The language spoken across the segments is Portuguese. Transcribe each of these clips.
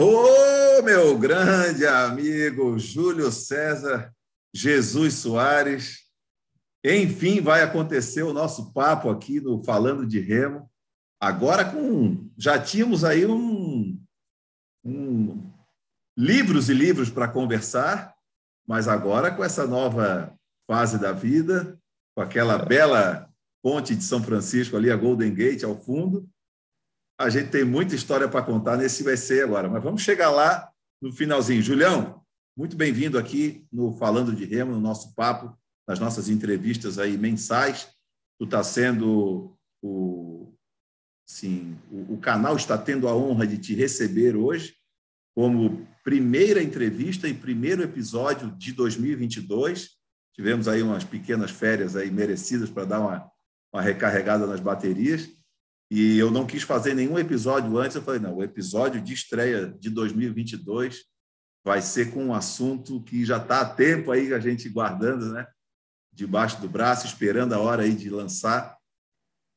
Ô, meu grande amigo Júlio César Jesus Soares. Enfim, vai acontecer o nosso papo aqui no Falando de Remo. Agora com. Já tínhamos aí um, um livros e livros para conversar, mas agora com essa nova fase da vida, com aquela bela ponte de São Francisco ali, a Golden Gate ao fundo, a gente tem muita história para contar nesse ser agora, mas vamos chegar lá no finalzinho. Julião, muito bem-vindo aqui no Falando de Remo, no nosso papo, nas nossas entrevistas aí mensais. Tu está sendo o, sim, o, o canal está tendo a honra de te receber hoje como primeira entrevista e primeiro episódio de 2022. Tivemos aí umas pequenas férias aí merecidas para dar uma, uma recarregada nas baterias e eu não quis fazer nenhum episódio antes. Eu falei, não, o episódio de estreia de 2022 vai ser com um assunto que já está há tempo aí a gente guardando, né? Debaixo do braço, esperando a hora aí de lançar.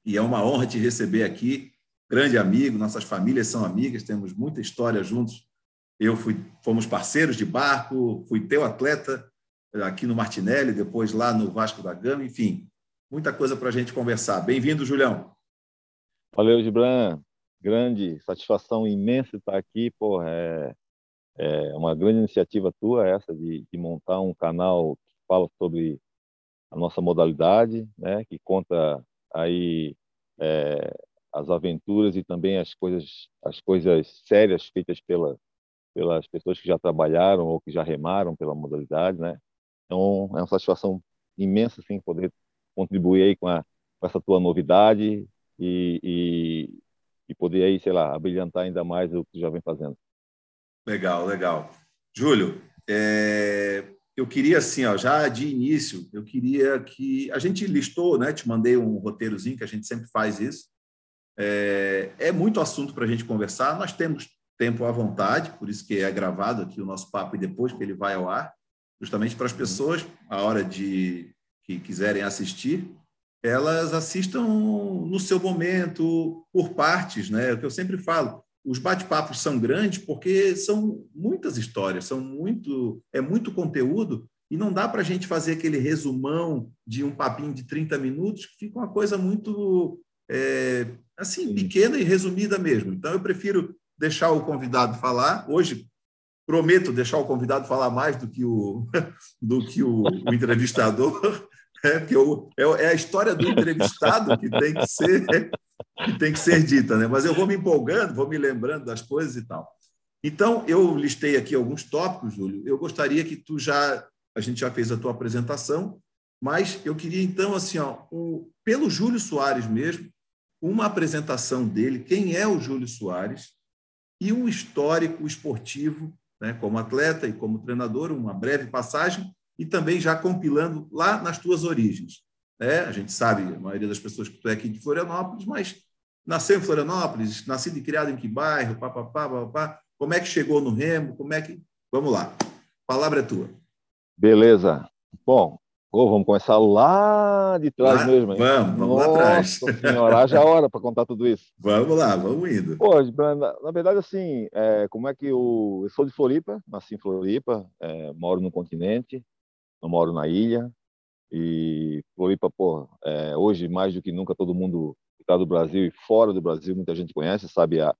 E é uma honra te receber aqui, grande amigo. Nossas famílias são amigas, temos muita história juntos. Eu fui, fomos parceiros de barco, fui teu atleta aqui no Martinelli, depois lá no Vasco da Gama, enfim, muita coisa para a gente conversar. Bem-vindo, Julião. Valeu, Gibran. Grande satisfação imensa estar aqui. Porra, é, é uma grande iniciativa tua essa de, de, montar um canal que fala sobre a nossa modalidade, né? Que conta aí é, as aventuras e também as coisas as coisas sérias feitas pela, pelas pessoas que já trabalharam ou que já remaram pela modalidade, né? Então é uma satisfação imensa assim poder contribuir aí com, a, com essa tua novidade e, e, e poder aí, sei lá, abrilhantar ainda mais o que já vem fazendo. Legal, legal. Júlio, é, eu queria assim, ó, já de início, eu queria que a gente listou, né? Te mandei um roteirozinho que a gente sempre faz isso. É, é muito assunto para a gente conversar. Nós temos tempo à vontade, por isso que é gravado aqui o nosso papo e depois que ele vai ao ar, justamente para as pessoas, a hora de que quiserem assistir, elas assistam no seu momento, por partes, né? É o que eu sempre falo. Os bate-papos são grandes porque são muitas histórias, são muito, é muito conteúdo e não dá para a gente fazer aquele resumão de um papinho de 30 minutos que fica uma coisa muito é, assim pequena e resumida mesmo. Então eu prefiro deixar o convidado falar. Hoje prometo deixar o convidado falar mais do que o do que o, o entrevistador, é, porque eu, é, é a história do entrevistado que tem que ser que tem que ser dita, né? Mas eu vou me empolgando, vou me lembrando das coisas e tal. Então, eu listei aqui alguns tópicos, Júlio. Eu gostaria que tu já a gente já fez a tua apresentação, mas eu queria então assim, ó, o, pelo Júlio Soares mesmo, uma apresentação dele, quem é o Júlio Soares e um histórico esportivo, né, como atleta e como treinador, uma breve passagem e também já compilando lá nas tuas origens. É, a gente sabe, a maioria das pessoas que tu é aqui de Florianópolis, mas nasceu em Florianópolis, nascido e criado em que bairro, pá, pá, pá, pá, pá, como é que chegou no Remo, como é que... Vamos lá, a palavra é tua. Beleza. Bom, oh, vamos começar lá de trás lá, mesmo. Hein? Vamos, vamos Nossa lá atrás. senhora, haja hora para contar tudo isso. Vamos lá, vamos indo. Pô, na, na verdade, assim, é, como é que eu, eu sou de Floripa, nasci em Floripa, é, moro no continente, eu moro na ilha e Floripa, pô, é, hoje mais do que nunca todo mundo que está do Brasil e fora do Brasil, muita gente conhece, sabe a,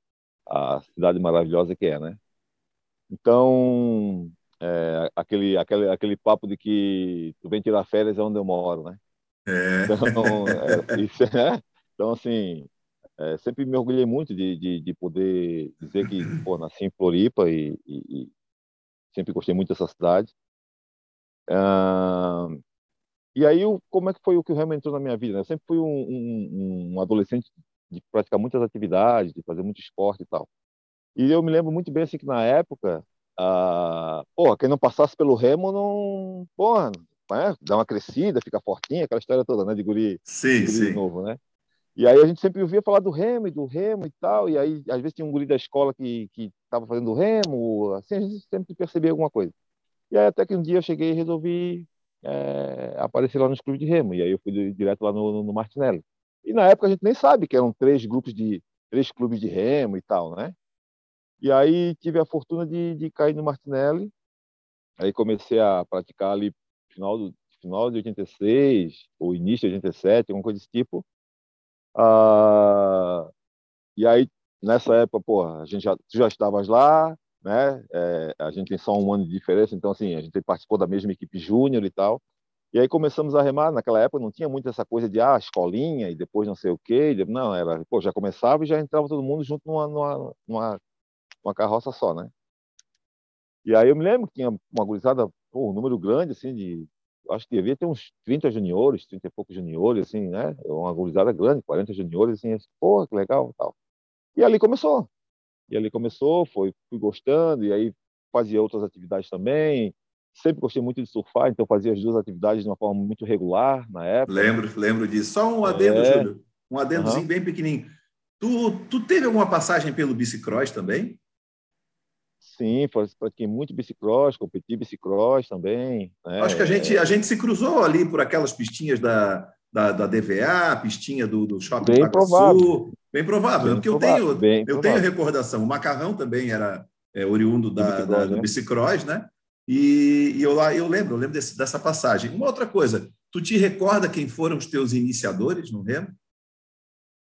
a cidade maravilhosa que é, né? Então, é, aquele, aquele, aquele papo de que tu vem tirar férias é onde eu moro, né? É. Então, é, isso, é, então assim, é, sempre me orgulhei muito de, de, de, poder dizer que pô, nasci em Floripa e, e, e sempre gostei muito dessa cidade. Uh, e aí, como é que foi o que realmente entrou na minha vida? Né? Eu sempre fui um, um, um, adolescente de praticar muitas atividades, de fazer muito esporte e tal. E eu me lembro muito bem assim que na época, uh, porra, quem não passasse pelo remo não, porra, né? dá uma crescida, fica fortinha, aquela história toda, né, de guri, sim, de guri sim. novo, né? E aí a gente sempre ouvia falar do remo e do remo e tal, e aí às vezes tinha um guri da escola que que estava fazendo remo, assim a gente sempre percebia alguma coisa. E aí até que um dia eu cheguei e resolvi é, aparecer lá nos clubes de remo. E aí eu fui direto lá no, no Martinelli. E na época a gente nem sabe que eram três grupos de três clubes de remo e tal, né? E aí tive a fortuna de, de cair no Martinelli. Aí comecei a praticar ali final do final de 86 ou início de 87, alguma coisa desse tipo. Ah, e aí nessa época, porra, a gente já tu já estavas lá, né? É, a gente tem só um ano de diferença, então assim a gente participou da mesma equipe júnior e tal. E aí começamos a remar. Naquela época não tinha muito essa coisa de ah, escolinha e depois não sei o quê. Não, era, pô, já começava e já entrava todo mundo junto numa, numa, numa, uma carroça só, né? E aí eu me lembro que tinha uma gurizada, pô, um número grande, assim, de. Acho que devia ter uns 30 juniores, 30 e poucos juniores, assim, né? Uma gurizada grande, 40 juniores, assim, assim que legal tal. E ali começou. E ali começou, foi, fui gostando, e aí fazia outras atividades também, sempre gostei muito de surfar, então fazia as duas atividades de uma forma muito regular na época. Lembro, lembro disso. Só um adendo, é... Júlio. Um adendozinho uhum. bem pequenininho. Tu, tu teve alguma passagem pelo bicicross também? Sim, pratiquei muito bicicross, competi bicicross também. Né? Acho que a gente, a gente se cruzou ali por aquelas pistinhas da, da, da DVA, pistinha do, do Shopping Bem provável. Bem provável, bem porque provável, eu tenho, eu tenho recordação. O Macarrão também era é, oriundo da, da, do né? bicicross, né? E, e eu, lá, eu lembro, eu lembro desse, dessa passagem. Uma outra coisa, tu te recorda quem foram os teus iniciadores no remo?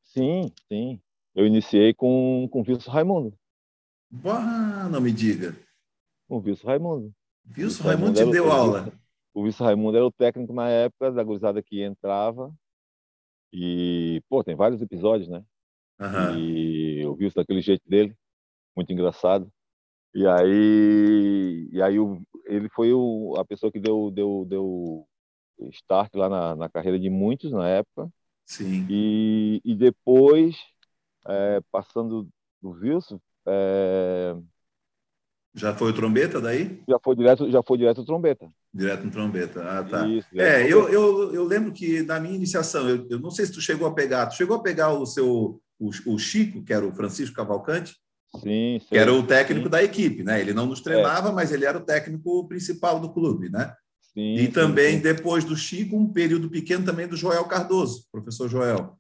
Sim, sim. Eu iniciei com, com o Wilson Raimundo. Bah, não me diga. Com o Wilson Raimundo. Wilson, Raimundo, Raimundo te deu aula? O Wilson Raimundo era o técnico na época da gurizada que entrava. E, pô, tem vários episódios, né? Uhum. E o Wilson daquele jeito dele, muito engraçado. E aí, e aí o, ele foi o, a pessoa que deu, deu, deu start lá na, na carreira de muitos na época. Sim. E, e depois, é, passando do Wilson, é... já foi o trombeta daí? Já foi direto, já foi direto o trombeta. Direto no trombeta. Ah, tá. Isso, é, eu, eu, eu lembro que na minha iniciação, eu, eu não sei se tu chegou a pegar, tu chegou a pegar o seu o, o Chico, que era o Francisco Cavalcante? Sim, sim, que era o técnico sim. da equipe, né? Ele não nos treinava, é. mas ele era o técnico principal do clube, né? Sim, e também, depois do Chico, um período pequeno também do Joel Cardoso, professor Joel.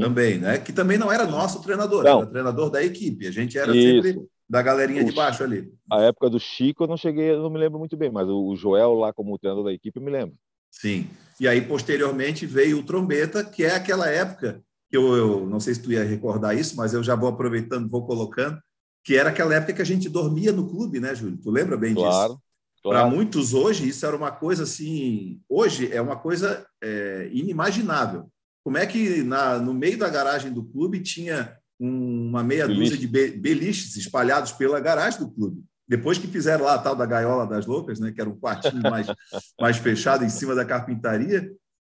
Também, né? Que também não era nosso treinador, não. era treinador da equipe. A gente era Isso. sempre da galerinha o, de baixo ali. A época do Chico eu não cheguei, eu não me lembro muito bem, mas o Joel lá como treinador da equipe eu me lembro. Sim. E aí, posteriormente, veio o Trombeta, que é aquela época eu, eu não sei se tu ia recordar isso, mas eu já vou aproveitando, vou colocando, que era aquela época que a gente dormia no clube, né, Júlio? Tu lembra bem claro, disso? Claro. Para muitos hoje, isso era uma coisa assim. Hoje é uma coisa é, inimaginável. Como é que na, no meio da garagem do clube tinha um, uma meia Beliche. dúzia de be, beliches espalhados pela garagem do clube? Depois que fizeram lá a tal da gaiola das loucas, né, que era um quartinho mais, mais fechado em cima da carpintaria,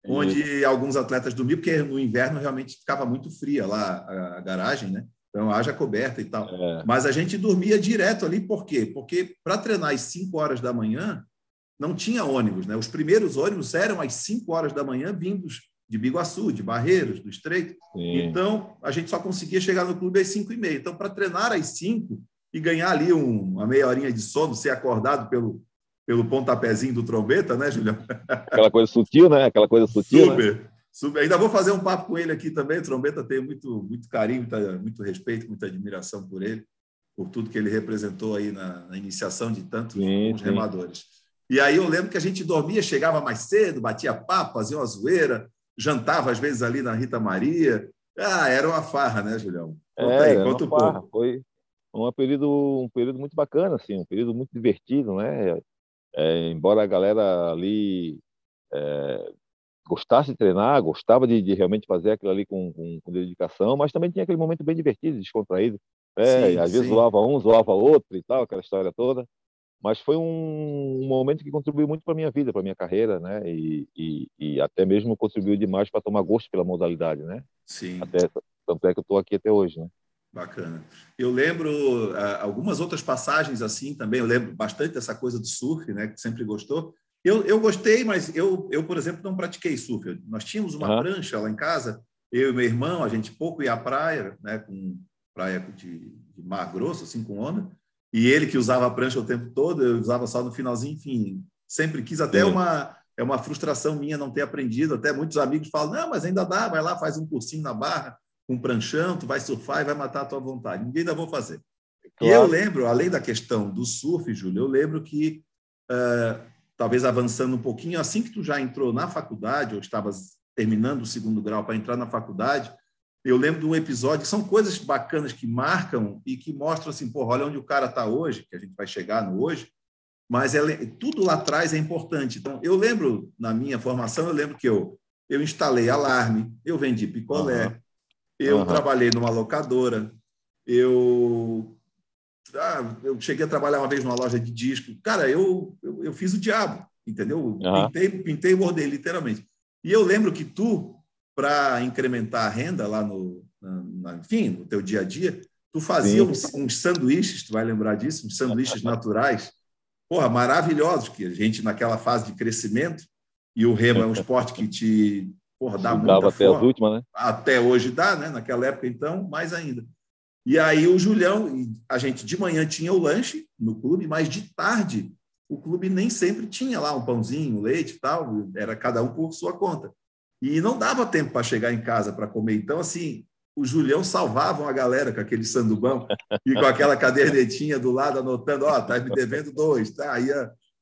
onde Isso. alguns atletas dormiam, porque no inverno realmente ficava muito fria lá a, garagem, né? Então, haja coberta e tal. É. Mas a gente dormia direto ali, por quê? Porque para treinar às 5 horas da manhã, não tinha ônibus, né? Os primeiros ônibus eram às 5 horas da manhã, vindos de Biguaçu, de Barreiros, do Estreito. Sim. Então, a gente só conseguia chegar no clube às 5 e meia. Então, para treinar às 5 e ganhar ali um, uma meia horinha de sono, ser acordado pelo, pelo pontapézinho do trombeta, né, Julião? Aquela coisa sutil, né? Aquela coisa sutil. Né? Super. Né? Super. Ainda vou fazer um papo com ele aqui também. O trombeta tem muito, muito carinho, muito respeito, muita admiração por ele, por tudo que ele representou aí na, na iniciação de tantos sim, sim. remadores. E aí eu lembro que a gente dormia, chegava mais cedo, batia papo, fazia uma zoeira, jantava às vezes ali na Rita Maria. Ah, era uma farra, né, Julião? Conta é, aí, conta um pouco. Foi um período, um período muito bacana, assim, um período muito divertido, né? É, embora a galera ali é, gostasse de treinar, gostava de, de, realmente fazer aquilo ali com, com, com, dedicação, mas também tinha aquele momento bem divertido, descontraído. É, sim, às sim. vezes zoava um, zoava outro e tal, aquela história toda. Mas foi um, um momento que contribuiu muito para a minha vida, para a minha carreira, né? E, e, e, até mesmo contribuiu demais para tomar gosto pela modalidade, né? Sim. Até, tanto é que eu estou aqui até hoje, né? Bacana. Eu lembro uh, algumas outras passagens assim também. Eu lembro bastante dessa coisa do surf, né? Que sempre gostou. Eu, eu gostei, mas eu, eu, por exemplo, não pratiquei surf. Nós tínhamos uma uhum. prancha lá em casa, eu e meu irmão, a gente pouco ia à praia, né? Com praia de, de mar grosso, assim, com onda. E ele que usava a prancha o tempo todo, eu usava só no finalzinho, enfim. Sempre quis, até uma é uma frustração minha não ter aprendido. Até muitos amigos falam: não, mas ainda dá, vai lá, faz um cursinho na barra um pranchão, tu vai surfar e vai matar a tua vontade. Ninguém ainda vou fazer. Claro. E eu lembro, além da questão do surf, Júlio, eu lembro que, uh, talvez avançando um pouquinho, assim que tu já entrou na faculdade, ou estavas terminando o segundo grau para entrar na faculdade, eu lembro de um episódio, são coisas bacanas que marcam e que mostram assim, porra, olha onde o cara está hoje, que a gente vai chegar no hoje, mas ela, tudo lá atrás é importante. Então, eu lembro, na minha formação, eu lembro que eu, eu instalei alarme, eu vendi picolé, uhum. Eu uhum. trabalhei numa locadora, eu ah, eu cheguei a trabalhar uma vez numa loja de disco. Cara, eu, eu, eu fiz o diabo, entendeu? Uhum. Pintei, pintei e bordei, literalmente. E eu lembro que tu, para incrementar a renda lá no, na, enfim, no teu dia a dia, tu fazia uns, uns, sanduíches, tu vai lembrar disso, uns sanduíches naturais, porra, maravilhosos, que a gente naquela fase de crescimento, e o remo é um esporte que te porra, dá muita até as últimas, né? Até hoje dá, né? Naquela época, então, mais ainda. E aí o Julião, a gente de manhã tinha o lanche no clube, mas de tarde o clube nem sempre tinha lá um pãozinho, um leite e tal, era cada um por sua conta. E não dava tempo para chegar em casa para comer. Então, assim, o Julião salvava a galera com aquele sandubão e com aquela cadernetinha do lado anotando, ó, oh, tá me devendo dois, tá? Aí,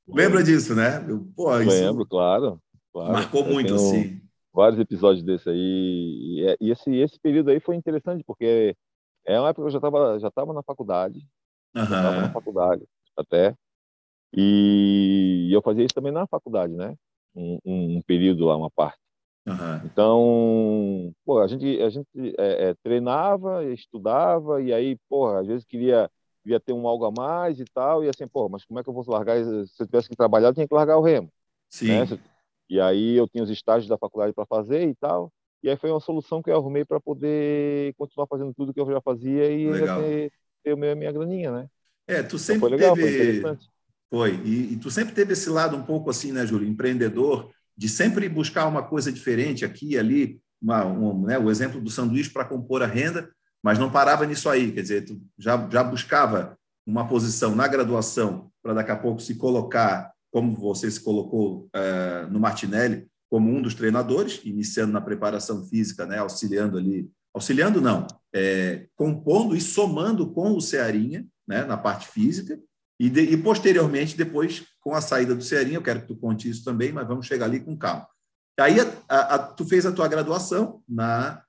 lembra disso, né? Eu, pô, isso Lembro, claro, claro. Marcou muito, assim. Vários episódios desse aí. E, e esse, esse período aí foi interessante, porque é uma época que eu já estava já tava na faculdade. Uhum. Estava na faculdade até. E eu fazia isso também na faculdade, né? Um, um período lá, uma parte. Uhum. Então, pô, a gente, a gente é, é, treinava, estudava, e aí, porra, às vezes queria, queria ter um algo a mais e tal, e assim, pô, mas como é que eu vou largar? Se eu tivesse que trabalhar, eu tinha que largar o remo. Sim. Né? E aí eu tinha os estágios da faculdade para fazer e tal. E aí foi uma solução que eu arrumei para poder continuar fazendo tudo que eu já fazia e ter, ter a minha graninha, né? É, tu então sempre então foi legal, teve... Foi, foi. E, e, tu sempre teve esse lado um pouco assim, né, Júlio, empreendedor, de sempre buscar uma coisa diferente aqui e ali, uma, um, né, o exemplo do sanduíche para compor a renda, mas não parava nisso aí, quer dizer, tu já, já buscava uma posição na graduação para daqui a pouco se colocar, como você se colocou uh, no Martinelli, como um dos treinadores, iniciando na preparação física, né, auxiliando ali, auxiliando não, é, compondo e somando com o Cearinha, né, na parte física, e, de, e, posteriormente, depois, com a saída do Cearinha, eu quero que tu conte isso também, mas vamos chegar ali com calma. Aí, a, a, a, tu fez a tua graduação na,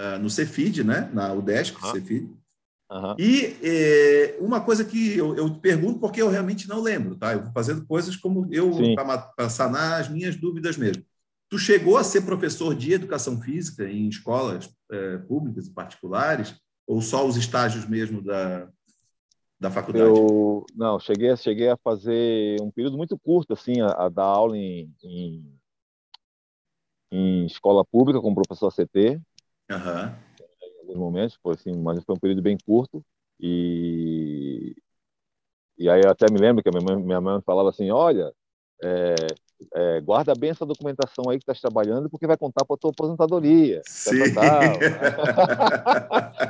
uh, no Cefid, né, na UDESC, uhum. Cefid, Uhum. E é, uma coisa que eu, eu pergunto porque eu realmente não lembro, tá? Eu vou fazendo coisas como eu para sanar as minhas dúvidas mesmo. Tu chegou a ser professor de educação física em escolas é, públicas e particulares, ou só os estágios mesmo da, da faculdade? Eu, não, cheguei, cheguei a fazer um período muito curto, assim, a, a dar aula em, em, em, escola pública com o professor CT. Uhum. Alguns momentos, foi assim, mas foi um período bem curto. E, e aí eu até me lembro que a minha mãe, minha mãe falava assim, olha, é, é, guarda bem essa documentação aí que estás trabalhando, porque vai contar para a tua aposentadoria. Sim.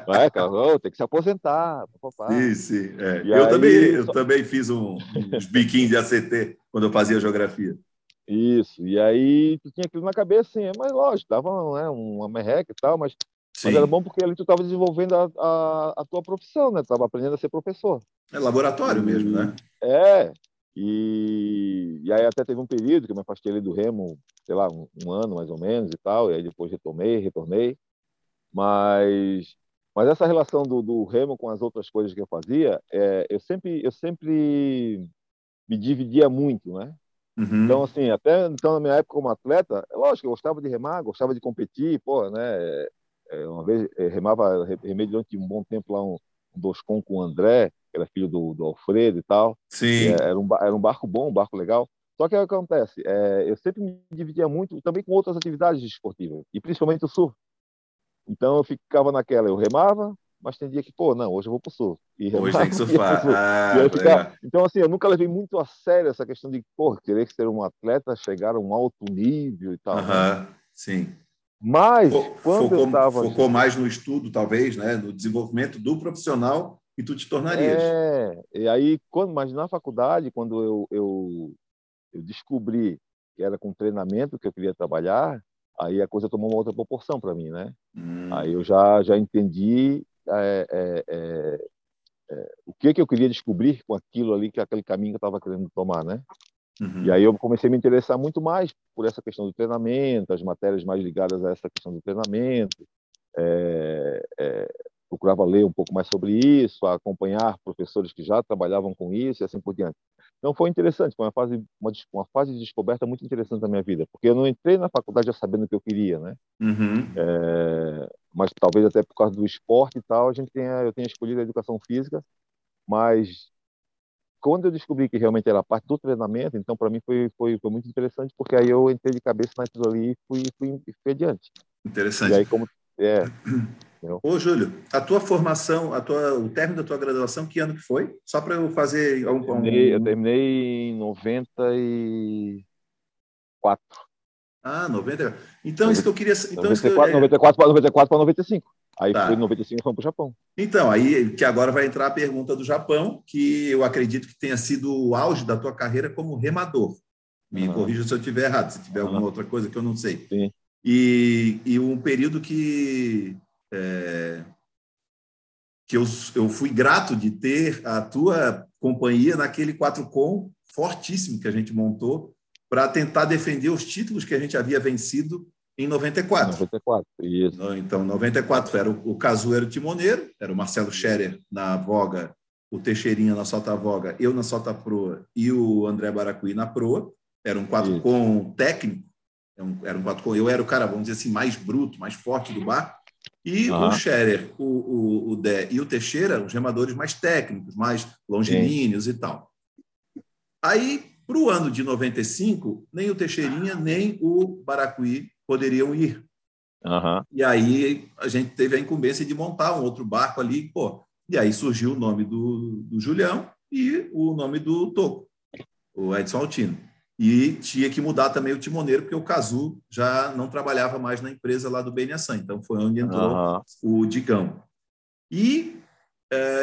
vai, cara, oh, tem que se aposentar. Papá. Sim, sim. É. Eu, aí, também, eu só... também fiz um, uns biquinhos de ACT quando eu fazia geografia. Isso, e aí tu tinha aquilo na cabeça, assim, mas lógico, dava né, uma merreca e tal, mas, mas era bom porque ali tu estava desenvolvendo a, a, a, tua profissão, né? Tu estava aprendendo a ser professor. É laboratório mesmo, né? É, e, e, aí até teve um período que eu me afastei ali do remo, sei lá, um, um, ano mais ou menos e tal, e aí depois retomei, retornei. Mas, mas essa relação do, do remo com as outras coisas que eu fazia, é, eu, sempre, eu sempre me dividia muito, né? Uhum. Então, assim, até então, na minha época como atleta, lógico, eu gostava de remar, gostava de competir, pô, né? É, uma vez remava, remei durante um bom tempo lá um, um Doscon com o André, que era filho do, do Alfredo e tal. Sim. era, um, era um barco bom, um barco legal. Só que o que acontece? É, eu sempre me dividia muito também com outras atividades esportivas, e principalmente o surf. Então eu ficava naquela, eu remava, mas tem dia que, pô, não, hoje eu vou pro surf. E remava, hoje tem que surfar. Ah, ficava... Então, assim, eu nunca levei muito a sério essa questão de, pô, querer ser um atleta, chegar a um alto nível e tal. Uh -huh. né? Sim. Mas, quando focou, eu estava... Focou mais no estudo, talvez, né? no desenvolvimento do profissional e tu te tornarias. É, e aí, quando, mas na faculdade, quando eu, eu, eu descobri que era com treinamento que eu queria trabalhar, aí a coisa tomou uma outra proporção para mim, né? Hum. Aí eu já, já entendi é, é, é, é, o que que eu queria descobrir com aquilo ali, que é aquele caminho que eu estava querendo tomar, né? Uhum. E aí eu comecei a me interessar muito mais por essa questão do treinamento, as matérias mais ligadas a essa questão do treinamento. É, é, procurava ler um pouco mais sobre isso, acompanhar professores que já trabalhavam com isso e assim por diante. Então foi interessante, foi uma fase uma, uma fase de descoberta muito interessante da minha vida, porque eu não entrei na faculdade já sabendo o que eu queria, né? Uhum. É, mas talvez até por causa do esporte e tal, a gente tenha eu tenha escolhido a educação física, mas quando eu descobri que realmente era parte do treinamento, então para mim foi, foi, foi muito interessante, porque aí eu entrei de cabeça naquilo ali e fui, fui, fui adiante. Interessante. E aí como é, Ô, Júlio, a tua formação, a tua, o término da tua graduação, que ano que foi? Só para eu fazer um, eu, terminei, eu terminei em 94. Ah, 90. Então, isso que eu queria. Então, 94, eu, 94 para 94 para 95. Aí tá. foi 95 fomos para o Japão. Então, aí que agora vai entrar a pergunta do Japão, que eu acredito que tenha sido o auge da tua carreira como remador. Me uhum. corrija se eu estiver errado, se tiver uhum. alguma outra coisa que eu não sei. Sim. E, e um período que é, que eu, eu fui grato de ter a tua companhia naquele 4Com fortíssimo que a gente montou para tentar defender os títulos que a gente havia vencido em 94. 94, isso. Então, 94 era o, o Cazu era o timoneiro, era o Marcelo Scherer na voga, o Teixeirinha na solta voga, eu na solta proa e o André Baracuí na proa. Era um 4 com técnico, era um 4 com eu era o cara, vamos dizer assim, mais bruto, mais forte do bar. E uhum. o Scherer, o, o, o Dé e o Teixeira, os remadores mais técnicos, mais longilíneos Sim. e tal. Aí, para o ano de 95, nem o Teixeirinha nem o Baracuí poderiam ir. Uhum. E aí a gente teve a incumbência de montar um outro barco ali, pô. E aí surgiu o nome do, do Julião e o nome do Toco, o Edson Altino. E tinha que mudar também o timoneiro, porque o Cazu já não trabalhava mais na empresa lá do BNSAN. Então foi onde entrou uhum. o Digão. E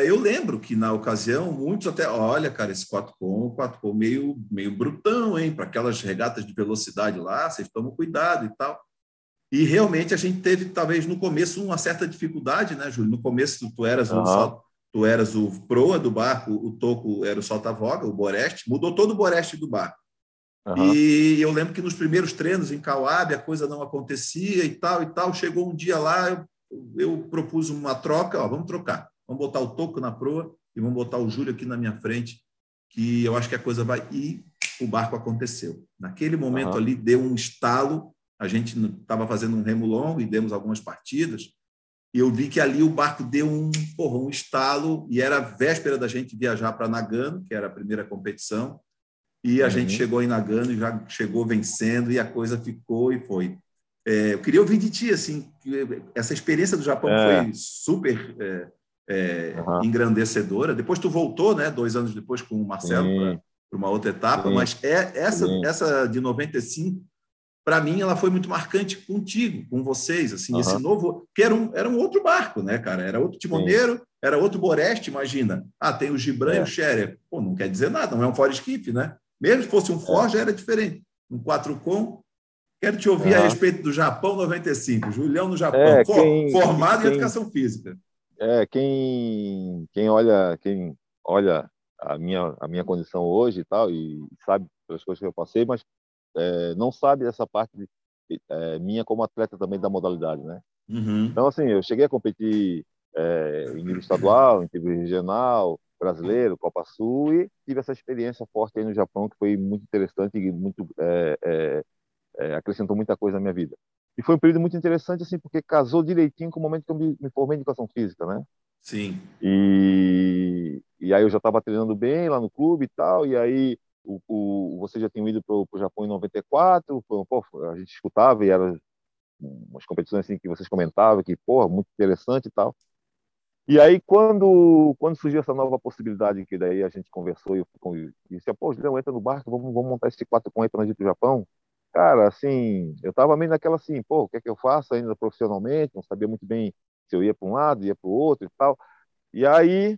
eu lembro que na ocasião, muitos até, olha, cara, esse 4 com 4 com meio, meio brutão, hein? Para aquelas regatas de velocidade lá, vocês tomam cuidado e tal. E realmente a gente teve, talvez no começo, uma certa dificuldade, né, Júlio? No começo tu eras uhum. um tu eras o proa do barco, o toco era o solta-voga, o boreste, mudou todo o boreste do barco. Uhum. E eu lembro que nos primeiros treinos em Cauab a coisa não acontecia e tal e tal. Chegou um dia lá, eu, eu propus uma troca, ó, vamos trocar. Vamos botar o Toco na proa e vamos botar o Júlio aqui na minha frente, que eu acho que a coisa vai. E o barco aconteceu. Naquele momento uhum. ali deu um estalo. A gente estava fazendo um remo longo e demos algumas partidas. E eu vi que ali o barco deu um, porra, um estalo, e era véspera da gente viajar para Nagano, que era a primeira competição. E a uhum. gente chegou em Nagano e já chegou vencendo e a coisa ficou e foi. É, eu queria ouvir de ti, assim, essa experiência do Japão é. foi super é, é uhum. engrandecedora. Depois tu voltou, né, dois anos depois com o Marcelo para uma outra etapa, Sim. mas é essa Sim. essa de 95 para mim ela foi muito marcante contigo, com vocês, assim, uhum. esse novo, que era um, era um outro barco, né, cara? Era outro timoneiro, Sim. era outro Boreste, imagina. Ah, tem o Gibran é. e o Scherer. Pô, não quer dizer nada, não é um Foreskiff, né? Mesmo que fosse um Ford, já era diferente. Um 4 com. Quero te ouvir a respeito do Japão 95. Julião no Japão, é, quem, formado quem, em educação física. É, quem, quem olha, quem olha a minha, a minha condição hoje e tal, e sabe pelas coisas que eu passei, mas é, não sabe essa parte de, é, minha como atleta também da modalidade, né? Uhum. Então, assim, eu cheguei a competir é, em nível estadual, em nível regional, brasileiro, Copa Sul, e tive essa experiência forte aí no Japão, que foi muito interessante e muito, é, é, é, acrescentou muita coisa na minha vida. E foi um período muito interessante, assim, porque casou direitinho com o momento que eu me, me formei em educação física, né? Sim. E, e aí eu já estava treinando bem lá no clube e tal, e aí o, o, você já tinha ido para o Japão em 94, pô, a gente escutava e eram umas competições assim que vocês comentavam, que, porra, muito interessante e tal. E aí, quando, quando surgiu essa nova possibilidade, que daí a gente conversou e eu disse, pô, Julião, entra no barco, vamos, vamos montar esse 4 com ir para o Japão. Cara, assim, eu tava meio naquela assim, pô, o que é que eu faço ainda profissionalmente? Não sabia muito bem se eu ia para um lado, ia para o outro e tal. E aí,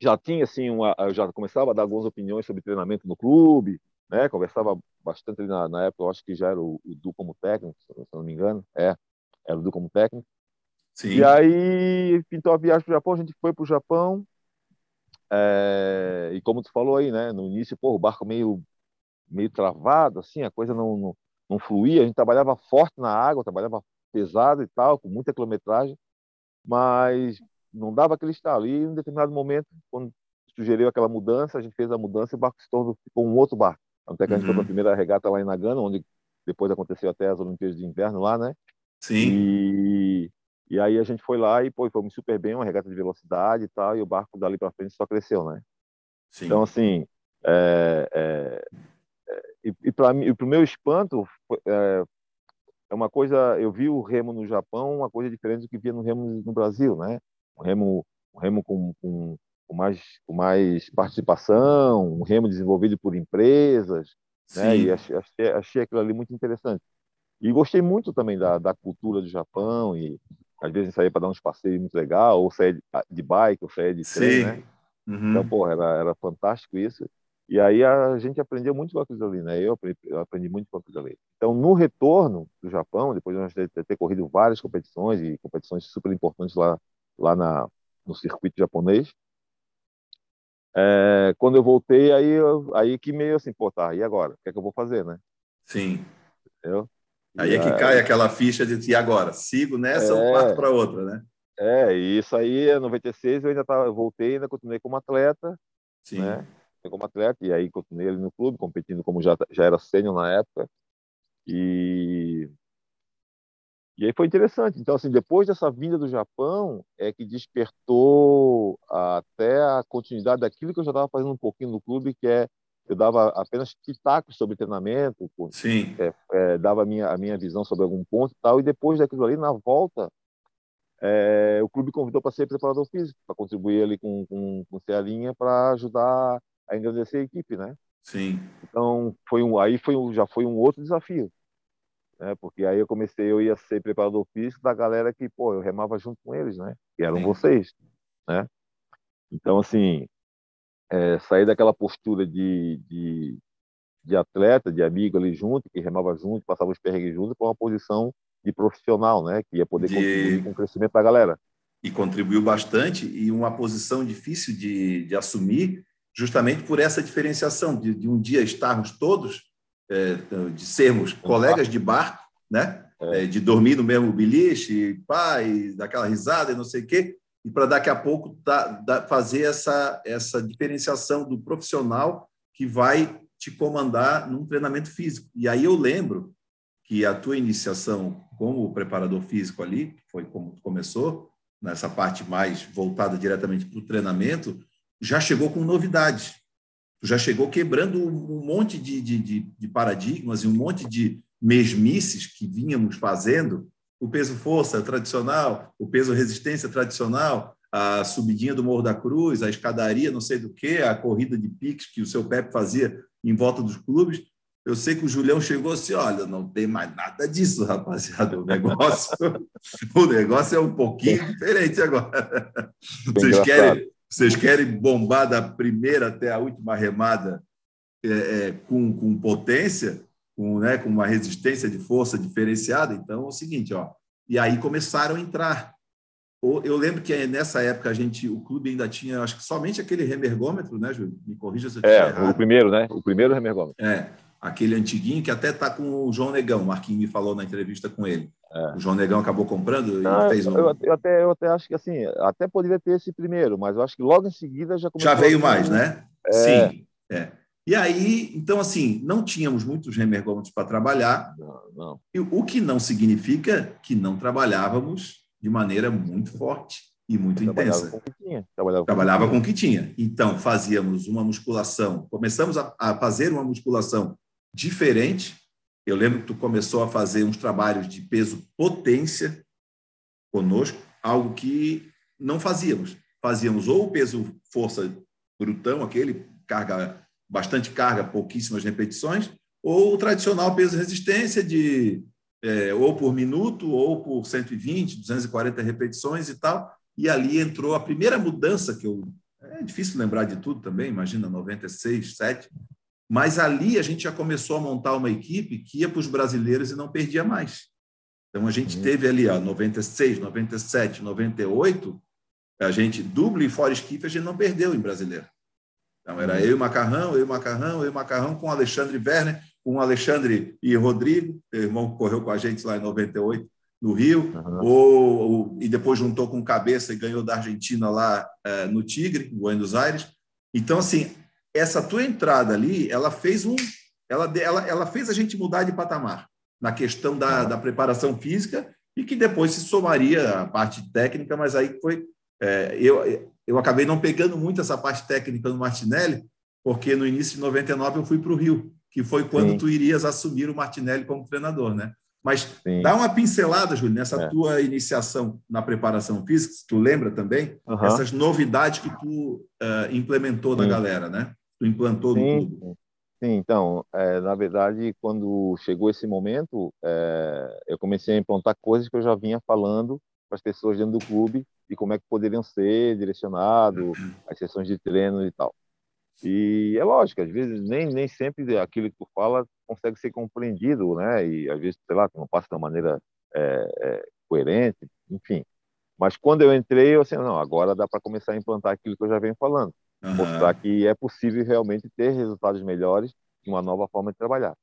já tinha, assim, uma, eu já começava a dar algumas opiniões sobre treinamento no clube, né? Conversava bastante na, na época, eu acho que já era o, o Du como técnico, se eu não me engano. É, era o Du como técnico. Sim. E aí pintou a viagem para o Japão, a gente foi para o Japão. é, e como tu falou aí, né? No início, pô, o barco meio, meio travado, assim, a coisa não, não, não fluía. A gente trabalhava forte na água, trabalhava pesado e tal, com muita quilometragem, mas não dava aquele estalo. E em um determinado momento, quando sugeriu aquela mudança, a gente fez a mudança e o barco se tornou ficou um outro barco. Até que a gente uhum. foi para a primeira regata lá em Nagano, onde depois aconteceu até as Olimpíadas de Inverno lá, né? Sim. E, e aí a gente foi lá e pô, fomos super bem, uma regata de velocidade e tal, e o barco dali para frente só cresceu, né? Sim. Então, assim, é, é, é, e, e para o meu espanto, é, é uma coisa, eu vi o remo no Japão, uma coisa diferente do que via no remo no Brasil, né? Um remo, um remo com, com, com mais, com mais participação, um remo desenvolvido por empresas, né? E achei, achei, achei aquilo ali muito interessante. E gostei muito também da, da cultura do Japão e às vezes saía para dar uns passeios muito legal, ou sair de, de bike, ou sair de trem, né? Uhum. Então, porra, era, era fantástico isso. E aí a gente aprendeu muito com aquilo ali, né? Eu aprendi, eu aprendi muito com aquilo ali. Então, no retorno do Japão, depois de nós ter, ter corrido várias competições e competições super importantes lá, lá na, no circuito japonês, é, quando eu voltei, aí, eu, aí que meio assim, pô, tá, e agora? O que é que eu vou fazer, né? Sim. Entendeu? Aí é que cai aquela ficha de e agora? Sigo nessa é, ou parto para outra, né? É, e isso aí, em 96, eu ainda tava, eu voltei, ainda continuei como atleta, Sim. né? Como atleta, e aí continuei ali no clube, competindo como já, já era sênior na época. E e aí foi interessante. Então, assim, depois dessa vinda do Japão, é que despertou até a continuidade daquilo que eu já estava fazendo um pouquinho no clube, que é eu dava apenas pitacos sobre treinamento, Sim. É, é, dava a minha, a minha visão sobre algum ponto e tal, e depois daquilo ali, na volta, é, o clube convidou para ser preparador físico, para contribuir ali com, com, com Cearinha para ajudar a engrandecer a equipe, né? Sim. Então, foi um, aí foi um, já foi um outro desafio né? Porque aí eu comecei, eu ia ser preparador físico da galera que, pô, eu remava junto com eles, né? Que eram Sim. vocês, né? Então, assim, é, sair daquela postura de, de, de, atleta, de amigo ali junto, que remava junto, passava os perrengues junto, para uma posição de profissional, né? Que ia poder de... contribuir com o crescimento da galera. E contribuiu bastante, e uma posição difícil de, de assumir, justamente por essa diferenciação, de, de um dia estarmos todos é, de sermos colegas de barco, né? É. é. de dormir no mesmo beliche, pai, daquela risada e não sei o quê, e para daqui a pouco tá, da, fazer essa, essa diferenciação do profissional que vai te comandar num treinamento físico. E aí eu lembro que a tua iniciação como preparador físico ali, foi como começou, nessa parte mais voltada diretamente para o treinamento, já chegou com novidades já chegou quebrando um monte de, de, de, paradigmas e um monte de mesmices que vínhamos fazendo. O peso força tradicional, o peso resistência tradicional, a subidinha do Morro da Cruz, a escadaria, não sei do que, a corrida de piques que o seu Pepe fazia em volta dos clubes. Eu sei que o Julião chegou assim: olha, não tem mais nada disso, rapaziada. O negócio, o negócio é um pouquinho diferente agora. Vocês querem, vocês querem bombar da primeira até a última remada é, é, com, com potência, com, né, com uma resistência de força diferenciada? Então é o seguinte, ó. E aí começaram a entrar. Eu lembro que nessa época a gente, o clube ainda tinha, acho que somente aquele remergômetro, né, Júlio? Me corrija se eu estiver é, errado. o primeiro, né? O primeiro remergômetro. É, aquele antiguinho que até está com o João Negão, o Marquinhos me falou na entrevista com ele. É. O João Negão acabou comprando e fez um. Eu, eu, até, eu até acho que assim, até poderia ter esse primeiro, mas eu acho que logo em seguida já começou. Já veio mais, né? É... Sim. É. E aí, então, assim, não tínhamos muitos remergômetros para trabalhar. Não, não. E o que não significa que não trabalhávamos de maneira muito forte e muito Trabalhava intensa. Com o que tinha. Trabalhava, Trabalhava com o que tinha. Então, fazíamos uma musculação, começamos a, a fazer uma musculação diferente eu lembro que tu começou a fazer uns trabalhos de peso potência conosco, algo que não fazíamos. Fazíamos ou peso força brutão, aquele carga bastante carga, pouquíssimas repetições, ou o tradicional peso resistência de é, ou por minuto ou por 120, 240 repetições e tal. E ali entrou a primeira mudança que eu é difícil lembrar de tudo também, imagina 96, 7, mas ali a gente já começou a montar uma equipe que ia para os brasileiros e não perdia mais. Então a gente uhum. teve ali, ó, 96, 97, 98, a gente, duplo e fora esquife, a gente não perdeu em brasileiro. Então, era eu e Macarrão, eu e Macarrão, eu e Macarrão, com Alexandre Werner, com Alexandre e Rodrigo, meu irmão que correu com a gente lá em 98, no Rio, uhum. ou, ou, e depois juntou com Cabeça e ganhou da Argentina lá é, no Tigre, em Buenos Aires. Então, assim, essa tua entrada ali, ela fez um, ela, ela, ela fez a gente mudar de patamar na questão da, da preparação física e que depois se somaria a parte técnica, mas aí foi é, eu, eu acabei não pegando muito essa parte técnica no Martinelli, porque no início de 99 eu fui para o Rio, que foi quando Sim. tu irias assumir o Martinelli como treinador, né? Mas Sim. dá uma pincelada, Júlio, nessa é. tua iniciação na preparação física, tu lembra também, uhum. essas novidades que tu uh, implementou Sim. na galera, né? Tu implantou Sim. no clube. Sim, então, é, na verdade, quando chegou esse momento, é, eu comecei a implantar coisas que eu já vinha falando para as pessoas dentro do clube de como é que poderiam ser direcionado as sessões de treino e tal. E é lógico, às vezes nem, nem sempre aquilo que tu fala consegue ser compreendido, né? E às vezes, sei lá, tu não passa de uma maneira é, é, coerente, enfim. Mas quando eu entrei, eu assim, não, agora dá para começar a implantar aquilo que eu já venho falando. Uhum. Mostrar que é possível realmente ter resultados melhores de uma nova forma de trabalhar.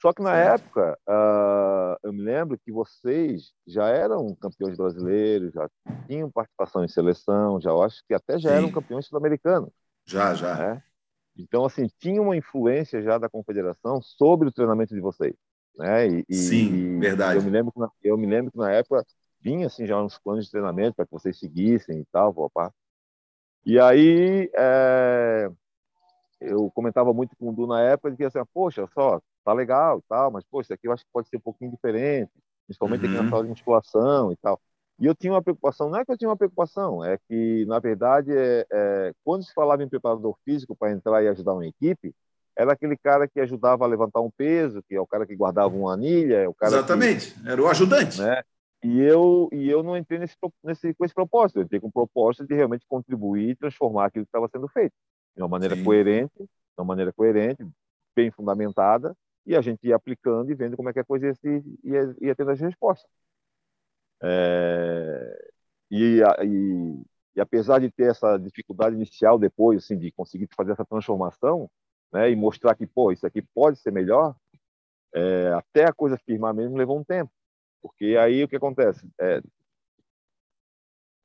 Só que na época, uh, eu me lembro que vocês já eram campeões brasileiros, já tinham participação em seleção, já acho que até já Sim. eram campeões sul-americanos. Já, já. Né? Então, assim, tinha uma influência já da confederação sobre o treinamento de vocês. Né? E, Sim, e verdade. Eu me, lembro que na, eu me lembro que na época vinha assim, já uns planos de treinamento para que vocês seguissem e tal, opa. E aí, é, eu comentava muito com o Du na época, que assim, poxa, só, tá legal e tal, mas, poxa, isso aqui eu acho que pode ser um pouquinho diferente, principalmente uhum. aqui na uhum. sala de musculação e tal. E eu tinha uma preocupação, não é que eu tinha uma preocupação, é que, na verdade, é, é quando se falava em preparador físico para entrar e ajudar uma equipe, era aquele cara que ajudava a levantar um peso, que é o cara que guardava uma anilha, é o cara Exatamente, que, era o ajudante. Né? E eu, e eu não entrei nesse, nesse, com esse propósito, eu entrei com o propósito de realmente contribuir e transformar aquilo que estava sendo feito de uma maneira Sim. coerente, de uma maneira coerente, bem fundamentada, e a gente ia aplicando e vendo como é que a coisa ia, se, ia, ia tendo as respostas. É, e, e, e, apesar de ter essa dificuldade inicial depois, assim, de conseguir fazer essa transformação, né, e mostrar que, pô, isso aqui pode ser melhor, é, até a coisa firmar mesmo levou um tempo. Porque aí o que acontece? É,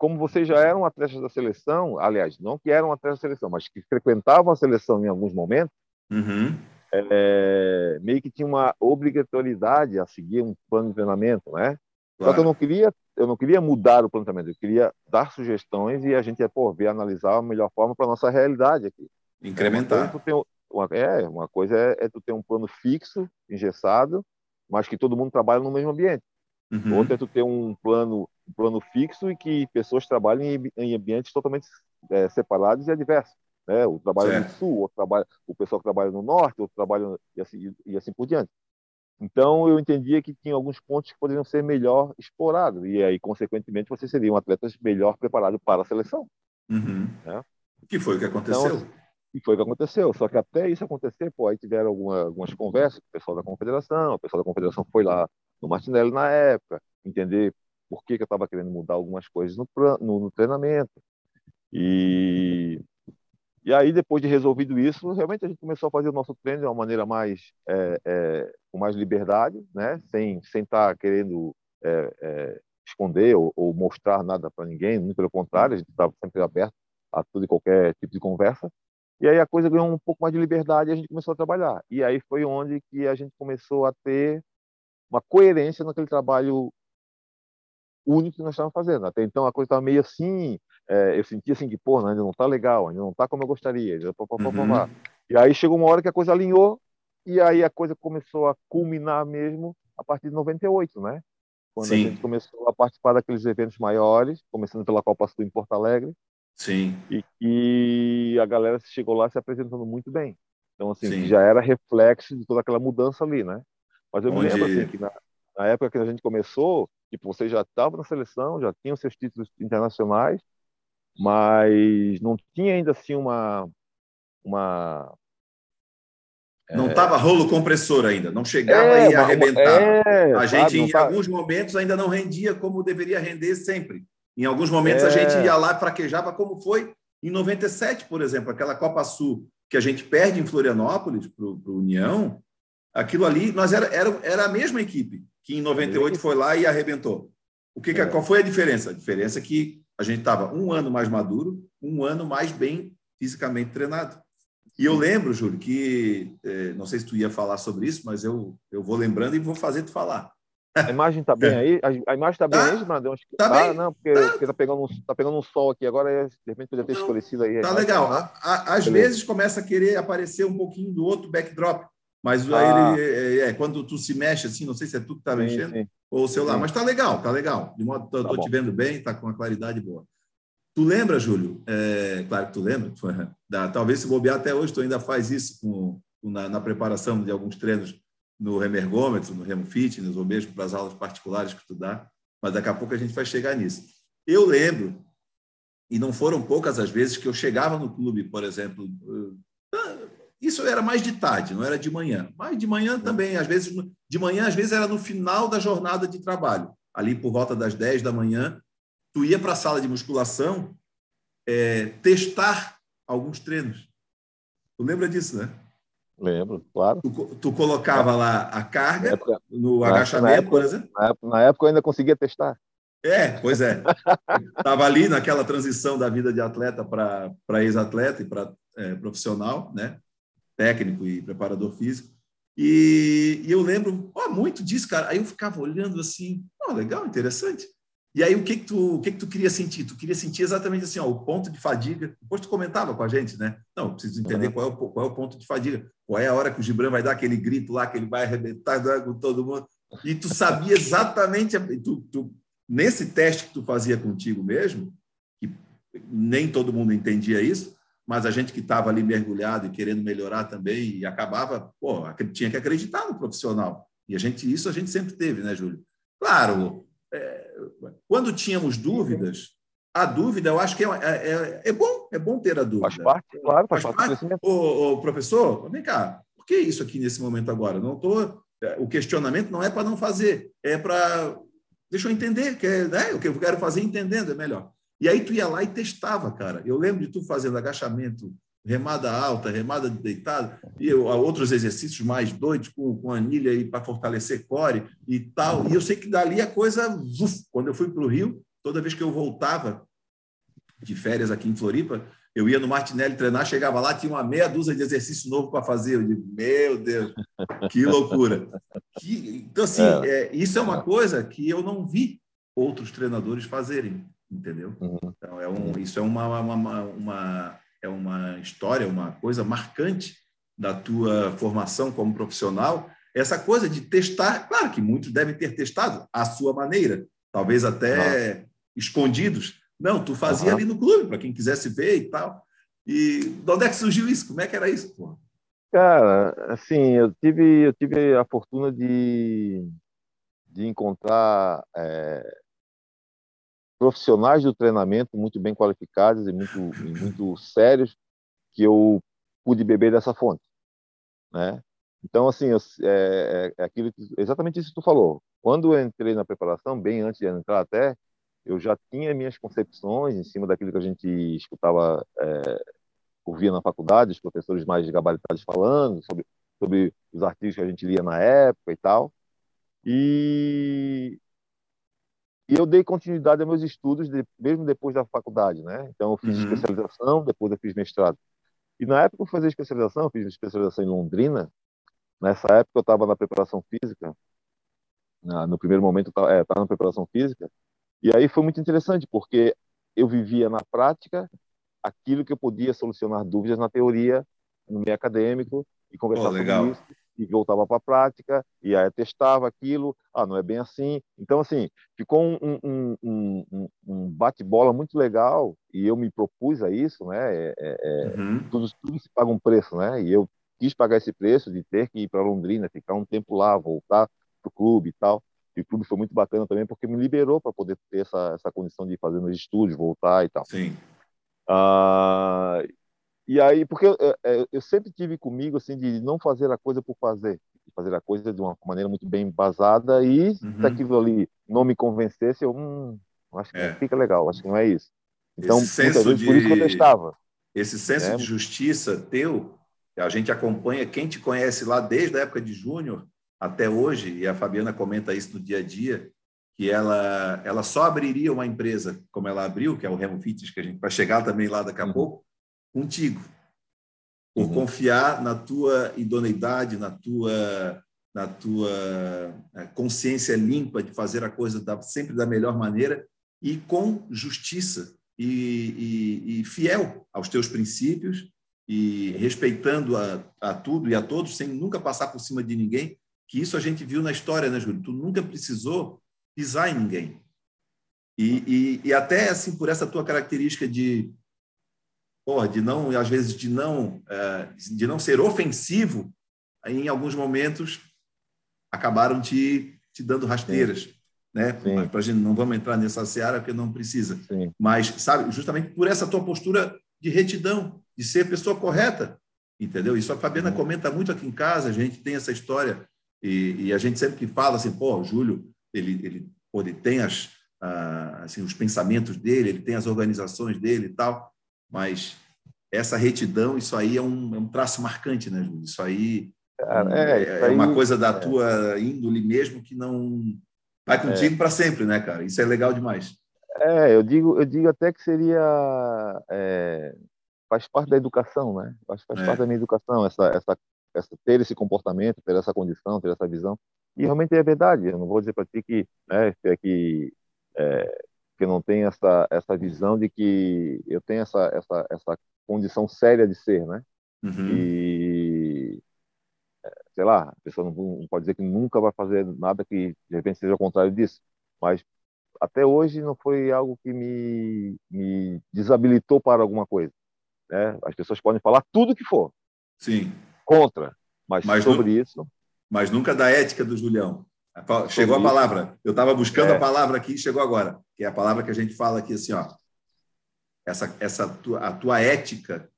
como vocês já eram atletas da seleção, aliás, não que eram atletas da seleção, mas que frequentavam a seleção em alguns momentos, uhum. é, meio que tinha uma obrigatoriedade a seguir um plano de treinamento, né? Claro. Só que eu não queria, eu não queria mudar o treinamento, eu queria dar sugestões e a gente ia pô, ver, analisar a melhor forma para nossa realidade aqui. Incrementar. É uma, uma, é, uma coisa é, é tu ter um plano fixo, engessado, mas que todo mundo trabalha no mesmo ambiente. Uhum. Outra é tu ter um plano, um plano fixo e que pessoas trabalhem em, em ambientes totalmente é, separados e adversos. Né? O trabalho certo. no sul, o, trabalho, o pessoal que trabalha no norte, o trabalho e assim, e assim por diante. Então eu entendia que tinha alguns pontos que poderiam ser melhor explorados e aí consequentemente você seria um atleta melhor preparado para a seleção. Uhum. Né? Que foi o que aconteceu? Então, e foi o que aconteceu. Só que até isso acontecer, pô, aí tiveram alguma, algumas conversas com o pessoal da confederação, o pessoal da confederação foi lá no Martinelli na época, entender por que, que eu estava querendo mudar algumas coisas no, no, no, treinamento. E, e aí, depois de resolvido isso, realmente a gente começou a fazer o nosso treino de uma maneira mais, é, é, com mais liberdade, né? sem estar sem tá querendo é, é, esconder ou, ou, mostrar nada para ninguém, muito pelo contrário, a gente estava sempre aberto a tudo e qualquer tipo de conversa. E aí a coisa ganhou um pouco mais de liberdade e a gente começou a trabalhar. E aí foi onde que a gente começou a ter uma coerência naquele trabalho único que nós estávamos fazendo. Até então a coisa estava meio assim, é, eu sentia assim que, pô, ainda não está legal, ainda não está como eu gostaria. Pá, pá, pá, uhum. E aí chegou uma hora que a coisa alinhou e aí a coisa começou a culminar mesmo a partir de 98, né? Quando Sim. a gente começou a participar daqueles eventos maiores, começando pela Copa Sul em Porto Alegre. Sim. E que a galera chegou lá se apresentando muito bem. Então, assim, já era reflexo de toda aquela mudança ali, né? Mas eu Onde... me lembro assim, que na, na, época que a gente começou, tipo, você já estava na seleção, já tinha os seus títulos internacionais, mas não tinha ainda assim uma uma não estava é... rolo compressor ainda, não chegava é, e arrebentava. É, a gente, sabe, em tá... alguns momentos, ainda não rendia como deveria render sempre. Em alguns momentos é... a gente ia lá e fraquejava, como foi em 97, por exemplo, aquela Copa Sul que a gente perde em Florianópolis para o União, aquilo ali, nós era, era, era a mesma equipe que em 98 foi lá e arrebentou. O que, é. qual foi a diferença? A diferença é que a gente estava um ano mais maduro, um ano mais bem fisicamente treinado. E eu lembro, Júlio, que eh, não sei se tu ia falar sobre isso, mas eu, eu vou lembrando e vou fazer tu falar. A imagem está bem aí? A, imagem está bem tá, aí, Brandão? Tá, tá bem. Não, porque, tá. porque tá, pegando um, tá pegando um sol aqui agora, de repente podia ter escurecido aí. Tá legal. Né? às Beleza. vezes começa a querer aparecer um pouquinho do outro backdrop, mas ah. ele, é, é, quando tu se mexe assim, não sei se é tu que está mexendo sim. ou o celular, sim. mas tá legal, tá legal. De modo, tô, tá tô te vendo bem, tá com uma claridade boa. Tu lembra, Júlio? É, claro que tu lembra. Da, talvez se bobear até hoje, tu ainda faz isso com, na, na preparação de alguns treinos no remergômetro, no remo fitness, ou mesmo para as aulas particulares que tu dá, mas daqui a pouco a gente vai chegar nisso. Eu lembro, e não foram poucas as vezes que eu chegava no clube, por exemplo, ah, isso era mais de tarde, não era de manhã, mas de manhã também, às vezes, de manhã, às vezes era no final da jornada de trabalho, ali por volta das 10 da manhã, tu ia para a sala de musculação é, testar alguns treinos. Tu lembra disso, né? Lembro, claro. Tu, tu colocava lá a carga época, no agachamento, época, por exemplo? Na época, na época eu ainda conseguia testar. É, pois é. Estava ali naquela transição da vida de atleta para ex-atleta e para é, profissional, né? Técnico e preparador físico. E, e eu lembro oh, muito disso, cara. Aí eu ficava olhando assim, oh, legal, interessante. E aí, o que que tu, o que que tu queria sentir? Tu queria sentir exatamente assim, ó, o ponto de fadiga. Depois tu comentava com a gente, né? Não, preciso entender qual, é o, qual é o ponto de fadiga. Qual é a hora que o Gibran vai dar aquele grito lá, que ele vai arrebentar com todo mundo. E tu sabia exatamente... Tu, tu, nesse teste que tu fazia contigo mesmo, que nem todo mundo entendia isso, mas a gente que estava ali mergulhado e querendo melhorar também, e acabava, pô, tinha que acreditar no profissional. E a gente, isso a gente sempre teve, né, Júlio? Claro, é, quando tínhamos dúvidas, a dúvida, eu acho que é, é, é, é bom, é bom ter a dúvida. Faz parte, claro, faz, faz parte. parte. Ô, ô, professor, vem cá, por que isso aqui nesse momento agora? Não tô, é, o questionamento não é para não fazer, é para. Deixa eu entender, que é, né, o que eu quero fazer entendendo é melhor. E aí tu ia lá e testava, cara. Eu lembro de tu fazendo agachamento remada alta, remada deitada, e outros exercícios mais doidos, com, com anilha para fortalecer core e tal. E eu sei que dali a coisa. Uf, quando eu fui para o Rio, toda vez que eu voltava de férias aqui em Floripa, eu ia no Martinelli treinar, chegava lá, tinha uma meia dúzia de exercício novo para fazer. Eu digo, meu Deus, que loucura. Que, então, assim, é. É, isso é uma coisa que eu não vi outros treinadores fazerem, entendeu? Uhum. Então, é um, isso é uma, uma, uma é uma história, uma coisa marcante da tua formação como profissional, essa coisa de testar, claro que muitos devem ter testado à sua maneira, talvez até ah. escondidos. Não, tu fazia uhum. ali no clube, para quem quisesse ver e tal. E de onde é que surgiu isso? Como é que era isso? Cara, assim, eu tive, eu tive a fortuna de, de encontrar é, profissionais do treinamento muito bem qualificados e muito, e muito sérios que eu pude beber dessa fonte, né? Então, assim, eu, é, é, é aquilo que, exatamente isso que tu falou. Quando eu entrei na preparação, bem antes de entrar até, eu já tinha minhas concepções em cima daquilo que a gente escutava, é, ouvia na faculdade, os professores mais gabaritados falando sobre, sobre os artigos que a gente lia na época e tal. E, e eu dei continuidade aos meus estudos, de, mesmo depois da faculdade, né? Então, eu fiz uhum. especialização, depois eu fiz mestrado. E na época que eu fazia especialização, eu fiz especialização em Londrina. Nessa época eu estava na preparação física. no primeiro momento eu estava é, na preparação física. E aí foi muito interessante, porque eu vivia na prática aquilo que eu podia solucionar dúvidas na teoria, no meio acadêmico, e conversar oh, sobre isso e voltava para a prática, e aí testava aquilo, ah, não é bem assim. Então, assim, ficou um, um, um, um bate-bola muito legal, e eu me propus a isso, né? É, é, é, uhum. tudo, tudo se paga um preço, né? E eu quis pagar esse preço de ter que ir para Londrina, ficar um tempo lá, voltar para o clube e tal. E o clube foi muito bacana também, porque me liberou para poder ter essa, essa condição de fazer meus estudos, voltar e tal. Sim. Ah, e aí, porque eu, eu, eu, sempre tive comigo, assim, de não fazer a coisa por fazer, fazer a coisa de uma maneira muito bem embasada e uhum. se aquilo ali não me convencesse, eu, hum, Acho que é. fica legal, acho que não é isso. Então, esse senso vezes, de... por isso que eu testava. Esse senso é. de justiça teu, a gente acompanha, quem te conhece lá desde a época de Júnior até hoje, e a Fabiana comenta isso no dia a dia, que ela, ela só abriria uma empresa como ela abriu, que é o Remo Fitness, que a gente vai chegar também lá daqui a uhum. pouco, contigo. Por uhum. confiar na tua idoneidade, na tua, na tua é, consciência limpa de fazer a coisa da, sempre da melhor maneira e com justiça e, e, e fiel aos teus princípios e respeitando a, a tudo e a todos, sem nunca passar por cima de ninguém, que isso a gente viu na história, né, Júlio? Tu nunca precisou pisar em ninguém. E, e, e até assim por essa tua característica de de não às vezes de não é, de não ser ofensivo, em alguns momentos acabaram te, te dando rasteiras, Sim. né? Para gente não vamos entrar nessa seara porque não precisa. Sim. Mas sabe, justamente por essa tua postura de retidão, de ser pessoa correta, entendeu? Isso a Fabiana uhum. comenta muito aqui em casa. A gente tem essa história e, e a gente sempre que fala assim, pô, o Júlio ele, ele, pô, ele tem as, assim, os pensamentos dele, ele tem as organizações dele e tal, mas essa retidão, isso aí é um, é um traço marcante, né, Júlio? Isso aí é, é, é uma coisa da é. tua índole mesmo que não vai contigo é. para sempre, né, cara? Isso é legal demais. É, eu digo, eu digo até que seria faz parte da educação, né? Faz, faz parte da minha educação essa, essa, essa ter esse comportamento, ter essa condição, ter essa visão. E realmente é verdade. Eu não vou dizer para ti que, né, que, é, que não tem essa, essa visão de que eu tenho essa, essa, essa condição séria de ser, né? Uhum. E, é, sei lá, a pessoa não, não pode dizer que nunca vai fazer nada que de repente seja o contrário disso. Mas até hoje não foi algo que me, me desabilitou para alguma coisa. Né? As pessoas podem falar tudo que for. Sim. Contra. Mas, mas sobre isso mas nunca da ética do Julião. Chegou a palavra. Eu estava buscando é. a palavra aqui e chegou agora, que é a palavra que a gente fala aqui assim, ó. Essa, essa tua, a tua ética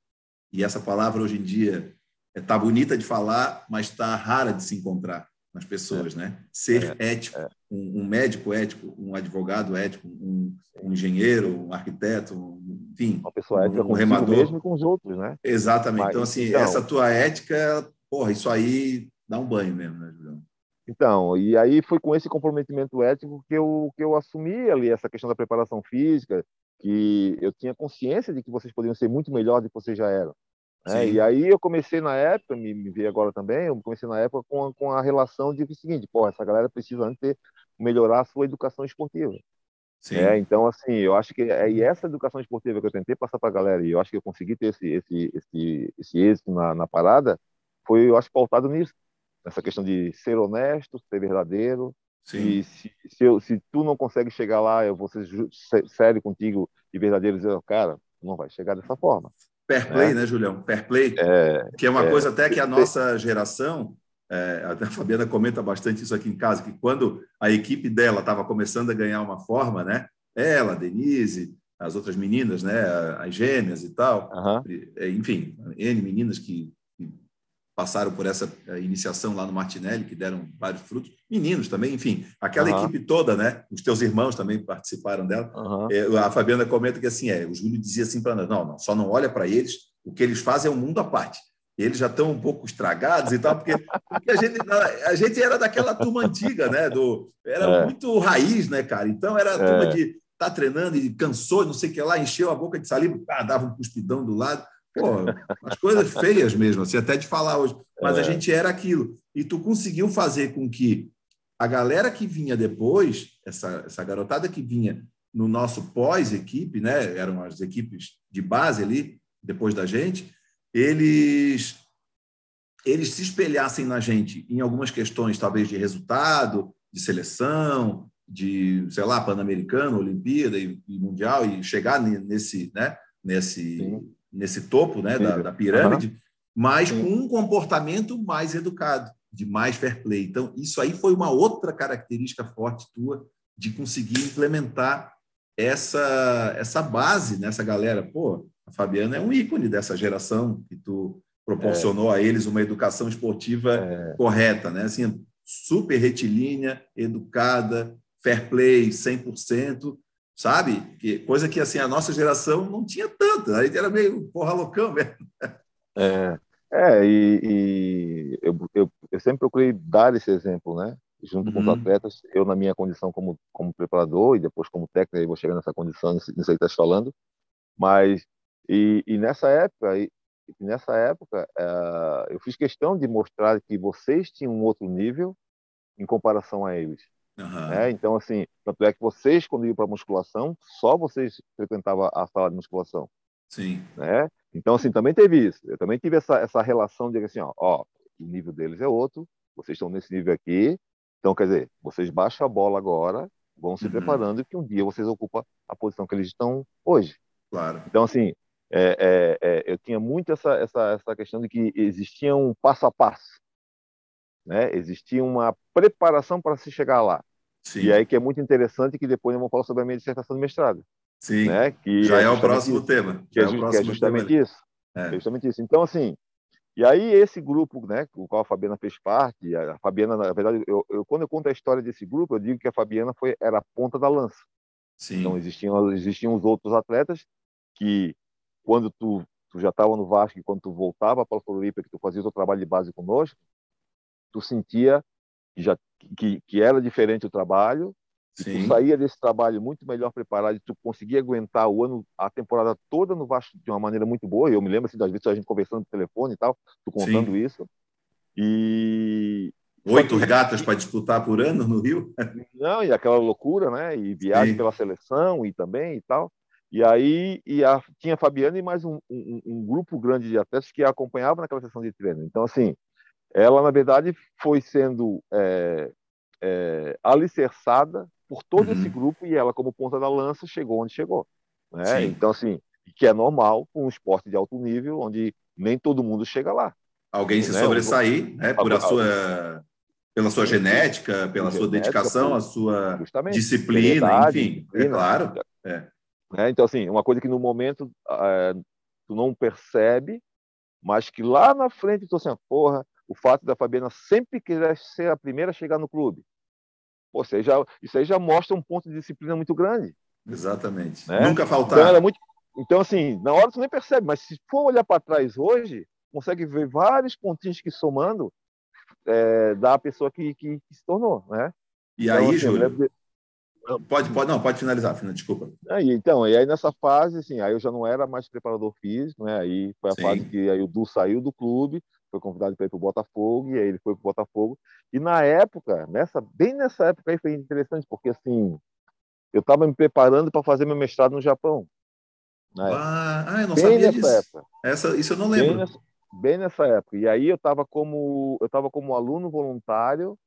e essa palavra hoje em dia está bonita de falar, mas está rara de se encontrar nas pessoas, é. né? Ser é. ético, é. um, um, médico ético, um advogado ético, um, um engenheiro, um arquiteto, um, enfim, uma pessoa ética um, um remador mesmo com os outros, né? Exatamente. Mas, então assim, então, essa tua ética, porra, isso aí dá um banho mesmo, né, Julião? Então, e aí foi com esse comprometimento ético que eu, que eu assumi ali essa questão da preparação física, que eu tinha consciência de que vocês poderiam ser muito melhor do que vocês já eram. Né? E aí eu comecei na época, me, me vi agora também, eu comecei na época com, a, com a relação de o seguinte, pô, essa galera precisa antes ter, melhorar a sua educação esportiva. Sim. É, então, assim, eu acho que é e essa educação esportiva que eu tentei passar para a galera, e eu acho que eu consegui ter esse, esse, esse, esse êxito na, na parada, foi, eu acho, pautado nisso essa questão de ser honesto, ser verdadeiro. Sim. E se, se, eu, se tu não consegue chegar lá, eu vou ser sério contigo e verdadeiro dizer, cara, não vai chegar dessa forma. Fair play, né, né Julião? Fair play. É, que é uma é, coisa até que a nossa geração, é, até a Fabiana comenta bastante isso aqui em casa, que quando a equipe dela estava começando a ganhar uma forma, né? Ela, a Denise, as outras meninas, né? As gêmeas e tal, enfim, N meninas que passaram por essa eh, iniciação lá no Martinelli, que deram vários frutos. Meninos também, enfim, aquela uhum. equipe toda, né? Os teus irmãos também participaram dela. Uhum. a Fabiana comenta que assim, é, o Júlio dizia assim para nós, não, não, só não olha para eles, o que eles fazem é um mundo à parte. Eles já estão um pouco estragados e tal, porque, porque a, gente, a gente era daquela turma antiga, né? Do, era é. muito raiz, né, cara? Então era a turma é. de tá treinando e cansou, não sei o que lá, encheu a boca de saliva, ah, dava um cuspidão do lado. Pô, as coisas feias mesmo, assim, até de falar hoje. Mas é. a gente era aquilo. E tu conseguiu fazer com que a galera que vinha depois, essa, essa garotada que vinha no nosso pós-equipe, né? Eram as equipes de base ali, depois da gente, eles eles se espelhassem na gente em algumas questões, talvez de resultado, de seleção, de, sei lá, Pan-Americano, Olimpíada e, e, Mundial, e chegar nesse, né, nesse, nesse topo né, da, da pirâmide, uhum. mas com um comportamento mais educado, de mais fair play. Então, isso aí foi uma outra característica forte tua de conseguir implementar essa, essa base nessa galera. Pô, a Fabiana é um ícone dessa geração que tu proporcionou é. a eles uma educação esportiva é. correta, né? Assim, super retilínea, educada, fair play 100%, sabe? Que, coisa que assim a nossa geração não tinha tanto, a gente era meio porra loucão mesmo. É, é e, e eu, eu, eu, sempre procurei dar esse exemplo, né? Junto uhum. com os uhum. atletas, eu na minha condição como, como preparador e depois como técnico, aí vou chegar nessa condição, nisso que está falando, mas e, e nessa época, e, nessa época uh, eu fiz questão de mostrar que vocês tinham um outro nível em comparação a eles. Uhum. Né? Então, assim, tanto é que vocês, quando iam para musculação, só vocês frequentavam a sala de musculação. Sim. Né? Então, assim, também teve isso. Eu também tive essa, essa relação de assim, ó, ó, o nível deles é outro, vocês estão nesse nível aqui, então, quer dizer, vocês baixam a bola agora, vão se uhum. preparando que um dia vocês ocupam a posição que eles estão hoje. Claro. Então, assim, é, é, é, eu tinha muito essa, essa, essa questão de que existia um passo a passo. Né? Existia uma preparação para se chegar lá. Sim. E aí que é muito interessante que depois eu vou falar sobre a minha dissertação de mestrado. Sim, né? que já é, é o próximo isso. tema. Que é, é, que é justamente tema. isso. É. justamente isso. Então, assim, e aí esse grupo, né, o qual a Fabiana fez parte, a Fabiana, na verdade, eu, eu, quando eu conto a história desse grupo, eu digo que a Fabiana foi, era a ponta da lança. Sim. Então existiam, existiam os outros atletas que quando tu, tu já estava no Vasco e quando tu voltava para o Floripa, que tu fazia o teu trabalho de base conosco, tu sentia que, já, que, que era diferente o trabalho, tu saía desse trabalho muito melhor preparado e tu conseguia aguentar o ano, a temporada toda no Vasco de uma maneira muito boa. Eu me lembro assim, das vezes a gente conversando no telefone e tal, tu contando Sim. isso. E oito regatas para disputar por ano no Rio? Não, e aquela loucura, né? E viagem Sim. pela seleção e também e tal. E aí e a, tinha a Fabiana e mais um, um, um, grupo grande de atletas que a acompanhavam naquela sessão de treino. Então, assim, ela, na verdade, foi sendo é, é, alicerçada por todo uhum. esse grupo e ela, como ponta da lança, chegou onde chegou. Né? Então, assim, que é normal um esporte de alto nível, onde nem todo mundo chega lá. Alguém se né? sobressair né? por a sua pela sua genética, pela sua dedicação, a sua disciplina, enfim, disciplina, é claro. É. Né? Então, assim, uma coisa que no momento é, tu não percebe, mas que lá na frente tu assim, porra, o fato da Fabiana sempre querer ser a primeira a chegar no clube. Ou seja, isso aí já mostra um ponto de disciplina muito grande. Exatamente. Né? Nunca faltar. Então, muito... então, assim, na hora tu nem percebe, mas se for olhar para trás hoje, consegue ver vários pontinhos que somando é, da pessoa que, que, que, se tornou, né? E então, aí, assim, Júlio, Pode, pode, não, pode finalizar, Fina, desculpa. Aí, então, e aí nessa fase, assim, aí eu já não era mais preparador físico, né? Aí foi a Sim. fase que aí o Du saiu do clube, foi convidado para ir para o Botafogo, e aí ele foi para o Botafogo. E na época, nessa, bem nessa época aí foi interessante, porque assim, eu estava me preparando para fazer meu mestrado no Japão. Ah, ah, eu não bem sabia disso. Época. Essa, isso eu não lembro. Bem nessa, bem nessa época. E aí eu estava como eu como aluno voluntário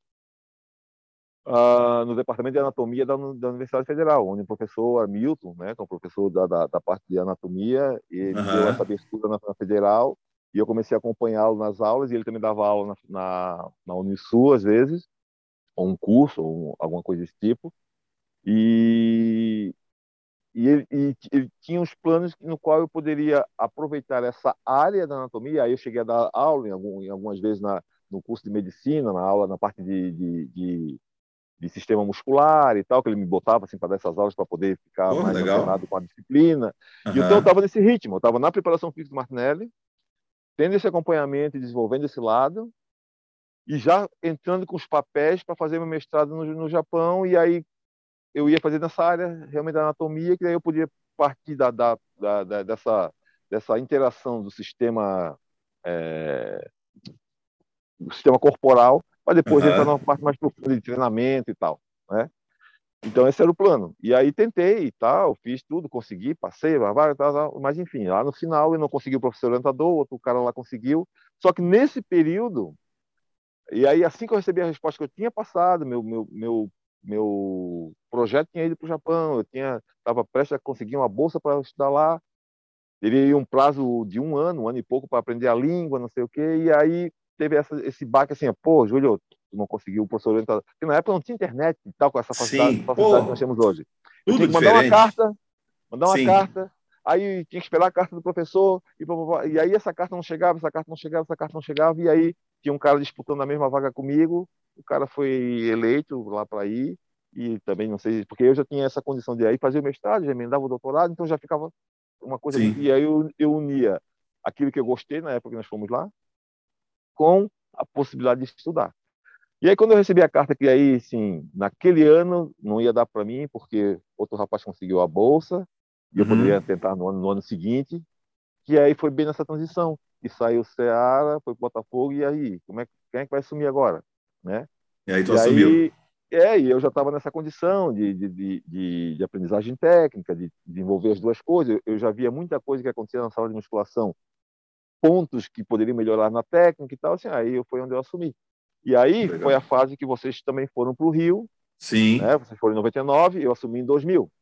uh, no departamento de anatomia da, da, Universidade Federal, onde o professor Hamilton, né, que é o professor da, da, da parte de anatomia, ele uhum. deu essa abertura na, na Federal e eu comecei a acompanhá-lo nas aulas e ele também dava aula na, na, na Unisul às vezes, ou um curso, ou alguma coisa desse tipo. E, e ele, e ele, tinha uns planos no qual eu poderia aproveitar essa área da anatomia. Aí eu cheguei a dar aula em, algum, em algumas vezes na, no curso de medicina, na aula na parte de, de, de de sistema muscular e tal, que ele me botava assim para dar essas aulas para poder ficar mais legal. com a disciplina. Uhum. E então eu estava nesse ritmo, eu estava na preparação física do Martinelli, tendo esse acompanhamento e desenvolvendo esse lado, e já entrando com os papéis para fazer meu mestrado no, no Japão, e aí eu ia fazer nessa área realmente da anatomia, que daí eu podia partir da, da, da, dessa, dessa interação do sistema é, do sistema corporal para depois uhum. entrar numa parte mais profunda de treinamento e tal, né? Então esse era o plano. E aí tentei e tal, fiz tudo, consegui, passei, tal, tal, mas enfim, lá no final eu não consegui o professor orientador, outro cara lá conseguiu. Só que nesse período, e aí assim que eu recebi a resposta que eu tinha passado, meu meu meu meu projeto tinha ido para o Japão, eu tinha estava prestes a conseguir uma bolsa para estudar lá, teria um prazo de um ano, um ano e pouco para aprender a língua, não sei o quê, e aí teve essa, esse baque assim, pô, Júlio, tu não conseguiu o professor orientador. Porque na época não tinha internet e tal, com essa facilidade, facilidade que nós temos hoje. Eu tinha que mandar diferente. uma carta, mandar uma Sim. carta, aí tinha que esperar a carta do professor, e, e aí essa carta não chegava, essa carta não chegava, essa carta não chegava, e aí tinha um cara disputando a mesma vaga comigo, o cara foi eleito lá para ir, e também não sei, porque eu já tinha essa condição de aí fazer o mestrado, já emendava o doutorado, então já ficava uma coisa. Sim. E aí eu, eu unia aquilo que eu gostei na época que nós fomos lá com a possibilidade de estudar. E aí, quando eu recebi a carta que aí, sim, naquele ano não ia dar para mim, porque outro rapaz conseguiu a bolsa, e eu uhum. poderia tentar no ano, no ano seguinte, que aí foi bem nessa transição. E saiu o Ceará, foi o Botafogo, e aí, como é, quem é que vai assumir agora? Né? E aí tu e assumiu. Aí, é, e eu já estava nessa condição de, de, de, de, aprendizagem técnica, de desenvolver as duas coisas. Eu já via muita coisa que acontecia na sala de musculação, pontos que poderiam melhorar na técnica e tal, assim, aí foi onde eu assumi. E aí Legal. foi a fase que vocês também foram para o Rio. Sim. Né? Vocês foram em 99, eu assumi em 2000.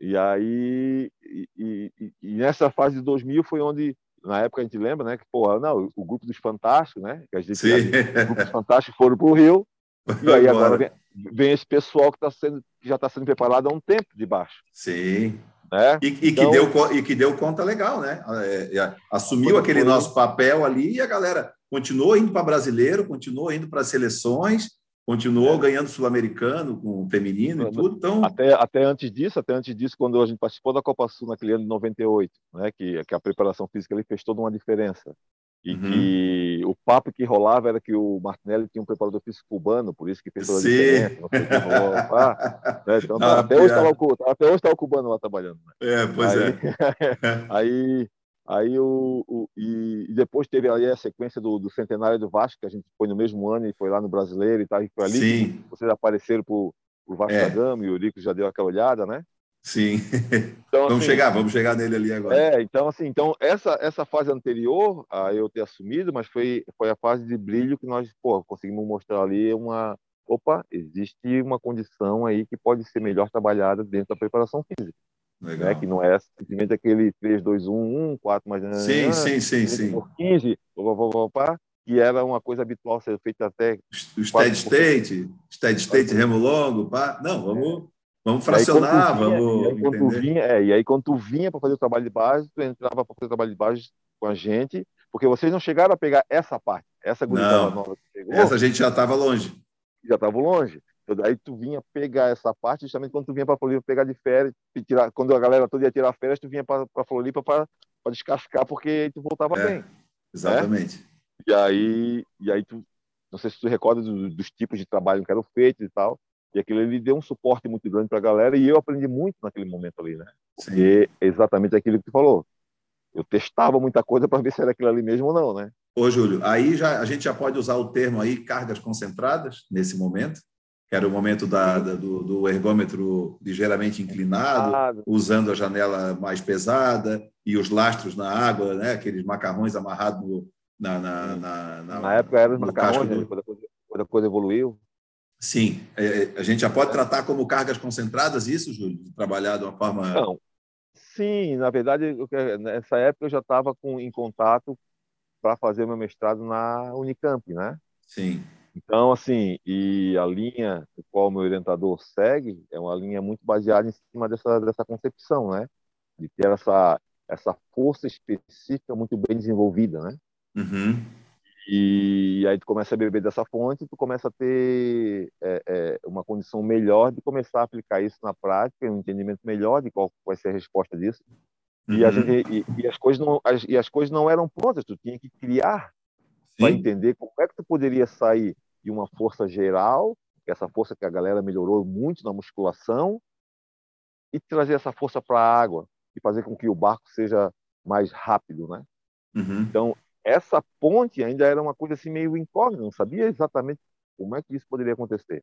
E aí, e, e, e, nessa fase de 2000 foi onde, na época a gente lembra, né, que pô, não, o grupo dos Fantásticos, né, que a gente, Sim. os grupos Fantásticos foram para o Rio, e aí agora vem, vem esse pessoal que, tá sendo, que já está sendo preparado há um tempo de baixo. Sim. Né? E, e então, que deu, e que deu conta legal, né? É, é, assumiu aquele foi... nosso papel ali e a galera continuou indo para brasileiro, continuou indo para seleções, continuou é. ganhando sul-americano com feminino e tudo. Então... Até, até antes disso, até antes disso, quando a gente participou da Copa Sul naquele ano de 98, né? que, que a preparação física ali fez toda uma diferença. E uhum. que o papo que rolava era que o Martinelli tinha um preparador físico cubano, por isso que fez toda a diferença. Não sei que rolou, né? então, até, hoje o, até hoje está o cubano lá trabalhando. Né? É, pois aí, é. aí, aí o, o, e, depois teve ali a sequência do, do, centenário do Vasco, que a gente foi no mesmo ano e foi lá no Brasileiro e tal, e foi ali Sim. vocês apareceram para o Vasco é. da Gama e o Rico já deu aquela olhada, né? Sim. Então, vamos assim, chegar, vamos chegar nele ali agora. É, então assim, então essa essa fase anterior a eu ter assumido, mas foi foi a fase de brilho que nós, pô, conseguimos mostrar ali uma opa, existe uma condição aí que pode ser melhor trabalhada dentro da preparação física. Né? Legal. Né? Que não é simplesmente aquele 3 2 1 1 4 mais Sim, sim, sim, sim. Por 15, opa, opa, opa, que era uma coisa habitual ser feita até o steady state, steady state remo longo, pá. Não, vamos é Vamos fracionar, vinha, vamos. E aí, quando tu vinha, é, e aí, quando tu vinha para fazer o trabalho de base, tu entrava para fazer o trabalho de base com a gente, porque vocês não chegaram a pegar essa parte, essa gurizada nova que chegou. Essa gente já estava longe. Já estava longe. Daí tu vinha pegar essa parte, justamente quando tu vinha para Floripa pegar de férias, tirar, quando a galera toda ia tirar férias, tu vinha para Floripa para descascar, porque aí tu voltava é, bem. Exatamente. Né? E aí, e aí tu, não sei se tu recorda dos, dos tipos de trabalho que eram feitos e tal. E aquilo ali deu um suporte muito grande para a galera e eu aprendi muito naquele momento ali, né? Porque é exatamente aquilo que tu falou. Eu testava muita coisa para ver se era aquilo ali mesmo ou não, né? Ô, Júlio, aí já, a gente já pode usar o termo aí cargas concentradas nesse momento, que era o momento da, da do, do, ergômetro ligeiramente inclinado, usando a janela mais pesada e os lastros na água, né? aqueles macarrões amarrados no, na, na, na, na, na época eram os macarrões, do... quando, a coisa, quando a coisa evoluiu. Sim, é, é, a gente já pode tratar como cargas concentradas isso, Júlio? Trabalhar de uma forma. Não. Sim, na verdade, nessa época eu já estava em contato para fazer meu mestrado na Unicamp, né? Sim. Então, assim, e a linha que qual o meu orientador segue é uma linha muito baseada em cima dessa, dessa concepção, né? De ter essa, essa força específica muito bem desenvolvida, né? Uhum. E aí tu começa a beber dessa fonte, tu começa a ter é, é, uma condição melhor de começar a aplicar isso na prática, um entendimento melhor de qual vai ser a resposta disso. Uhum. E, a uhum. gente, e, e, as coisas não, as, e as coisas não eram prontas, tu tinha que criar para entender como é que tu poderia sair de uma força geral, essa força que a galera melhorou muito na musculação, e trazer essa força para a água e fazer com que o barco seja mais rápido, né? Uhum. Então essa ponte ainda era uma coisa assim meio incógnita, não sabia exatamente como é que isso poderia acontecer.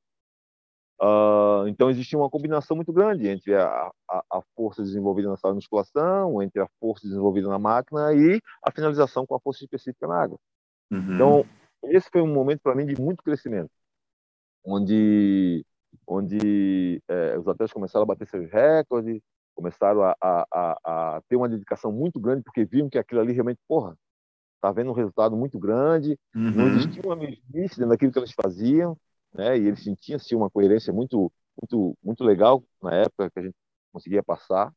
Uh, então existia uma combinação muito grande entre a, a, a, força desenvolvida na sala de musculação, entre a força desenvolvida na máquina e a finalização com a força específica na água. Uhum. Então esse foi um momento para mim de muito crescimento, onde onde é, os atletas começaram a bater seus recordes, começaram a, a, a, ter uma dedicação muito grande porque viam que aquilo ali realmente, porra, está vendo um resultado muito grande, uhum. não existia uma mesmice dentro daquilo que eles faziam, né? E eles sentiam assim, uma coerência muito, muito, muito legal na época que a gente conseguia passar.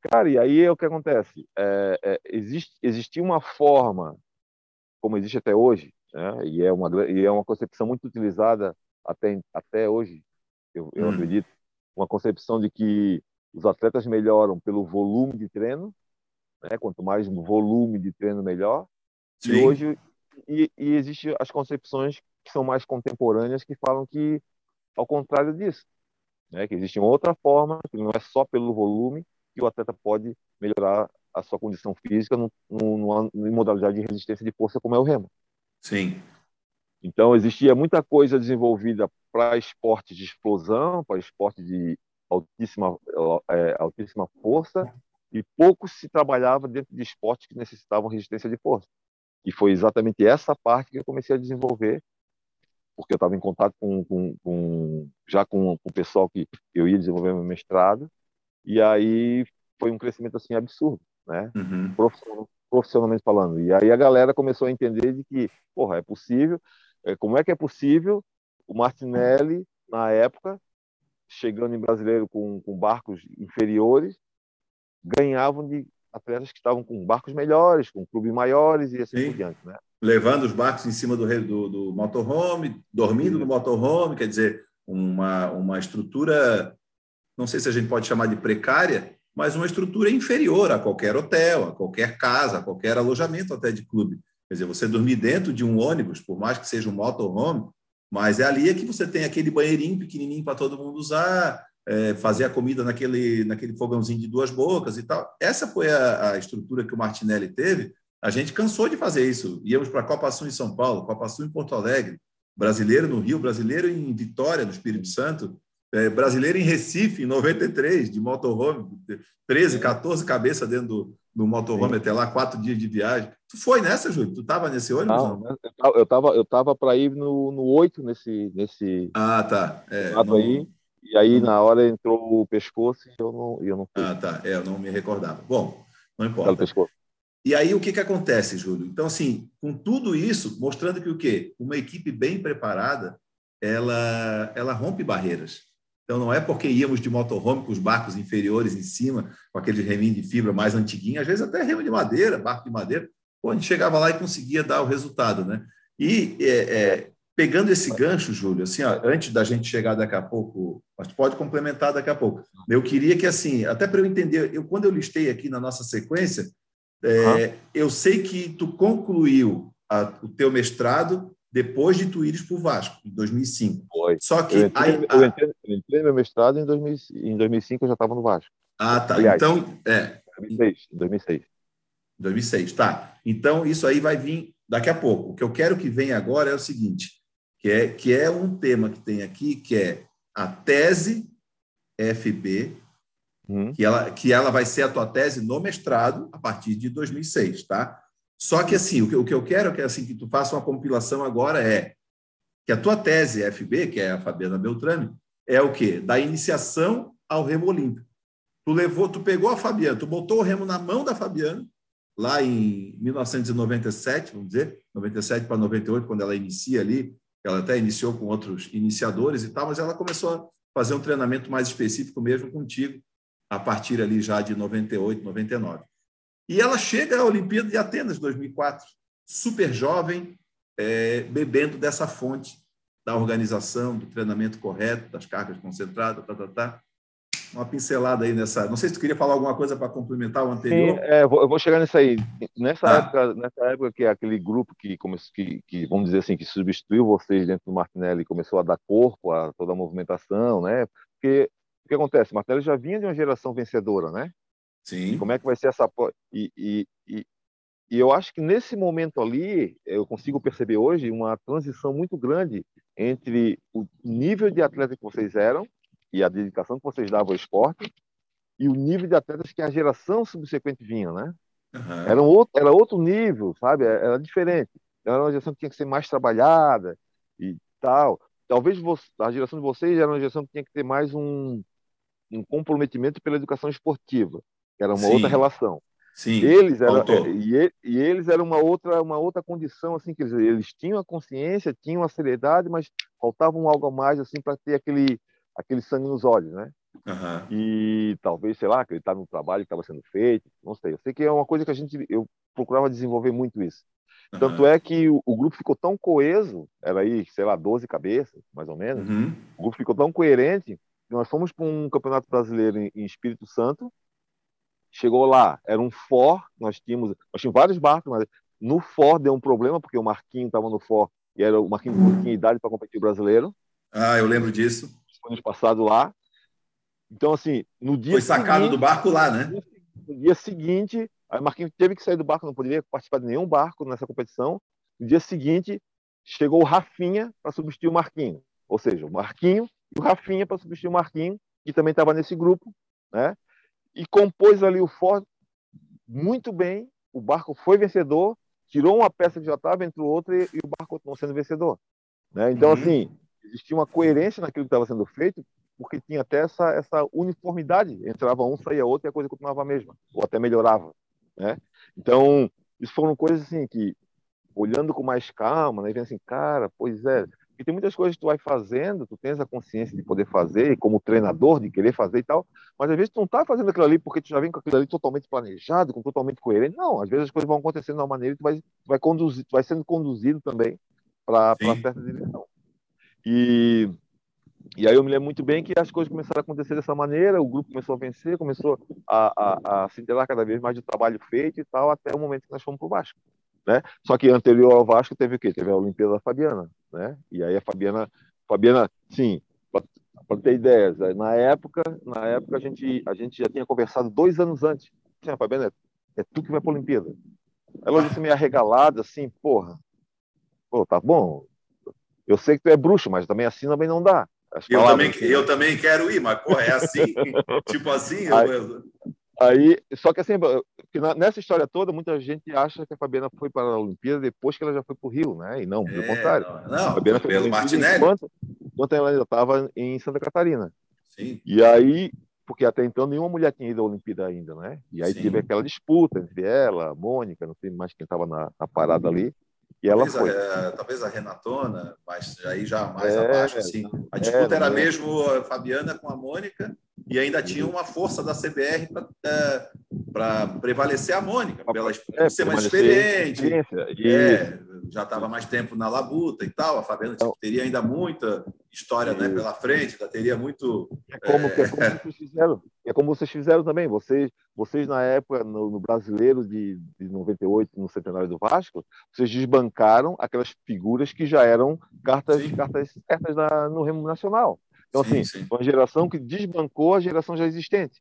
Cara, e aí é o que acontece? É, é, existe, existia uma forma, como existe até hoje, né? e, é uma, e é uma concepção muito utilizada até, até hoje, eu, eu hum. acredito, uma concepção de que os atletas melhoram pelo volume de treino, né? quanto mais volume de treino, melhor. Sim. E hoje e, e existem as concepções que são mais contemporâneas que falam que ao contrário disso, né? que existe uma outra forma, que não é só pelo volume que o atleta pode melhorar a sua condição física no, no, numa modalidade de resistência de força como é o remo. Sim. Então existia muita coisa desenvolvida para esporte de explosão, para esporte de altíssima, é, altíssima força, e pouco se trabalhava dentro de esportes que necessitavam resistência de força. E foi exatamente essa parte que eu comecei a desenvolver, porque eu estava em contato com, com, com já com, com, o pessoal que eu ia desenvolver meu mestrado, e aí foi um crescimento assim absurdo, né? Uhum. Profissional, profissionalmente falando. E aí a galera começou a entender de que, porra, é possível. É, como é que é possível o Martinelli, na época, chegando em brasileiro com, com barcos inferiores, ganhavam de atletas que estavam com barcos melhores, com clubes maiores e assim Sim. por diante, né? Levando os barcos em cima do, do, do motorhome, dormindo Sim. no motorhome, quer dizer, uma, uma estrutura, não sei se a gente pode chamar de precária, mas uma estrutura inferior a qualquer hotel, a qualquer casa, a qualquer alojamento até de clube. Quer dizer, você dormir dentro de um ônibus, por mais que seja um motorhome, mas é ali é que você tem aquele banheirinho pequenininho para todo mundo usar, é, fazer a comida naquele, naquele fogãozinho de duas bocas e tal. Essa foi a, a estrutura que o Martinelli teve. A gente cansou de fazer isso. Íamos para a Copa Sul em São Paulo, Copa Sul em Porto Alegre, brasileiro no Rio, brasileiro em Vitória, no Espírito Santo, é, brasileiro em Recife, em 93, de motorhome, 13, 14 cabeças dentro do, do motorhome Sim. até lá, quatro dias de viagem. Tu foi nessa, Júlio? Tu estava nesse ônibus? Não, não? eu estava eu tava para ir no, no 8 nesse, nesse. Ah, tá. É, no... aí. E aí, na hora, entrou o pescoço e eu não, eu não fui. Ah, tá. É, eu não me recordava. Bom, não importa. E aí, o que, que acontece, Júlio? Então, assim, com tudo isso, mostrando que o quê? Uma equipe bem preparada, ela, ela rompe barreiras. Então, não é porque íamos de motorhome com os barcos inferiores em cima, com aquele reminho de fibra mais antiguinho, às vezes até remo de madeira, barco de madeira, pô, a gente chegava lá e conseguia dar o resultado, né? E é, é, pegando esse gancho, Júlio, assim, ó, antes da gente chegar daqui a pouco, mas pode complementar daqui a pouco. Eu queria que, assim, até para eu entender, eu quando eu listei aqui na nossa sequência, é, eu sei que tu concluiu a, o teu mestrado depois de tu ires para o Vasco, em 2005. Foi. Só que... Eu entrei, aí, eu entrei, eu entrei meu mestrado em, 2000, em 2005, eu já estava no Vasco. Ah, tá. Aliás, então... É. 2006, 2006. 2006, tá. Então, isso aí vai vir daqui a pouco. O que eu quero que venha agora é o seguinte: que é, que é um tema que tem aqui, que é a tese FB, hum. que, ela, que ela vai ser a tua tese no mestrado a partir de 2006, tá? Só que, assim, o que, o que eu quero que, assim, que tu faça uma compilação agora é que a tua tese FB, que é a Fabiana Beltrame, é o quê? Da iniciação ao remo olímpico. Tu levou, tu pegou a Fabiana, tu botou o remo na mão da Fabiana, lá em 1997, vamos dizer, 97 para 98, quando ela inicia ali ela até iniciou com outros iniciadores e tal, mas ela começou a fazer um treinamento mais específico mesmo contigo, a partir ali já de 98, 99. E ela chega à Olimpíada de Atenas 2004, super jovem, é, bebendo dessa fonte da organização, do treinamento correto, das cargas concentradas, tá, tá, tá uma pincelada aí nessa. Não sei se tu queria falar alguma coisa para complementar o anterior. Sim, é, eu vou chegar nisso aí. Nessa, ah. época, nessa época que aquele grupo que, começou, que, que, vamos dizer assim, que substituiu vocês dentro do Martinelli começou a dar corpo a toda a movimentação, né? Porque o que acontece? Martinelli já vinha de uma geração vencedora, né? Sim. E como é que vai ser essa. E, e, e, e eu acho que nesse momento ali, eu consigo perceber hoje uma transição muito grande entre o nível de atleta que vocês eram e a dedicação que vocês davam ao esporte e o nível de atletas que a geração subsequente vinha, né? Uhum. Era, um outro, era outro nível, sabe? Era diferente. Era uma geração que tinha que ser mais trabalhada e tal. Talvez a geração de vocês era uma geração que tinha que ter mais um, um comprometimento pela educação esportiva, era uma Sim. outra relação. Sim, eles eram e, e, eles eram uma outra uma outra condição assim que eles, eles tinham a consciência tinham a seriedade mas faltava um algo a mais assim para ter aquele aquele sangue nos olhos, né? Uhum. E talvez, sei lá, acreditar no trabalho que estava sendo feito, não sei. Eu sei que é uma coisa que a gente, eu procurava desenvolver muito isso. Uhum. Tanto é que o, o, grupo ficou tão coeso, era aí, sei lá, 12 cabeças, mais ou menos. Uhum. O grupo ficou tão coerente que nós fomos para um campeonato brasileiro em, em, Espírito Santo. Chegou lá, era um for, nós tínhamos, nós tínhamos vários barcos, mas no for deu um problema, porque o Marquinho estava no for e era o Marquinhos não tinha idade para competir o brasileiro. Ah, eu lembro disso. Ano passado lá. Então, assim, no dia. Foi sacado seguinte, do barco lá, né? No dia seguinte, aí Marquinhos teve que sair do barco, não poderia participar de nenhum barco nessa competição. No dia seguinte, chegou o Rafinha para substituir o Marquinho. Ou seja, o Marquinho e o Rafinha para substituir o Marquinho, que também estava nesse grupo, né? E compôs ali o Ford muito bem. O barco foi vencedor, tirou uma peça que já estava, entre outra e, e, o barco continuou sendo vencedor. Né? Então, uhum. assim, existia uma coerência naquilo que estava sendo feito, porque tinha até essa, essa uniformidade. Entrava um, saía outro e a coisa continuava a mesma, ou até melhorava. Né? Então, isso foram coisas assim que, olhando com mais calma, né, vendo assim, cara, pois é, e tem muitas coisas que tu vai fazendo, tu tens a consciência de poder fazer, como treinador, de querer fazer e tal, mas às vezes tu não está fazendo aquilo ali porque tu já vem com aquilo ali totalmente planejado, com totalmente coerente. Não, às vezes as coisas vão acontecendo de uma maneira e tu vai, vai, conduzir, tu vai sendo conduzido também para certa direção. E, e aí eu me lembro muito bem que as coisas começaram a acontecer dessa maneira, o grupo começou a vencer, começou a, a, a se enterar cada vez mais do trabalho feito e tal, até o momento que nós fomos para o Vasco. Né? Só que anterior ao Vasco teve o quê? Teve a Olimpíada da Fabiana, né? E aí a Fabiana, Fabiana, sim, para ter ideias, na época, na época a gente, a gente já tinha conversado dois anos antes. Sim, Fabiana, é, é tu que vai para a Olimpíada. Ela disse meio arregalada, assim, porra, pô, tá bom, eu sei que tu é bruxo, mas também assim também não dá. Eu também, assim, eu também quero ir, mas porra, é assim, tipo assim. Aí, eu... Aí, só que assim, nessa história toda, muita gente acha que a Fabiana foi para a Olimpíada depois que ela já foi para o Rio, né? E não, pelo é, contrário. Não, não a Fabiana foi pelo Martinelli. Enquanto, enquanto ela ainda estava em Santa Catarina. Sim. E aí, porque até então nenhuma mulher tinha ido à Olimpíada ainda, né? E aí Sim. teve aquela disputa entre ela, a Mônica, não sei mais quem estava na, na, parada ali. E ela talvez foi. A, talvez a Renatona, mas aí já mais é, abaixo, assim. A é, disputa é, era mesmo a Fabiana com a Mônica e ainda tinha uma força da CBR para é, prevalecer a Mônica, pela é, ser mais experiente. É, já estava mais tempo na labuta e tal. A Fabiana então, teria ainda muita história né, pela frente, ainda teria muito. É como, é... é como vocês fizeram. É como vocês fizeram também. Vocês, vocês na época, no, no brasileiro de, de 98, no centenário do Vasco, vocês desbancaram aquelas figuras que já eram cartas, cartas certas na, no remo nacional. Então, sim, assim, sim. uma geração que desbancou a geração já existente.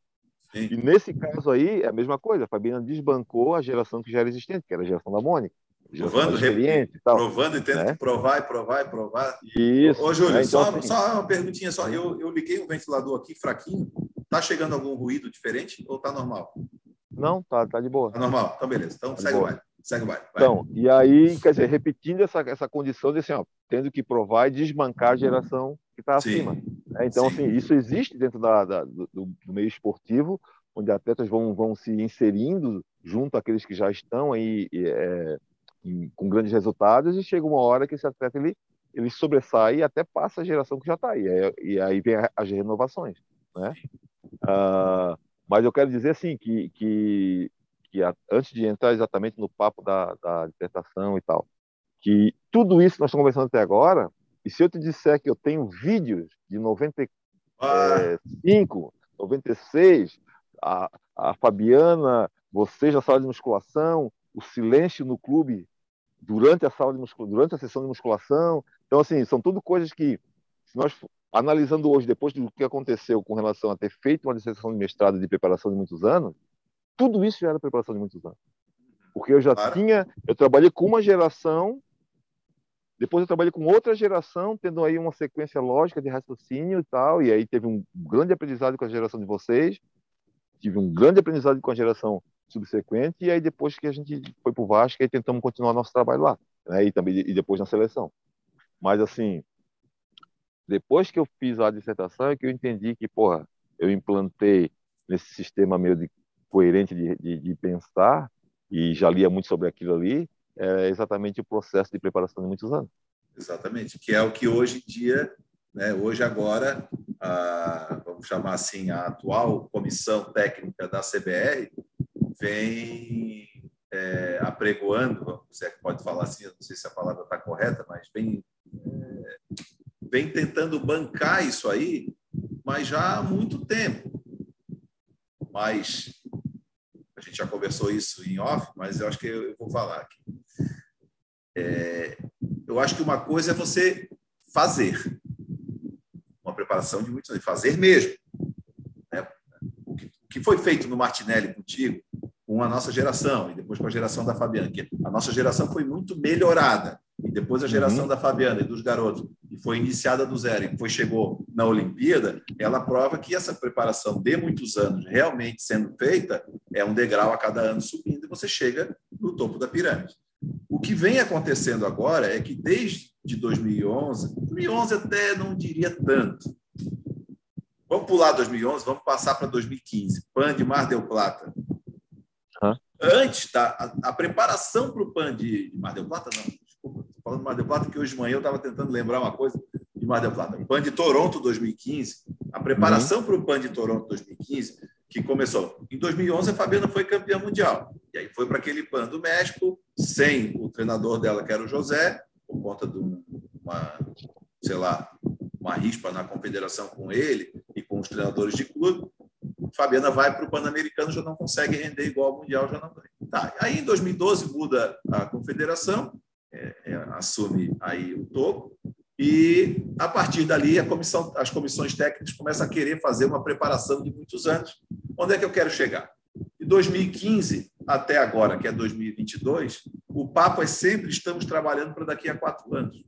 Sim. E nesse caso aí, é a mesma coisa. A Fabiana desbancou a geração que já era existente, que era a geração da Mônica. Provando, e tal, provando e tendo né? que provar e provar e provar. Isso. Ô, Júlio, é, então, só, assim... só uma perguntinha só. Eu, eu liguei o ventilador aqui fraquinho. Tá chegando algum ruído diferente ou tá normal? Não, tá, tá de boa. Tá normal. Então, beleza. Então, tá segue o baile. Segue o baile. Então, e aí, quer dizer, repetindo essa, essa condição de assim, ó, tendo que provar e desmancar a geração que está acima. Né? Então, Sim. assim, isso existe dentro da, da do, do, meio esportivo, onde atletas vão, vão se inserindo junto àqueles que já estão aí é, em, com grandes resultados e chega uma hora que esse atleta ele, ele sobressai e até passa a geração que já está aí. E aí vem as renovações. Né? Uh, mas eu quero dizer assim que, que, que a, antes de entrar exatamente no papo da, da dissertação e tal, que tudo isso que nós estamos conversando até agora, e se eu te disser que eu tenho vídeos de 95, ah. 96, a, a Fabiana, vocês na sala de musculação, o silêncio no clube durante a sala de musculação, durante a sessão de musculação. Então, assim, são tudo coisas que, se nós analisando hoje, depois do que aconteceu com relação a ter feito uma dissertação de mestrado de preparação de muitos anos, tudo isso já era preparação de muitos anos. Porque eu já claro. tinha, eu trabalhei com uma geração, depois eu trabalhei com outra geração, tendo aí uma sequência lógica de raciocínio e tal, e aí teve um grande aprendizado com a geração de vocês, tive um grande aprendizado com a geração subsequente, e aí depois que a gente foi para o Vasco, aí tentamos continuar nosso trabalho lá, né? e, também, e depois na seleção. Mas, assim, depois que eu fiz a dissertação, é que eu entendi que, porra, eu implantei nesse sistema meio de coerente de, de, de pensar, e já lia muito sobre aquilo ali, é exatamente o processo de preparação de muitos anos. Exatamente, que é o que hoje em dia, né, hoje agora, a, vamos chamar assim, a atual comissão técnica da CBR vem é, apregoando, se é que pode falar assim, não sei se a palavra está correta, mas vem, é, vem tentando bancar isso aí, mas já há muito tempo. Mas a gente já conversou isso em off, mas eu acho que eu vou falar aqui. É, eu acho que uma coisa é você fazer, uma preparação de muitos anos, fazer mesmo. Né? O, que, foi feito no Martinelli contigo, com a nossa geração, e depois com a geração da Fabiana, que a nossa geração foi muito melhorada, e depois a geração uhum. da Fabiana e dos garotos, e foi iniciada do zero, e depois chegou na Olimpíada, ela prova que essa preparação de muitos anos realmente sendo feita é um degrau a cada ano subindo, e você chega no topo da pirâmide. O que vem acontecendo agora é que desde 2011, 2011 até não diria tanto. Vamos pular 2011, vamos passar para 2015. PAN de Mar del Plata. Antes, tá, a, a preparação para o PAN de, de, Mar del Plata, não, desculpa, estou falando de Mar del Plata, que hoje de manhã eu estava tentando lembrar uma coisa de Mar del Plata. O PAN de Toronto 2015, a preparação uhum. para o PAN de Toronto 2015 que começou. Em 2011, a Fabiana foi campeã mundial. E aí foi para aquele PAN do México, sem o treinador dela, que era o José, por conta de uma, sei lá, uma rispa na confederação com ele e com os treinadores de clube. Fabiana vai para o Pan-Americano, já não consegue render igual ao Mundial, já não vai. Tá. Aí, em 2012, muda a confederação, é, é, assume aí o topo, e, a partir dali, comissão, as comissões técnicas começam a querer fazer uma preparação de muitos anos. Onde é que eu quero chegar? De 2015 até agora, que é 2022, o papo é sempre estamos trabalhando para daqui a quatro anos.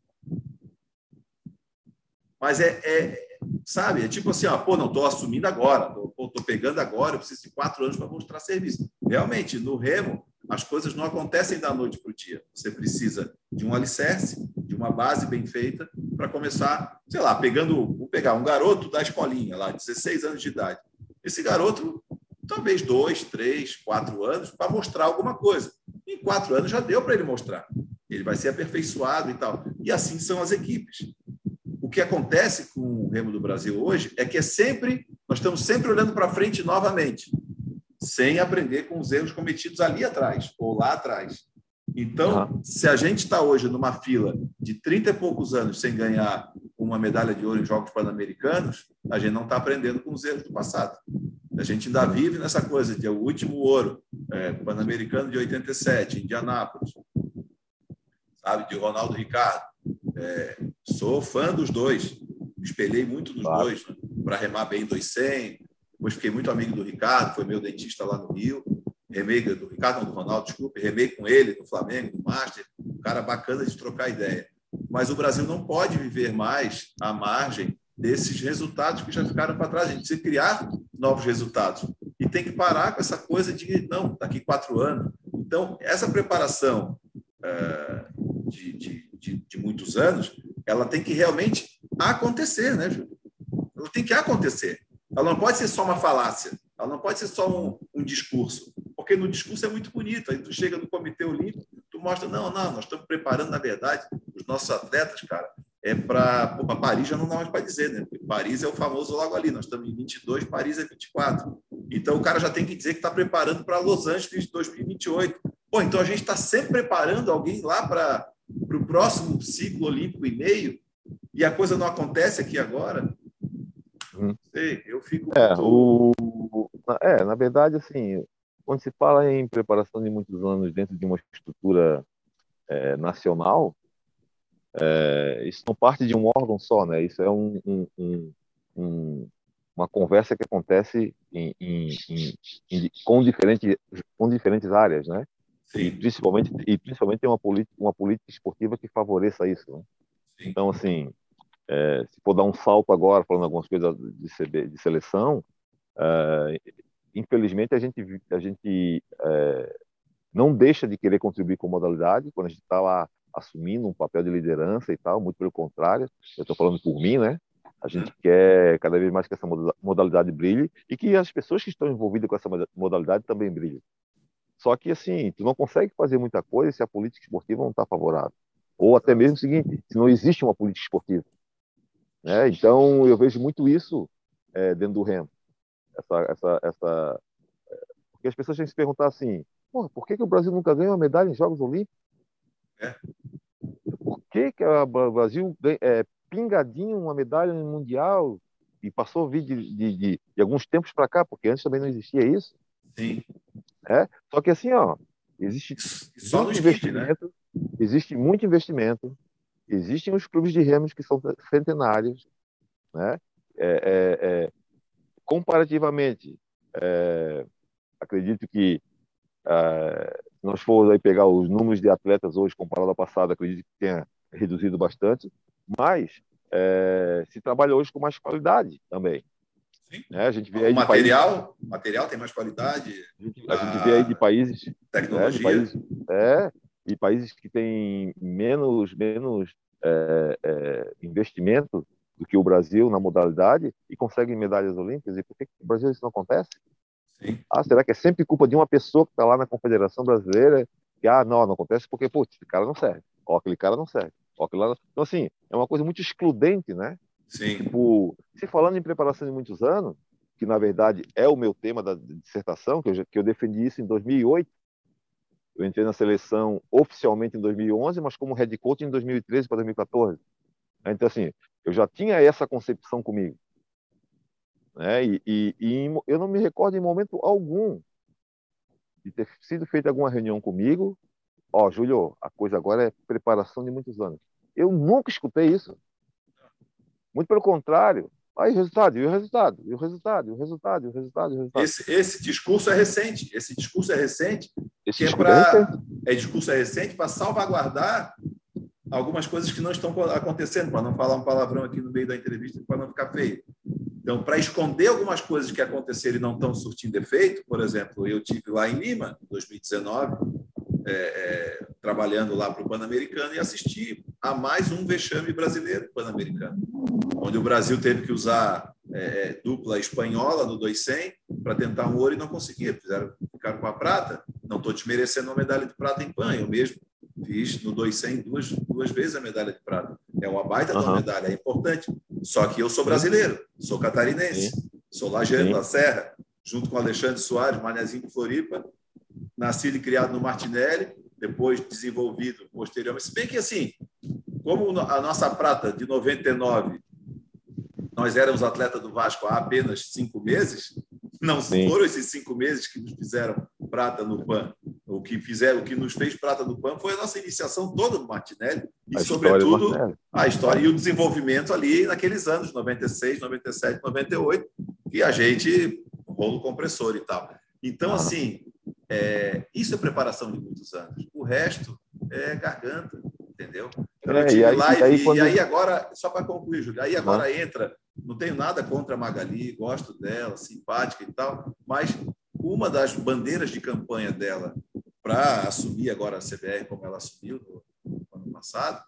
Mas é, é sabe, é tipo assim, ó, pô, não estou assumindo agora, estou pegando agora, eu preciso de quatro anos para mostrar serviço. Realmente, no remo, as coisas não acontecem da noite para o dia. Você precisa de um alicerce, de uma base bem feita, para começar, sei lá, pegando, vou pegar um garoto da escolinha, lá, 16 anos de idade. Esse garoto, talvez dois, três, quatro anos, para mostrar alguma coisa. Em quatro anos já deu para ele mostrar. Ele vai ser aperfeiçoado e tal. E assim são as equipes. O que acontece com o Remo do Brasil hoje é que é sempre, nós estamos sempre olhando para frente novamente sem aprender com os erros cometidos ali atrás ou lá atrás. Então, uhum. se a gente está hoje numa fila de 30 e poucos anos sem ganhar uma medalha de ouro em Jogos Pan-Americanos, a gente não está aprendendo com os erros do passado. A gente ainda vive nessa coisa de o último ouro, é, Pan-Americano de 87, Indianápolis, sabe, de Ronaldo Ricardo. É, sou fã dos dois, me espelhei muito nos claro. dois, né? para remar bem 200, depois fiquei muito amigo do Ricardo, foi meu dentista lá no Rio. Remei do Ricardo, não, do Ronaldo, desculpe, remei com ele no Flamengo, no Master. Um cara bacana de trocar ideia. Mas o Brasil não pode viver mais à margem desses resultados que já ficaram para trás. A gente precisa criar novos resultados. E tem que parar com essa coisa de, não, daqui quatro anos. Então, essa preparação uh, de, de, de, de, muitos anos, ela tem que realmente acontecer, né, Júlio? Ela tem que acontecer. Ela não pode ser só uma falácia, ela não pode ser só um, um discurso, porque no discurso é muito bonito. Aí tu chega no Comitê Olímpico, tu mostra, não, não, nós estamos preparando, na verdade, os nossos atletas, cara, é para Paris já não dá mais para dizer, né? Porque Paris é o famoso logo ali, nós estamos em 22, Paris é 24. Então o cara já tem que dizer que está preparando para Los Angeles de 2028. Pô, então a gente está sempre preparando alguém lá para o próximo ciclo olímpico e meio, e a coisa não acontece aqui agora. Uhum. Sei, eu fico. É, muito... o... é, na verdade, assim, quando se fala em preparação de muitos anos dentro de uma estrutura é, nacional, é, isso não parte de um órgão só, né? Isso é um, um, um, uma conversa que acontece em, em, em, com, diferentes, com diferentes áreas, né? Sim. E principalmente, e principalmente uma política, uma política esportiva que favoreça isso. Né? Então, assim, é, se for dar um salto agora, falando algumas coisas de, CB, de seleção, é, infelizmente a gente, a gente é, não deixa de querer contribuir com modalidade quando a gente está lá assumindo um papel de liderança e tal, muito pelo contrário, eu estou falando por mim, né? A gente quer cada vez mais que essa modalidade brilhe e que as pessoas que estão envolvidas com essa modalidade também brilhem. Só que, assim, tu não consegue fazer muita coisa se a política esportiva não está favorável. Ou até mesmo o seguinte, se não existe uma política esportiva. Né? Então, eu vejo muito isso é, dentro do remo. Essa, essa, essa... É, porque as pessoas têm que se perguntar assim, por que, que o Brasil nunca ganha uma medalha em Jogos Olímpicos? É. Por que, que o Brasil é, pingadinho uma medalha mundial e passou a vir de, de, de, de alguns tempos para cá, porque antes também não existia isso? Sim. É? Só que assim, ó, existe Só muito investimento, né? existe muito investimento, existem os clubes de remos que são centenários, né? É, é, é, comparativamente, é, acredito que é, se nós formos aí pegar os números de atletas hoje comparado ao passado, acredito que tenha reduzido bastante, mas se trabalha hoje com mais qualidade também. Né? A gente vê aí o material, países... material tem mais qualidade. A gente, a gente vê aí de países, tecnologia, né, de países, é, e países que têm menos menos é, é, investimento do que o Brasil na modalidade e conseguem medalhas olímpicas. E por que no Brasil isso não acontece? Sim. Ah, será que é sempre culpa de uma pessoa que está lá na Confederação Brasileira? Que, ah, não, não acontece porque, putz, esse cara não serve. Ó, aquele cara não serve. Ó, aquele lá... Então, assim, é uma coisa muito excludente, né? Sim. Tipo, se falando em preparação de muitos anos, que na verdade é o meu tema da dissertação, que eu, que eu defendi isso em 2008, eu entrei na seleção oficialmente em 2011, mas como head coach em 2013 para 2014. Então, assim, eu já tinha essa concepção comigo. Né? E, e, e, eu não me recordo em momento algum de ter sido feita alguma reunião comigo. Ó, oh, Júlio, a coisa agora é preparação de muitos anos. Eu nunca escutei isso. Muito pelo contrário. Aí, resultado, e o resultado, e o resultado, e o resultado, e o resultado, e o resultado. Esse, esse discurso é recente. Esse discurso é recente. Esse é discurso é, pra, é discurso é recente para salvaguardar algumas coisas que não estão acontecendo, para não falar um palavrão aqui no meio da entrevista, para não ficar feio. Então, para esconder algumas coisas que aconteceram e não estão surtindo efeito, por exemplo, eu tive lá em Lima, em 2019, é, é, trabalhando lá para o Pan-Americano e assisti a mais um vexame brasileiro Pan-Americano, onde o Brasil teve que usar é, é dupla espanhola no 200 para tentar um ouro e não conseguia. Fizeram, ficaram com a prata. Não estou desmerecendo uma medalha de prata em Pan, eu mesmo fiz no 200 duas, duas vezes a medalha de prata. É uma baita uhum. medalha, é importante. Só que eu sou brasileiro, sou catarinense, Sim. sou lajeano da Serra, junto com Alexandre Soares, Manezinho de Floripa, nascido e criado no Martinelli, depois desenvolvido posteriormente. Se bem que, assim, como a nossa prata de 99, nós éramos atleta do Vasco há apenas cinco meses, não Sim. foram esses cinco meses que nos fizeram prata no PAN. O que fizeram, o que nos fez prata no PAN foi a nossa iniciação toda no Martinelli e, a sobretudo, a história e o desenvolvimento ali naqueles anos, 96, 97, 98, que a gente rolo compressor e tal. Então, assim, é, isso é preparação de muitos anos. O resto é garganta, entendeu? Então, é, e aí, e, aí, quando... e aí agora, só para concluir, Júlio, aí agora entra não tenho nada contra a Magali, gosto dela, simpática e tal, mas uma das bandeiras de campanha dela para assumir agora a CBR como ela assumiu no, ano passado,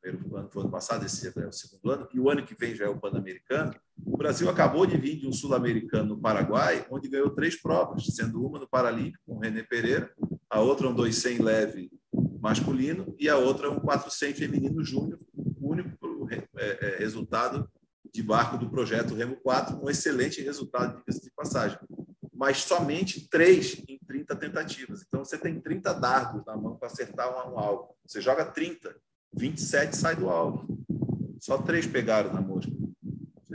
primeiro ano foi ano passado, esse é o segundo ano, e o ano que vem já é o Pan-Americano, o Brasil acabou de vir de um Sul-Americano no Paraguai, onde ganhou três provas, sendo uma no Paralímpico, com René Pereira, a outra um 200 leve masculino e a outra um 400 feminino júnior, o único é, é, resultado de barco do projeto Remo 4, com excelente resultado de passagem. Mas somente três em 30 tentativas. Então, você tem 30 dardos na mão para acertar um, alvo. Você joga 30, 27 sai do alvo. Só três pegaram na mosca.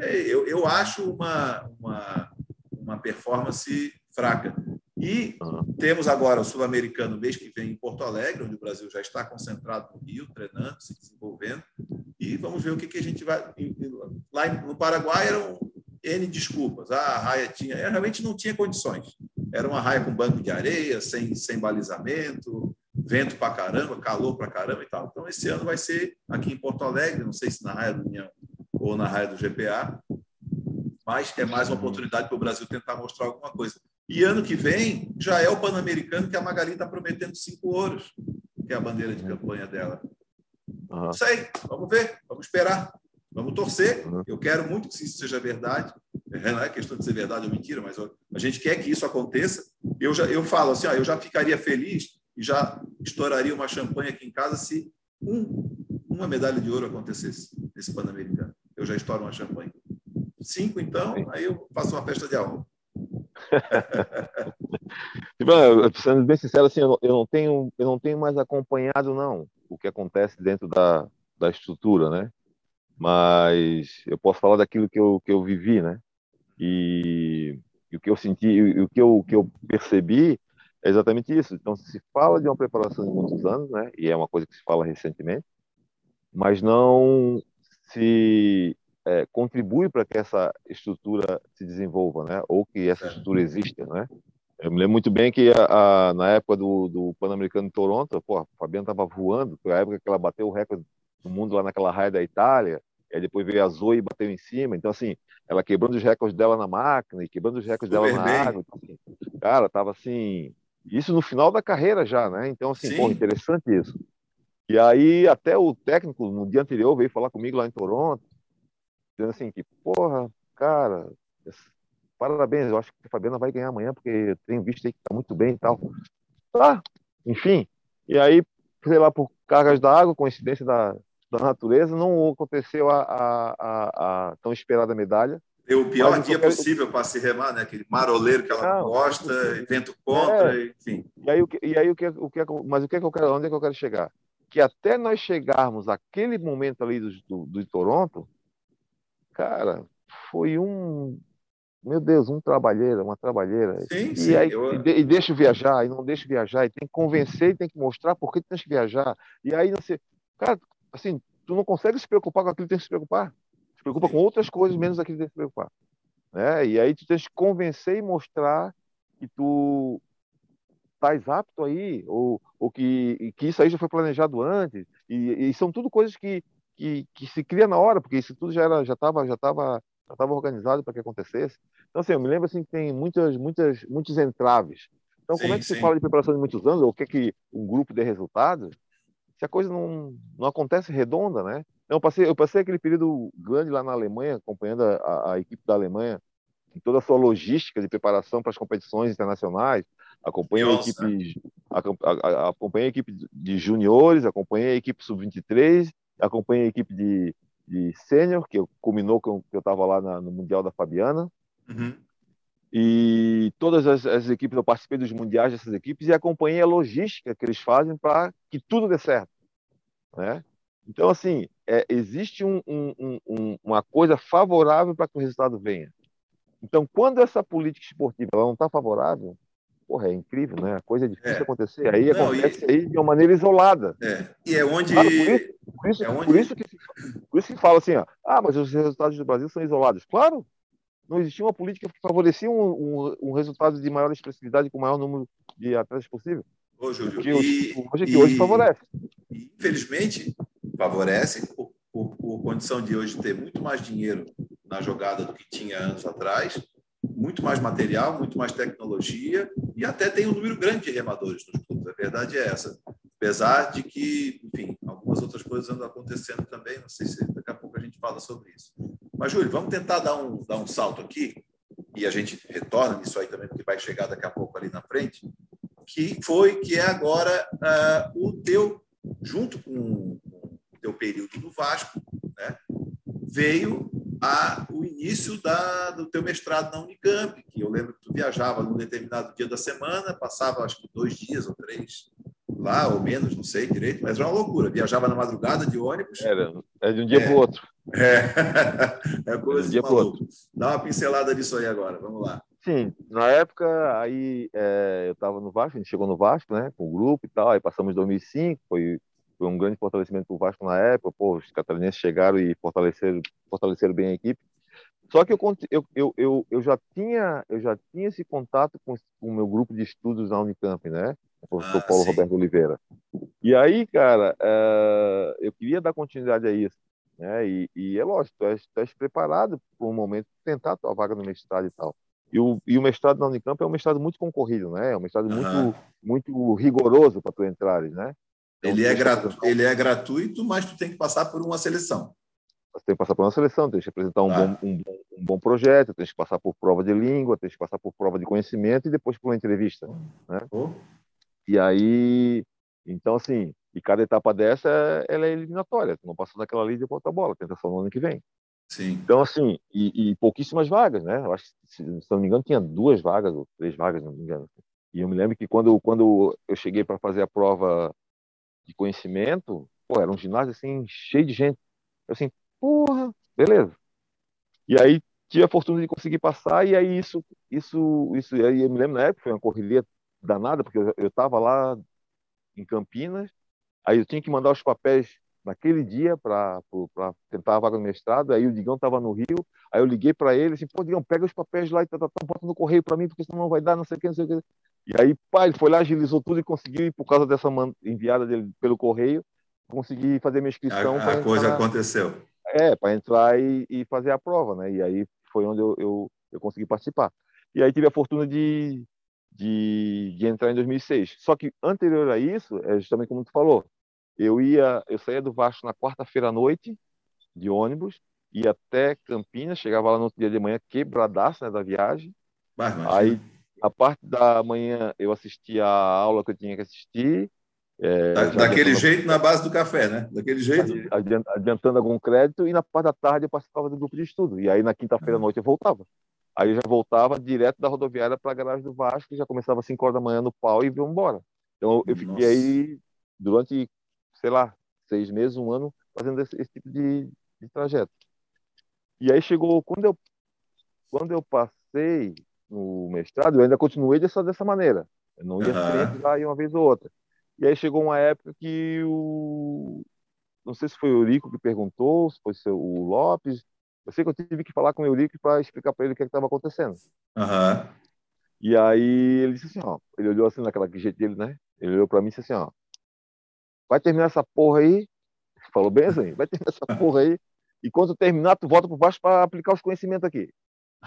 Eu, eu acho uma, uma, uma performance fraca. E temos agora o Sul-Americano mês que vem em Porto Alegre, onde o Brasil já está concentrado no Rio, treinando, se desenvolvendo. E vamos ver o que, que a gente vai. Lá no Paraguai eram N desculpas. Ah, a raia tinha. Realmente não tinha condições. Era uma raia com banco de areia, sem, sem balizamento, vento para caramba, calor para caramba e tal. Então, esse ano vai ser aqui em Porto Alegre, não sei se na raia do União ou na raia do GPA, mas é mais uma oportunidade para o Brasil tentar mostrar alguma coisa. E ano que vem já é o Pan-Americano que a Magali está prometendo cinco ouros, que é a bandeira de campanha dela. Uhum. Não sei, vamos ver, vamos esperar, vamos torcer. Uhum. Eu quero muito que isso seja verdade. Não é questão de ser verdade ou mentira, mas a gente quer que isso aconteça. Eu já eu falo assim, ó, eu já ficaria feliz e já estouraria uma champanhe aqui em casa se um, uma medalha de ouro acontecesse nesse Pan-Americano. Eu já estouro uma champanhe. Cinco, então, aí eu faço uma festa de álcool. Sendo bem sincero, assim, eu não, tenho, eu não tenho mais acompanhado não o que acontece dentro da, da estrutura, né? Mas eu posso falar daquilo que eu, que eu vivi, né? E, e o que eu senti, e o que eu, que eu percebi é exatamente isso. Então, se fala de uma preparação de muitos anos, né? E é uma coisa que se fala recentemente, mas não se é, contribui para que essa estrutura se desenvolva, né? Ou que essa estrutura exista, né? Eu me lembro muito bem que a, a, na época do, do Pan-Americano de Toronto, pô, a Fabiana estava voando, foi a época que ela bateu o recorde do mundo lá naquela raia da Itália, e aí depois veio a Zoe e bateu em cima. Então, assim, ela quebrando os recordes dela na máquina e quebrando os recordes Super dela na água. Então, assim, cara, tava assim. Isso no final da carreira já, né? Então, assim, pô, interessante isso. E aí, até o técnico, no dia anterior, veio falar comigo lá em Toronto dizendo assim que, porra, cara, parabéns, eu acho que a Fabiana vai ganhar amanhã, porque eu tenho visto aí que tá muito bem e tal. Tá, enfim. E aí, sei lá, por cargas da água, coincidência da, da natureza, não aconteceu a, a, a, a tão esperada medalha. Deu o pior dia quero... possível para se remar, né? Aquele maroleiro que ela não, gosta, vento contra, é. enfim. E aí, o que, e aí o que, o que, mas o que, é que eu quero, onde é que eu quero chegar? Que até nós chegarmos àquele momento ali do, do, do Toronto, cara, foi um, meu Deus, um trabalheira, uma trabalheira. Sim, e, sim, aí, eu... e, e deixa viajar, e não deixa viajar, e tem que convencer, e tem que mostrar por que tu tens que viajar. E aí, não sei, cara, assim, tu não consegue se preocupar com aquilo que tem que se preocupar. Se preocupa sim. com outras coisas, menos aquilo que tem que se preocupar. Né? E aí tu tens que convencer e mostrar que tu estás apto aí, ou, ou que, que isso aí já foi planejado antes. E, e são tudo coisas que, que, que se cria na hora, porque isso tudo já era, já estava já tava, já tava organizado para que acontecesse. Então, assim, eu me lembro assim, que tem muitas, muitas, muitos entraves. Então, sim, como é que sim. se fala de preparação de muitos anos, ou o que é que um grupo dê resultado, se a coisa não, não acontece redonda, né? Eu passei, eu passei aquele período grande lá na Alemanha, acompanhando a, a equipe da Alemanha, em toda a sua logística de preparação para as competições internacionais. Acompanhei a equipe, acompanhei a equipe de juniores, acompanhei a equipe sub-23 acompanhei a equipe de, de sênior, que culminou com que eu estava lá na, no Mundial da Fabiana. Uhum. E todas as, as, equipes, eu participei dos mundiais dessas equipes e acompanhei a logística que eles fazem para que tudo dê certo. Né? Então, assim, é, existe um, um, um, uma coisa favorável para que o resultado venha. Então, quando essa política esportiva ela não está favorável, porra, é incrível, né? A coisa é difícil é. acontecer. Aí Não, acontece e... aí de uma maneira isolada. É. E é onde. Claro, por, isso, por, isso, é onde... por, isso, que, por isso que fala assim, ó, ah, mas os resultados do Brasil são isolados. Claro, não existia uma política que favorecia um, um, um resultado de maior expressividade com o maior número de atletas possível. Ô, Júlio, que hoje, hoje, que hoje favorece. E, infelizmente, favorece por, por, por condição de hoje ter muito mais dinheiro na jogada do que tinha anos atrás muito mais material, muito mais tecnologia e até tem um número grande de remadores nos clubes. A verdade é essa. Apesar de que, enfim, algumas outras coisas andam acontecendo também. Não sei se daqui a pouco a gente fala sobre isso. Mas, Júlio, vamos tentar dar um, dar um salto aqui e a gente retorna nisso aí também, porque vai chegar daqui a pouco ali na frente, que foi, que é agora uh, o teu, junto com o teu período no Vasco, né, veio a, o início da, do teu mestrado na Unicamp, que eu lembro que tu viajava num determinado dia da semana, passava acho que dois dias ou três lá, ou menos, não sei direito, mas era uma loucura. Viajava na madrugada de ônibus. Era, é de um dia é, para o outro. É, é coisa de um dia para outro. Dá uma pincelada disso aí agora, vamos lá. Sim, na época aí é, eu estava no Vasco, a gente chegou no Vasco, né, com o grupo e tal, aí passamos em 2005, foi foi um grande fortalecimento para o Vasco na época. Pô, os catarinenses chegaram e fortaleceram, fortaleceram bem a equipe. Só que eu, eu, eu, eu, já tinha eu já tinha esse contato com, com o meu grupo de estudos na Unicamp, né? O professor ah, Paulo sim. Roberto Oliveira. E aí, cara, uh, eu queria dar continuidade a isso. Né? E, e é lógico, tu és, tu és preparado para um momento tentar a tua vaga no mestrado e tal. E o, e o mestrado na Unicamp é um mestrado muito concorrido, né? É um mestrado uhum. muito, muito rigoroso para tu entrares, né? Então, ele, é gratu... ele é gratuito, mas tu tem que passar por uma seleção. Você tem que passar por uma seleção, tem que apresentar um, ah. bom, um, um, bom projeto, tem que passar por prova de língua, tem que passar por prova de conhecimento e depois por uma entrevista. Né? Oh. E aí, então assim, e cada etapa dessa ela é eliminatória. Tu não passou naquela ali de volta a bola, tenta só no ano que vem. Sim. Então, assim, e, e, pouquíssimas vagas, né? Eu acho que, se, se não me engano, tinha duas vagas ou três vagas, não me engano. E eu me lembro que quando, quando eu cheguei para fazer a prova de conhecimento, pô, era um ginásio assim, cheio de gente. Eu assim, porra, beleza. E aí tive a fortuna de conseguir passar, e aí isso, isso, isso, aí eu me lembro na época, foi uma correria danada, porque eu estava lá em Campinas, aí eu tinha que mandar os papéis naquele dia para tentar a vaga no mestrado, aí o Digão estava no Rio, aí eu liguei para ele, assim, pô, Digão, pega os papéis lá e tá, tá, tá, bota no correio para mim, porque senão não vai dar, não sei o que, não sei o que. E aí, pá, ele foi lá, agilizou tudo e conseguiu, e por causa dessa enviada dele pelo correio, consegui fazer minha inscrição. A, a coisa aconteceu. É, para entrar e, e, fazer a prova, né? E aí foi onde eu, eu, eu consegui participar. E aí tive a fortuna de, de, de, entrar em 2006. Só que anterior a isso, é justamente como tu falou, eu ia, eu saía do Vasco na quarta-feira à noite de ônibus, ia até Campinas, chegava lá no outro dia de manhã quebradaço né, da viagem. Mas, mas, aí a parte da manhã eu assistia a aula que eu tinha que assistir. É, da, daquele jeito na base do café, né? Daquele jeito. Adiantando algum crédito e na parte da tarde eu participava do grupo de estudo. E aí na quinta-feira à ah. noite eu voltava. Aí eu já voltava direto da rodoviária para a garagem do Vasco, já começava às 5 horas da manhã no pau e ia embora. Então eu fiquei Nossa. aí durante, sei lá, seis meses, um ano, fazendo esse, esse tipo de, de trajeto. E aí chegou, quando eu, quando eu passei no mestrado, eu ainda continuei dessa, dessa maneira. Eu não ia uhum. sempre lá uma vez ou outra. E aí chegou uma época que o. Não sei se foi o Eurico que perguntou, se foi o Lopes. Eu sei que eu tive que falar com o Eurico para explicar para ele o que é estava acontecendo. Uhum. E aí ele disse assim: ó. Ele olhou assim naquela jeito dele, né? Ele olhou para mim e disse assim: ó. Vai terminar essa porra aí. Falou bem assim: vai terminar essa porra aí. E quando terminar, tu volta para baixo para aplicar os conhecimentos aqui.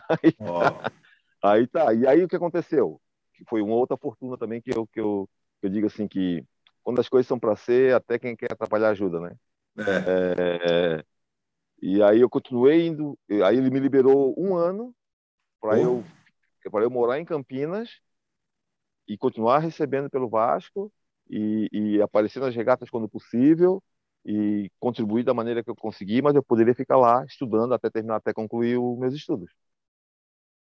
Aí, oh. Aí tá. E aí o que aconteceu? Foi uma outra fortuna também que eu, que eu, que eu digo assim que quando as coisas são para ser, até quem quer atrapalhar ajuda, né? É. É, e aí eu continuei indo. Aí ele me liberou um ano para eu para eu morar em Campinas e continuar recebendo pelo Vasco e, e aparecer nas regatas quando possível e contribuir da maneira que eu consegui, mas eu poderia ficar lá estudando até terminar, até concluir os meus estudos.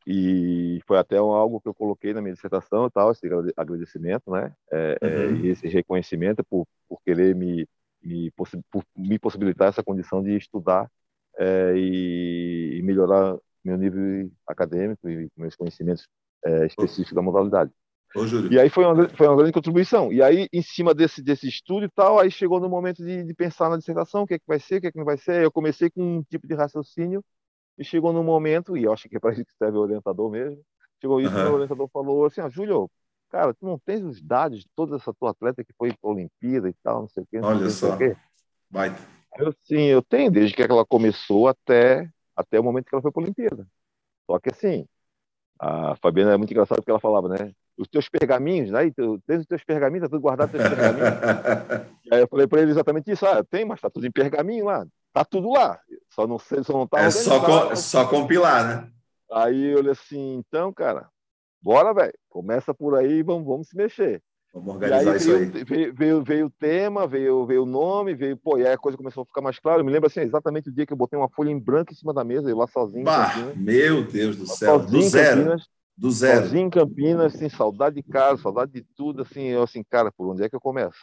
E foi até algo que eu coloquei na minha dissertação tal, esse agradecimento, né? É, é uhum. é, esse reconhecimento por, por querer me, me, possi por me possibilitar essa condição de estudar é, e, e, melhorar meu nível acadêmico e meus conhecimentos é, específicos da modalidade. Ô, e aí foi uma, foi uma grande contribuição. E aí, em cima desse, desse estudo e tal, aí chegou no momento de, de pensar na dissertação, o que, é que vai ser, o que, é que não vai ser. Eu comecei com um tipo de raciocínio e chegou no momento, e eu acho que é para isso que serve o orientador mesmo, chegou isso, uhum. o orientador falou assim, ah, Júlio, cara, tu não tens os dados de toda essa tua atleta que foi para a Olimpíada e tal, não sei o quê. Olha sei só, vai. Eu, sim, eu tenho, desde que ela começou até, até o momento que ela foi para a Olimpíada. Só que assim, a Fabiana é muito engraçada porque ela falava, né? Os teus pergaminhos, né? Tu tens os teus pergaminhos, tá tudo guardado teus pergaminhos. aí eu falei para ele exatamente isso, ah, tem, mas tá tudo em pergaminho lá tá tudo lá. Só não sei, só não tá É só, com, só compilar, né? Aí eu olhei assim, então, cara, bora, velho. Começa por aí, vamos, vamos se mexer. Vamos organizar aí isso veio, aí. Veio, veio, veio, o tema, veio, veio o nome, veio, pô, e aí a coisa começou a ficar mais clara. Eu me lembro assim, exatamente o dia que eu botei uma folha em branco em cima da mesa, eu lá sozinho. Bah, meu Deus do céu, do zero. Campinas, do zero. Sozinho em Campinas, assim, saudade de casa, saudade de tudo, assim, eu assim, cara, por onde é que eu começo?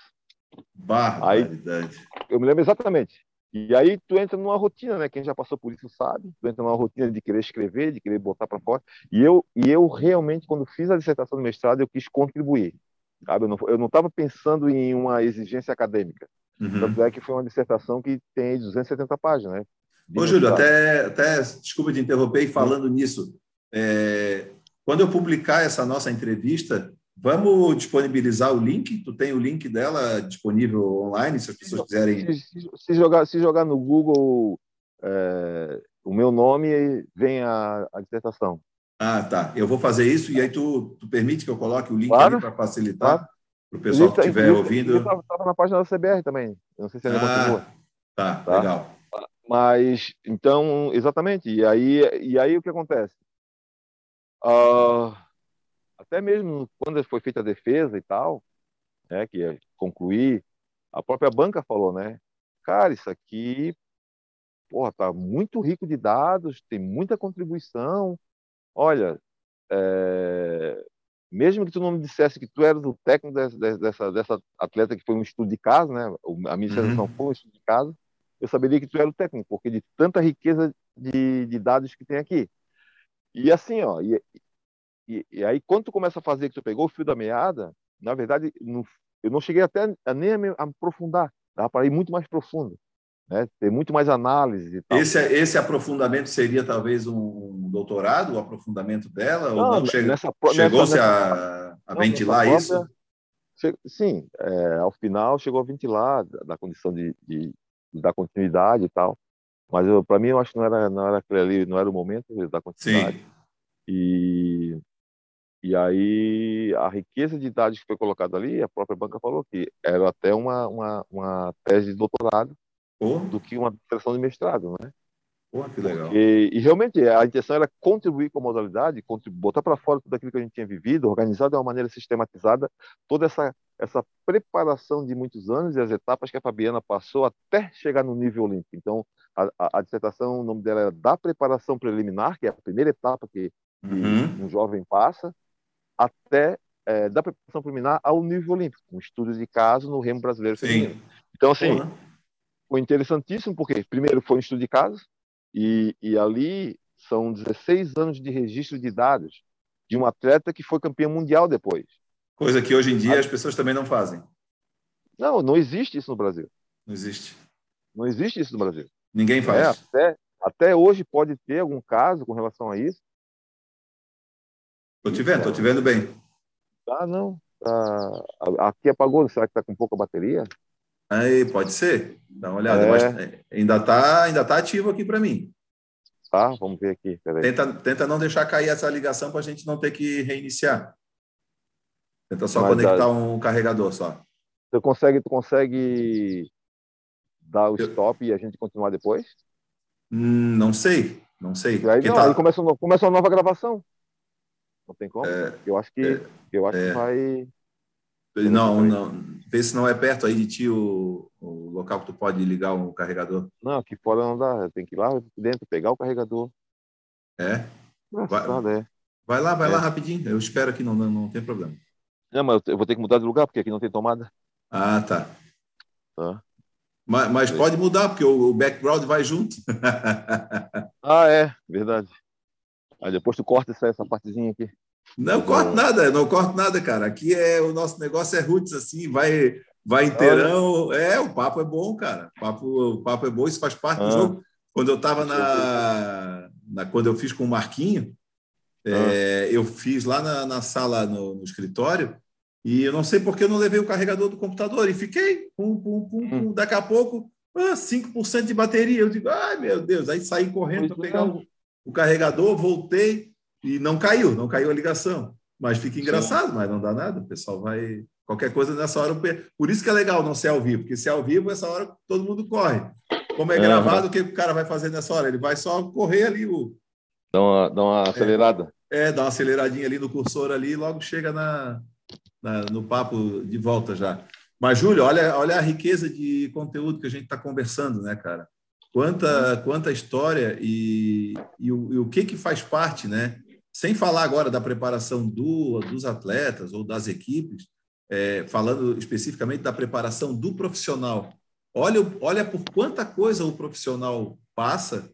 Barbaridade. Aí, eu me lembro exatamente. E aí tu entra numa rotina, né? Quem já passou por isso sabe. Tu entra numa rotina de querer escrever, de querer botar para fora. E eu, e eu realmente, quando fiz a dissertação do mestrado, eu quis contribuir. Sabe? Eu não estava pensando em uma exigência acadêmica. Uhum. Tanto é que foi uma dissertação que tem 270 páginas, né? Ô, Júlio, até, até, desculpa de interromper, e falando uhum. nisso, é, quando eu publicar essa nossa entrevista, Vamos disponibilizar o link? Tu tem o link dela disponível online, se as pessoas quiserem. Se, se jogar, se jogar no Google é, o meu nome, vem a, a dissertação. Ah, tá. Eu vou fazer isso e aí tu, tu permite que eu coloque o link claro, para facilitar claro. para o pessoal que estiver ouvindo. Estava na página da CBR também. Eu não sei se ainda ah, continua. Tá, tá, legal. Mas, então, exatamente. E aí, e aí o que acontece? Uh, até mesmo quando foi feita a defesa e tal, né, que ia concluir, a própria banca falou, né, cara, isso aqui porra, tá muito rico de dados, tem muita contribuição. Olha, é, mesmo que tu não me dissesse que tu eras o técnico dessa, dessa, dessa atleta que foi um estudo de caso, né? A minha seleção uhum. foi um estudo de caso, eu saberia que tu era o técnico, porque de tanta riqueza de, de dados que tem aqui. E assim, ó, e, e, e, aí quando tu começa a fazer que tu pegou o fio da meada, na verdade, no, eu não cheguei até a, nem a me aprofundar, dava para ir muito mais profundo né? ter muito mais análise. Esse, esse aprofundamento seria talvez um doutorado, o aprofundamento dela? Não, ou não chega, chegou-se a, a não, ventilar própria, isso? Sim, é, ao final chegou a ventilar da condição de, de, de dar continuidade e tal. Mas para mim eu acho que não era não era ali, não era o momento da continuidade. Sim. E e aí a riqueza de dados que foi colocada ali, a própria banca falou que era até uma uma, uma tese de doutorado do que uma seleção de mestrado, né? Que legal. E, e, realmente a intenção era contribuir com a modalidade, botar para fora tudo aquilo que a gente tinha vivido, organizar de uma maneira sistematizada toda essa essa preparação de muitos anos e as etapas que a Fabiana passou até chegar no nível olímpico. Então, a, a, a dissertação, o nome dela era da preparação preliminar, que é a primeira etapa que, uhum. um jovem passa, até é, da preparação preliminar ao nível olímpico, um estudo de caso no remo brasileiro feminino. Então, assim, foi interessantíssimo, porque, primeiro, foi um estudo de casos, e, e ali são 16 anos de registro de dados de um atleta que foi campeão mundial depois. Coisa que hoje em dia as pessoas também não fazem. Não, não existe isso no Brasil. Não existe. Não existe isso no Brasil. Ninguém faz. É, até, até hoje pode ter algum caso com relação a isso. Estou te vendo, estou te vendo bem. Ah, não. Ah, aqui apagou, será que está com pouca bateria? Aí, pode ser. Dá uma olhada. É. Mas é, ainda está ainda tá ativo aqui para mim. Tá, vamos ver aqui. Tenta, tenta não deixar cair essa ligação para a gente não ter que reiniciar. Tenta só Mas conectar um carregador só. Tu consegue, tu consegue dar o stop e a gente continuar depois? Hum, não sei, não sei. aí, não, tá... aí começa, começa uma nova gravação. Não tem como? É, eu acho que, é, eu acho que é. vai. Não, não. Vê se não é perto aí de ti o, o local que tu pode ligar o carregador. Não, aqui fora não dá. Tem que ir lá dentro, pegar o carregador. É? Vai, é. vai lá, vai é. lá rapidinho. Eu espero aqui, não, não, não tem problema. Não, mas eu vou ter que mudar de lugar, porque aqui não tem tomada. Ah, tá. Tá. Mas, mas pode mudar, porque o, o background vai junto. ah, é, verdade. Aí depois tu corta essa, essa partezinha aqui. Não corto nada, não corto nada, cara. Aqui é o nosso negócio é roots, assim, vai, vai inteirão. É, o papo é bom, cara. O papo, o papo é bom, isso faz parte ah. do jogo. Quando eu estava na, na, Quando eu fiz com o Marquinho, é, ah. é, eu fiz lá na, na sala, no, no, escritório, e eu não sei porque eu não levei o carregador do computador, e fiquei, pum, pum, pum, pum. Hum. Daqui a pouco, ah, 5% de bateria. Eu digo, ai meu Deus, aí saí correndo para pegar o, o carregador, voltei e não caiu, não caiu a ligação. Mas fica engraçado, Sim. mas não dá nada. O pessoal vai. Qualquer coisa nessa hora. Por isso que é legal não ser ao vivo, porque se é ao vivo, essa hora todo mundo corre. Como é gravado, o que o cara vai fazer nessa hora? Ele vai só correr ali o. Dá uma, dá uma acelerada. É, é, dá uma aceleradinha ali no cursor ali e logo chega na, na, no papo de volta já. Mas, Júlio, olha, olha a riqueza de conteúdo que a gente está conversando, né, cara? Quanta, quanta história e, e, o, e o que que faz parte, né? Sem falar agora da preparação do, dos atletas ou das equipes, é, falando especificamente da preparação do profissional. Olha, olha por quanta coisa o profissional passa,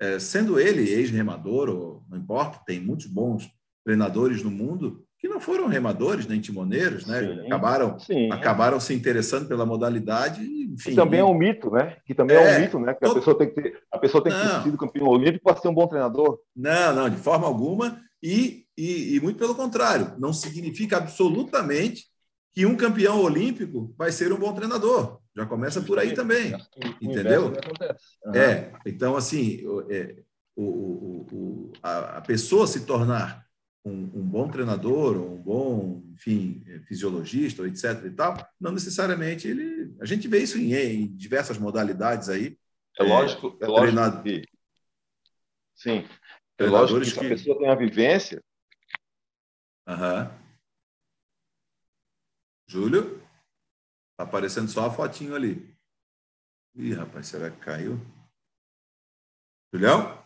é, sendo ele ex-remador, ou não importa, tem muitos bons treinadores no mundo que não foram remadores nem timoneiros, né? Sim, acabaram, sim. acabaram se interessando pela modalidade. Enfim, que também é um mito, né? Que também é, é um mito, né? Que todo... a pessoa tem que ter, a pessoa tem que ter sido campeão olímpico para ser um bom treinador. Não, não, de forma alguma. E, e, e muito pelo contrário, não significa absolutamente que um campeão olímpico vai ser um bom treinador. Já começa por aí também, entendeu? É, então assim, é, o, o, o, a, a pessoa se tornar um, um, bom treinador, um bom, enfim, fisiologista, etc. e tal, não necessariamente ele. A gente vê isso em, em diversas modalidades aí. É lógico, é, é lógico treinado... que. Sim. É lógico que, que a pessoa tem a vivência. Aham. Júlio? Tá aparecendo só a fotinho ali. Ih, rapaz, será que caiu? Julião?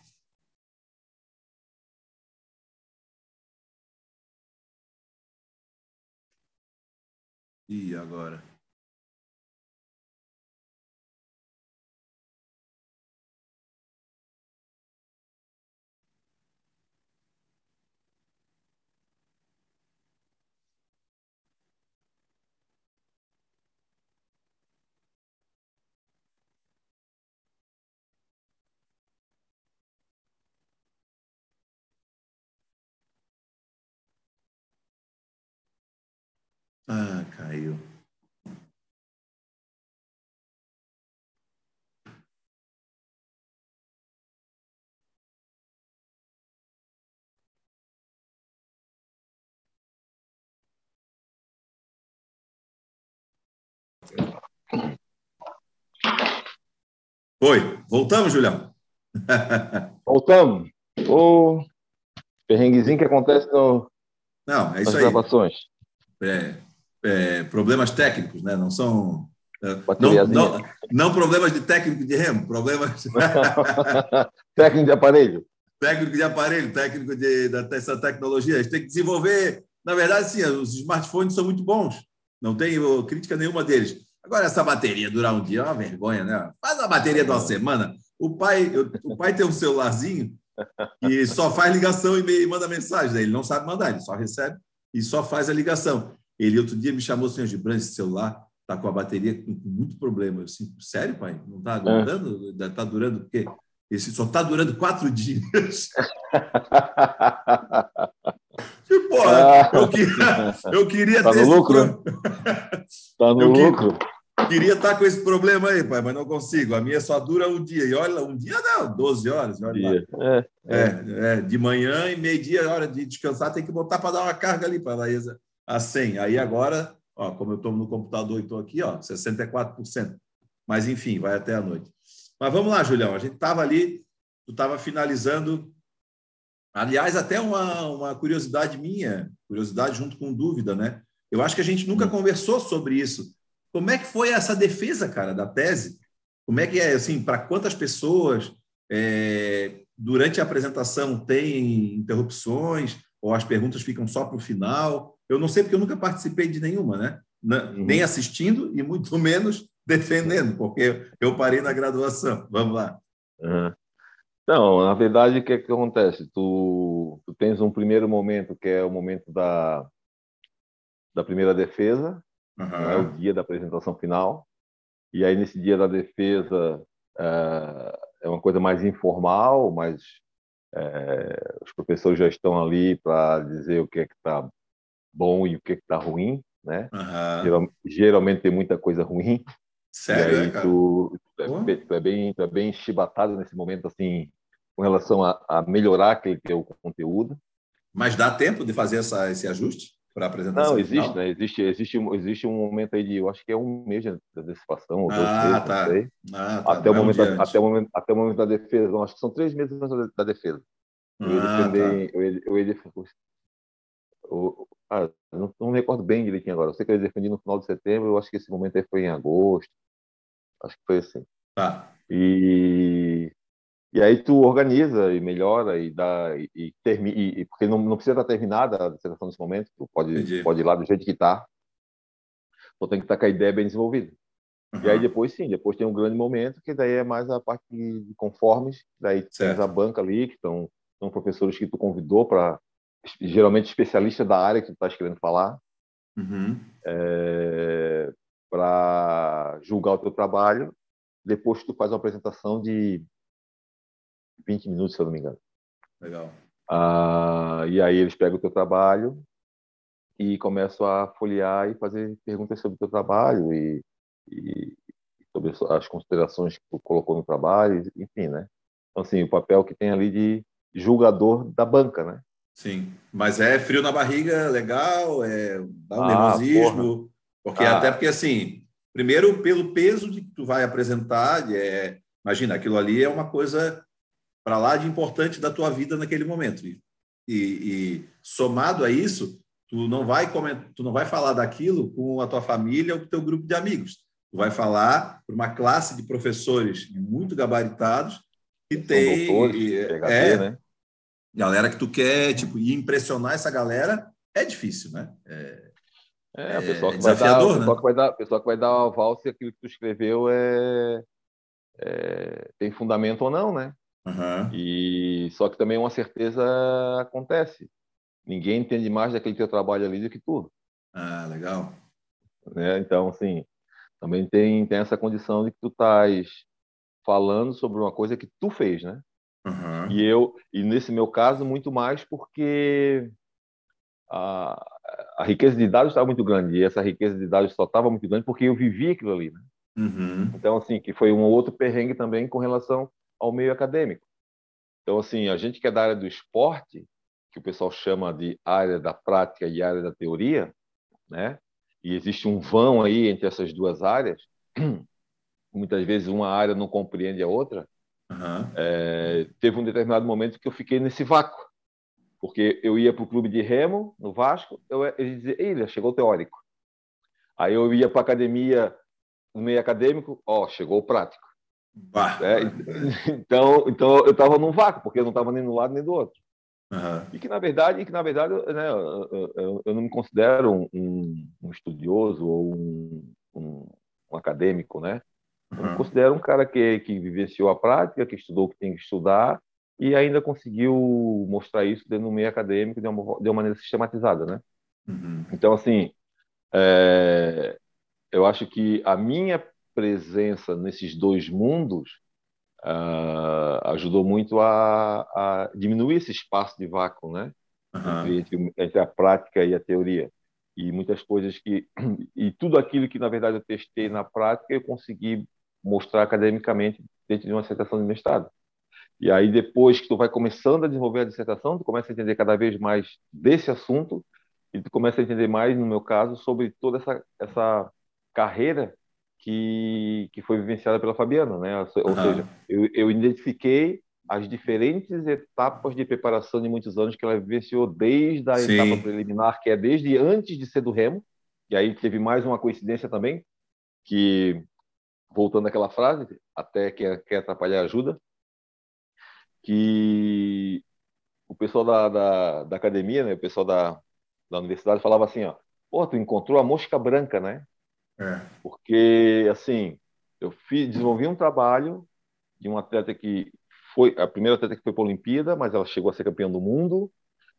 E agora? Ah, caiu. Oi, voltamos, Julião? Voltamos. O perrenguezinho que acontece no, Não, é isso nas aí. gravações. É, é, problemas técnicos, né? Não são. é, Não, não, não problemas de técnico de remo, problemas Técnico de aparelho. técnico de aparelho, técnico de, dessa tecnologia. A gente tem que desenvolver. Na verdade, sim, os smartphones são muito bons. Não tenho crítica nenhuma deles. Agora, essa bateria durar um dia é uma vergonha, né? Faz uma bateria de uma semana. O pai, eu- o pai tem um celularzinho e só faz ligação e e manda mensagem. né? Ele não sabe mandar, ele só recebe e só faz a ligação. Ele outro dia me chamou, senhor Gibran, esse celular está com a bateria com muito problema. Eu assim, sério, pai? Não está aguentando? Está durando o quê? Esse só está durando quatro dias. Que porra, eu queria, eu queria Tá ter no lucro? pro- Tá no Eu que- lucro. Queria estar com esse problema aí, pai, mas não consigo. A minha só dura um dia. E olha, um dia não, 12 horas. Olha lá. Dia. É, É, é, de manhã e meio-dia, hora de descansar, tem que botar para dar uma carga ali para a Laísa a 100. Aí agora, ó, como eu estou no computador e estou aqui, ó, 64%. Mas enfim, vai até a noite. Mas vamos lá, Julião. A gente estava ali, tu estava finalizando. Aliás, até uma, uma curiosidade minha, curiosidade junto com dúvida, né? Eu acho que a gente nunca conversou sobre isso. Como é que foi essa defesa, cara, da tese? Como é que é, assim, para quantas pessoas? É, durante a apresentação tem interrupções ou as perguntas ficam só para o final? Eu não sei porque eu nunca participei de nenhuma, né? Na- Uhum. Nem assistindo e muito menos defendendo, porque eu parei na graduação. Vamos lá. Não, na verdade, o que, é que acontece? Tu, tu tens um primeiro momento, que é o momento da, da primeira defesa, não é o dia da apresentação final. E aí, nesse dia da defesa, eh, é uma coisa mais informal, mas eh, os professores já estão ali para dizer o que é que está bom e o que é está ruim, né? Aham. Geral- geralmente tem muita coisa ruim. Sério, e aí é, cara? tu, tu, é, bem- tu é bem, tu é bem chibatado nesse momento, assim, com relação a, a melhorar aquele teu conteúdo. Mas dá tempo de fazer essa, esse ajuste para apresentação Não, existe, final? né? Existe, existe, um- existe um momento aí de, eu acho que é um mês de antecipação, ou dois Ah, meses, tá. Ah, tá. Até o, Vai um momento antes. até, o momento, até o momento da defesa. Não, acho que são três meses da, defesa. Eu ia Ah, defender. Eu ia, eu def- o- ah, não, não me recordo bem direitinho agora. Eu sei que eu ia defender no final de setembro. Eu acho que esse momento aí foi em agosto. Acho que foi assim. tá. E, e aí tu organiza e melhora e dá e, e termina. E, porque não, não precisa estar terminada a dissertação nesse momento. Tu pode, Entendi. pode ir lá do jeito que está. Só tem que estar com a ideia bem desenvolvida. E aí depois sim, depois tem um grande momento que daí é mais a parte de conformes, daí tens Certo. a banca ali, que estão são professores que tu convidou para geralmente especialista da área que tu estás querendo falar, Uhum. para julgar o teu trabalho. Depois tu faz uma apresentação de 20 minutos, se eu não me engano. Legal. Ah, e aí eles pegam o teu trabalho e começam a folhear e fazer perguntas sobre o teu trabalho e, e sobre as- as considerações que tu colocou no trabalho, enfim, né? Então, assim, o papel que tem ali de julgador da banca, né? Sim. Mas é frio na barriga, legal, é dá um Ah, nervosismo. Porque Ah. até porque assim, primeiro pelo peso de que tu vai apresentar, é, imagina, aquilo ali é uma coisa para lá de importante da tua vida naquele momento. E, e- somado a isso, tu não vai comentar, tu não vai falar daquilo com a tua família ou com o teu grupo de amigos. Tu vai falar para uma classe de professores muito gabaritados E tem. Doutores, é, PhD, né? Galera que tu quer, tipo, e impressionar essa galera é difícil, né? É, é, a pessoa, é que vai dar, né? pessoa que vai dar, pessoa que vai dar o aval se aquilo que tu escreveu é, é tem fundamento ou não, né? Uhum. E só que também uma certeza acontece. Ninguém entende mais daquele teu trabalho ali do que tu. Ah, legal. Né? Então, assim, também tem, tem essa condição de que tu estás falando sobre uma coisa que tu fez, né? Uhum. E eu, e nesse meu caso, muito mais porque a, a riqueza de dados estava muito grande e essa riqueza de dados só estava muito grande porque eu vivi aquilo ali, né? Uhum. Então, assim, que foi um outro perrengue também com relação ao meio acadêmico. Então, assim, a gente que é da área do esporte, que o pessoal chama de área da prática e área da teoria, né? E existe um vão aí entre essas duas áreas. Muitas vezes uma área não compreende a outra. Uhum. É, teve um determinado momento que eu fiquei nesse vácuo, porque eu ia para o clube de remo no Vasco, eu, ele dizia, Ei, chegou o teórico. Aí eu ia para a academia no meio acadêmico, ó, chegou o prático. É, então, então eu estava num vácuo, porque eu não estava nem do lado nem do outro. Uhum. E que na verdade, que na verdade, né, eu, eu, eu não me considero um, um estudioso ou um, um, acadêmico, né? Eu me considero um cara que, que vivenciou a prática, que estudou o que tem que estudar e ainda conseguiu mostrar isso dentro do meio acadêmico de uma, de uma maneira sistematizada, né? Uhum. Então, assim, é, eu acho que a minha presença nesses dois mundos uh, ajudou muito a, a, diminuir esse espaço de vácuo, né? Uhum. Entre, entre, a prática e a teoria. E muitas coisas que. E tudo aquilo que, na verdade, eu testei na prática, eu consegui mostrar academicamente dentro de uma dissertação de mestrado. E aí, depois que tu vai começando a desenvolver a dissertação, tu começa a entender cada vez mais desse assunto e tu começa a entender mais, no meu caso, sobre toda essa, essa carreira que, que foi vivenciada pela Fabiana, né? Ou uhum. seja, eu, eu identifiquei as diferentes etapas de preparação de muitos anos que ela vivenciou desde a Sim. etapa preliminar, que é desde antes de ser do remo, e aí teve mais uma coincidência também, que, voltando àquela frase, até quem quer atrapalhar ajuda, que o pessoal da, da, da academia, né, o pessoal da, da universidade falava assim, ó, pô, tu encontrou a mosca branca, né? É. Porque, assim, eu fiz, desenvolvi um trabalho de uma atleta que foi a primeira atleta que foi para a Olimpíada, mas ela chegou a ser campeã do mundo.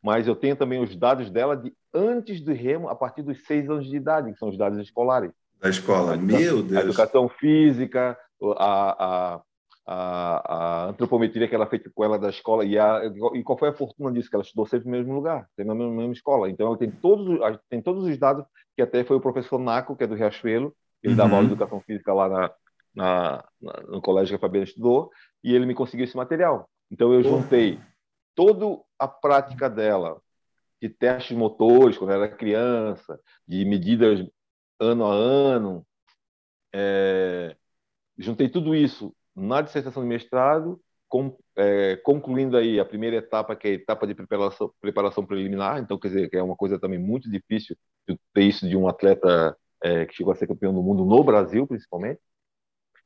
Mas eu tenho também os dados dela de antes do remo, a partir dos seis anos de idade, que são os dados escolares. Da escola, meu Deus! A educação física, a, a, a, a, antropometria que ela fez com ela da escola e, a, e qual foi a fortuna disso que ela estudou sempre no mesmo lugar, sempre na mesma, mesma escola. Então ela tem todos tem todos os dados que até foi o professor Naco, que é do Riachuelo, ele uhum. dava aula de educação física lá na, na, na, no colégio que a Fabiana estudou, e ele me conseguiu esse material. Então eu juntei toda a prática dela, de testes motores, quando era criança, de medidas ano a ano, é, juntei tudo isso na dissertação de mestrado, com, é, concluindo aí a primeira etapa, que é a etapa de preparação, preparação preliminar, então, quer dizer, que é uma coisa também muito difícil ter isso de um atleta é, que chegou a ser campeão do mundo no Brasil, principalmente.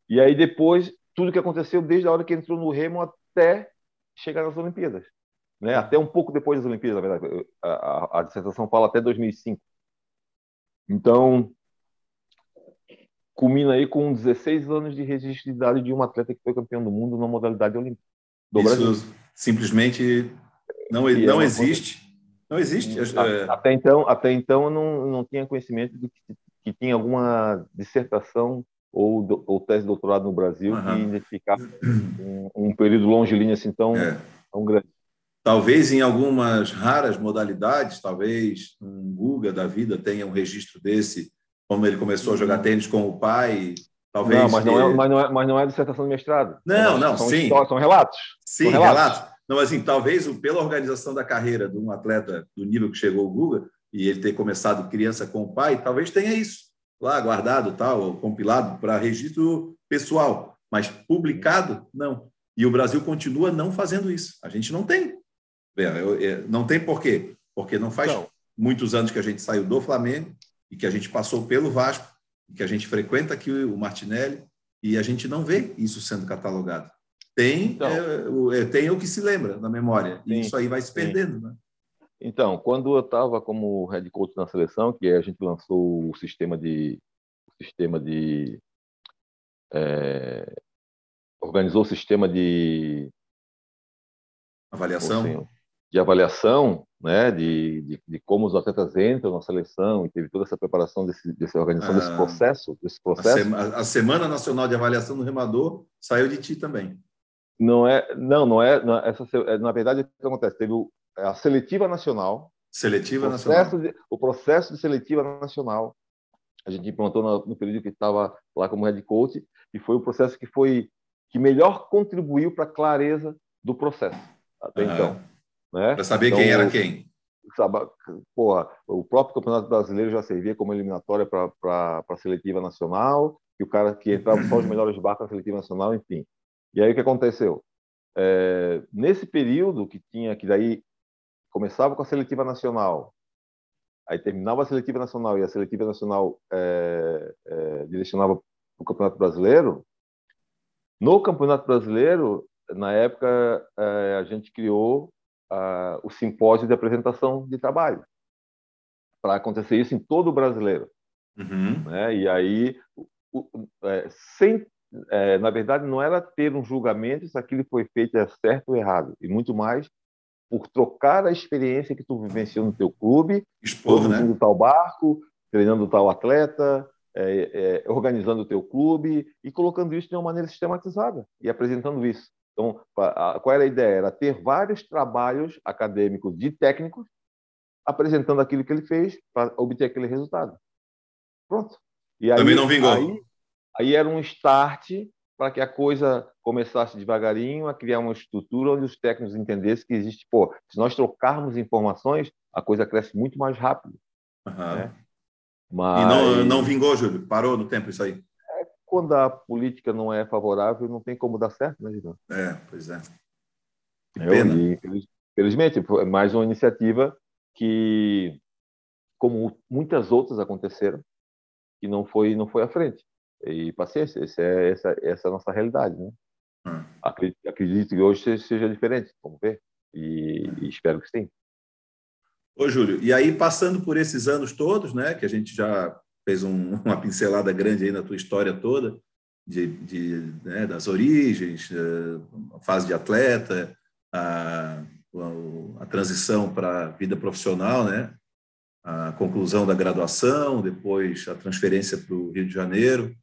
E aí depois, tudo que aconteceu desde a hora que entrou no remo até chegar nas Olimpíadas. Né? Até um pouco depois das Olimpíadas, na verdade. A, a, a dissertação fala até 2005. Então, culmina aí com 16 anos de registro de idade de um atleta que foi campeão do mundo na modalidade olímpica do Isso Brasil. simplesmente não, e não é existe. Coisa... Não existe. É. Até então, até então eu não, não tinha conhecimento de que, que tinha alguma dissertação ou, do, ou tese de doutorado no Brasil uhum. que identificasse um, um, período longilíneo assim tão, é. tão grande. Talvez em algumas raras modalidades, talvez um Guga da vida tenha um registro desse como ele começou a jogar uhum. tênis com o pai. Talvez não, mas não, é, mas, não é, mas não é dissertação de mestrado. Não, não, são sim. São relatos. Sim, são relatos. relatos. Não, assim, talvez pela organização da carreira de um atleta do nível que chegou o Guga, e ele ter começado criança com o pai, talvez tenha isso lá guardado, tal, compilado para registro pessoal, mas publicado, não. E o Brasil continua não fazendo isso. A gente não tem. Não tem por quê? Porque não faz não. muitos anos que a gente saiu do Flamengo, e que a gente passou pelo Vasco, que a gente frequenta aqui o Martinelli, e a gente não vê isso sendo catalogado. Tem, então, é, tem o que se lembra na memória, sim, e isso aí vai se perdendo. Né? Então, quando eu estava como head coach na seleção, que a gente lançou o sistema de. O sistema de é, organizou o sistema de. Avaliação? Assim, de avaliação, né, de, de, de, como os atletas entram na seleção e teve toda essa preparação desse, dessa organização ah, desse processo, desse processo. A, sema, a, Semana Nacional de Avaliação do Remador saiu de ti também. Não é, não, não é, não, essa, é, na verdade, o que acontece? Teve a seletiva nacional. Seletiva o nacional. De, o processo de seletiva nacional, a gente implantou no, no período que estava lá como head coach, e foi o processo que foi que melhor contribuiu para a clareza do processo até então. Né? Para saber então, quem era quem. Sabe, porra, o próprio Campeonato Brasileiro já servia como eliminatória para a seletiva nacional, e o cara que entrava só os melhores barcos na seletiva nacional, enfim. E aí o que aconteceu? É, nesse período que tinha, que daí começava com a seletiva nacional, aí terminava a seletiva nacional e a seletiva nacional é, é, direcionava para o Campeonato Brasileiro, no Campeonato Brasileiro, na época, é, a gente criou o simpósio de apresentação de trabalho para acontecer isso em todo o brasileiro. Uhum. Né? E aí, o, é, sem é, na verdade, não era ter um julgamento se aquilo foi feito é certo ou errado, e muito mais por trocar a experiência que tu vivenciou no teu clube, Expor, né? tal barco, treinando tal atleta, é, é, organizando o teu clube e colocando isso de uma maneira sistematizada e apresentando isso. Então, qual era a ideia? Era ter vários trabalhos acadêmicos de técnicos apresentando aquilo que ele fez para obter aquele resultado. Pronto. Aí, Também não vingou. Aí, Aí era um start para que a coisa começasse devagarinho a criar uma estrutura onde os técnicos entendessem que existe, pô, se nós trocarmos informações, a coisa cresce muito mais rápido. Uhum. Né? Mas... E não, não vingou, Júlio? Parou no tempo isso aí? É, quando a política não é favorável, não tem como dar certo, né, Gilberto? É, pois é. Que pena. Eu, infelizmente, foi mais uma iniciativa que, como muitas outras aconteceram, que não foi, não foi à frente. E paciência, essa é, essa, essa é a nossa realidade, né? Hum. Acredito, acredito, que hoje seja diferente, vamos ver. E, e, espero que sim. Ô, Júlio, e aí passando por esses anos todos, né, que a gente já fez um, uma pincelada grande aí na tua história toda, de, de né, das origens, eh, a fase de atleta, a, a, a transição para a vida profissional, né, a conclusão da graduação, depois a transferência para o Rio de Janeiro,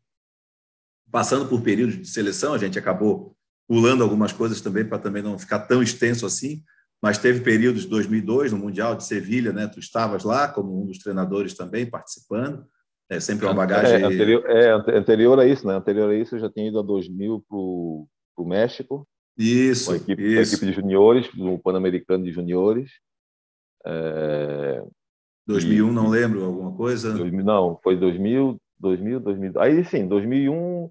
passando por períodos de seleção, a gente acabou pulando algumas coisas também para também não ficar tão extenso assim, mas teve períodos de 2002 no Mundial de Sevilha, né? Tu estavas lá como um dos treinadores também participando. É sempre uma bagagem. É, anterior, é, anterior a isso, né? Anterior a isso, eu já tinha ido a 2000 para o México. Isso, com a equipe, isso. A equipe de juniores, no Pan-Americano de Juniores. É, 2001, e, não lembro alguma coisa? 2000, não, foi 2000, 2000, 2000. Aí sim, 2001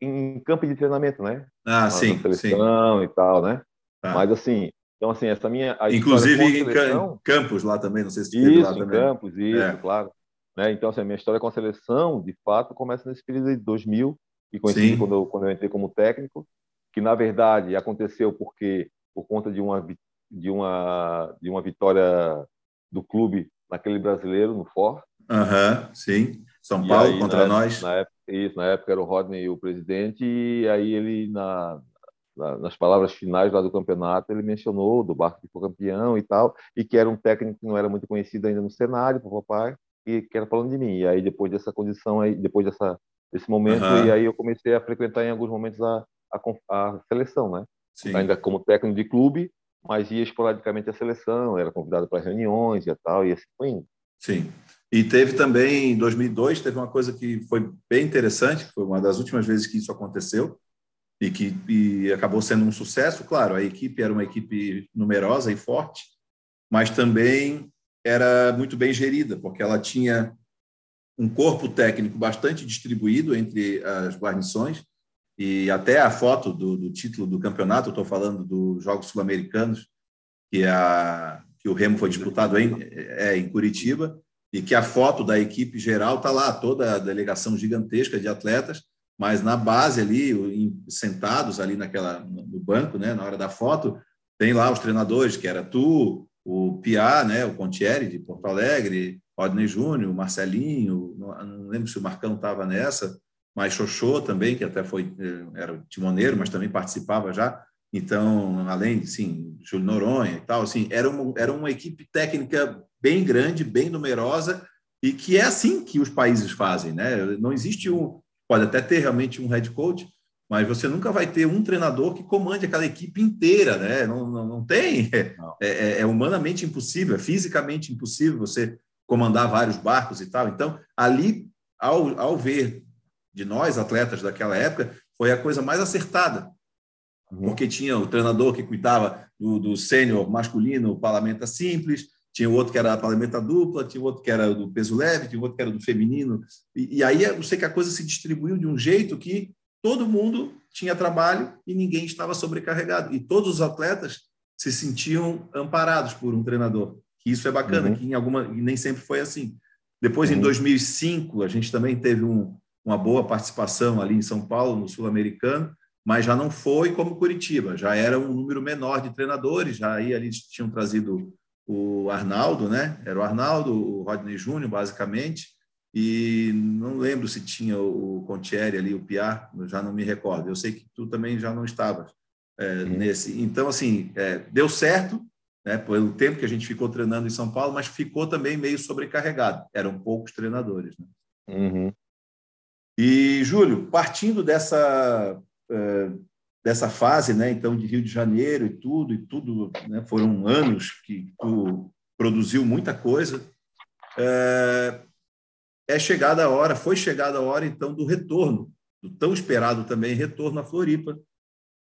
em campo de treinamento, né? Ah, Na sim, seleção sim. e tal, né? Ah. Mas assim, então assim, essa minha inclusive em seleção, campos lá também, não sei se isso, lá também. campos, isso, é. claro. Né? Então assim, a minha história com a seleção, de fato, começa nesse período de 2000 e coincide quando eu, quando eu entrei como técnico, que na verdade aconteceu porque por conta de uma de uma de uma vitória do clube naquele brasileiro no For. Aham, uhum, sim. São Paulo aí, contra na, nós. Na época, isso, na época era o Rodney o presidente, e aí ele, na, na, nas palavras finais lá do campeonato, ele mencionou do Barco que foi campeão e tal, e que era um técnico que não era muito conhecido ainda no cenário, papai, e que era falando de mim. E aí, depois dessa condição, aí, depois dessa, desse momento, uhum. e aí eu comecei a frequentar em alguns momentos a, a, a seleção, né? Sim. Ainda como técnico de clube, mas ia esporadicamente à seleção, era convidado para reuniões e tal, e assim foi indo. Sim. E teve também, em 2002, teve uma coisa que foi bem interessante, que foi uma das últimas vezes que isso aconteceu, e que e acabou sendo um sucesso. Claro, a equipe era uma equipe numerosa e forte, mas também era muito bem gerida, porque ela tinha um corpo técnico bastante distribuído entre as guarnições, e até a foto do, do título do campeonato, estou falando dos Jogos Sul-Americanos, que, é a, que o Remo foi disputado em, é, em Curitiba, e que a foto da equipe geral está lá, toda a delegação gigantesca de atletas, mas na base ali, sentados ali naquela no banco, né, na hora da foto, tem lá os treinadores, que era tu, o Piá, né, o Pontieri de Porto Alegre, Rodney Júnior, Marcelinho, não, não lembro se o Marcão estava nessa, mas Xoxô também, que até foi eh, era timoneiro, mas também participava já. Então, além, sim, Júlio Noronha e tal, assim, era uma, era uma equipe técnica bem grande, bem numerosa, e que é assim que os países fazem, né? Não existe um, pode até ter realmente um head coach, mas você nunca vai ter um treinador que comande aquela equipe inteira, né? Não, não, não tem, não. É, é, é, humanamente impossível, é fisicamente impossível você comandar vários barcos e tal. Então, ali, ao, ao ver de nós, atletas daquela época, foi a coisa mais acertada, uhum. porque tinha o treinador que cuidava do, do sênior masculino, parlamento simples, tinha outro que era a parlamenta dupla, tinha outro que era do peso leve, tinha outro que era do feminino. E, e, aí eu sei que a coisa se distribuiu de um jeito que todo mundo tinha trabalho e ninguém estava sobrecarregado. E todos os atletas se sentiam amparados por um treinador. Que isso é bacana, uhum. que em alguma nem sempre foi assim. Depois, uhum. em 2005, a gente também teve um, uma boa participação ali em São Paulo, no Sul-Americano, mas já não foi como Curitiba, já era um número menor de treinadores, já aí eles tinham trazido o Arnaldo, né? Era o Arnaldo, o Rodney Júnior, basicamente, e não lembro se tinha o Contieri ali, o Piar, já não me recordo. Eu sei que tu também já não estavas é, nesse. Então, assim, é, deu certo, né, pelo tempo que a gente ficou treinando em São Paulo, mas ficou também meio sobrecarregado. Eram poucos treinadores. Né? Uhum. E, Júlio, partindo dessa, é, dessa fase, né, então, de Rio de Janeiro e tudo, e tudo, né, foram anos que tu produziu muita coisa, é, é chegada a hora, foi chegada a hora, então, do retorno, do tão esperado também retorno à Floripa.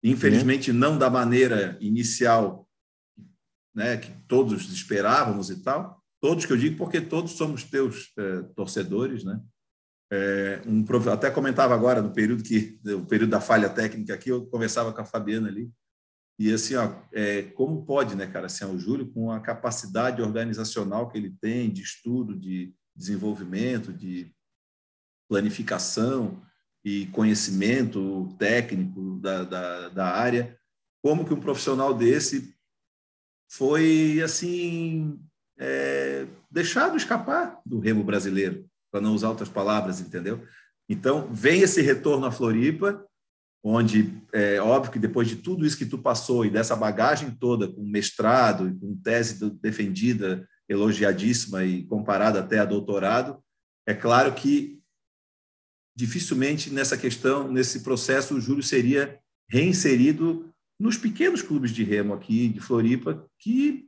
Infelizmente, não da maneira inicial né, que todos esperávamos e tal. Todos que eu digo, porque todos somos teus é, torcedores, né? É, um, até comentava agora no período que o período da falha técnica aqui, eu conversava com a Fabiana ali e assim, ó, é, como pode, né, cara, assim, o Júlio com a capacidade organizacional que ele tem de estudo, de desenvolvimento, de planificação e conhecimento técnico da, da, da área, como que um profissional desse foi assim é, deixado escapar do remo brasileiro para não usar outras palavras, entendeu? Então, vem esse retorno à Floripa, onde é óbvio que depois de tudo isso que tu passou e dessa bagagem toda, com mestrado e com tese defendida, elogiadíssima e comparada até a doutorado, é claro que dificilmente nessa questão, nesse processo, o Júlio seria reinserido nos pequenos clubes de remo aqui de Floripa, que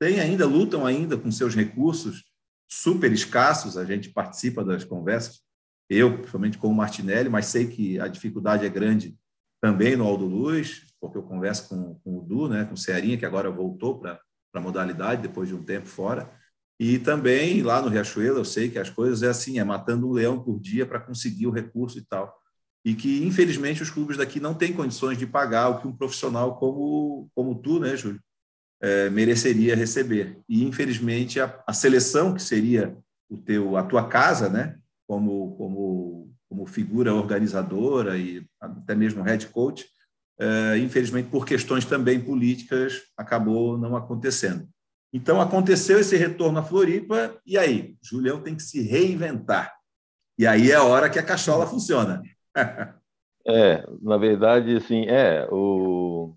têm ainda, lutam ainda com seus recursos super escassos, a gente participa das conversas, eu, principalmente com o Martinelli, mas sei que a dificuldade é grande também no Aldo Luz, porque eu converso com, com o Du, né, com o Cearinha, que agora voltou para a modalidade, depois de um tempo fora, e também lá no Riachuelo, eu sei que as coisas é assim, é matando um leão por dia para conseguir o recurso e tal. E que, infelizmente, os clubes daqui não têm condições de pagar o que um profissional como, como tu, né, Júlio, é, mereceria receber. E, infelizmente, a, a, seleção, que seria o teu, a tua casa, né, como, como, como figura organizadora e até mesmo head coach, infelizmente, por questões também políticas, acabou não acontecendo. Então, aconteceu esse retorno à Floripa, e aí? Julião tem que se reinventar. E aí é a hora que a cachola funciona. é, na verdade, assim, é, o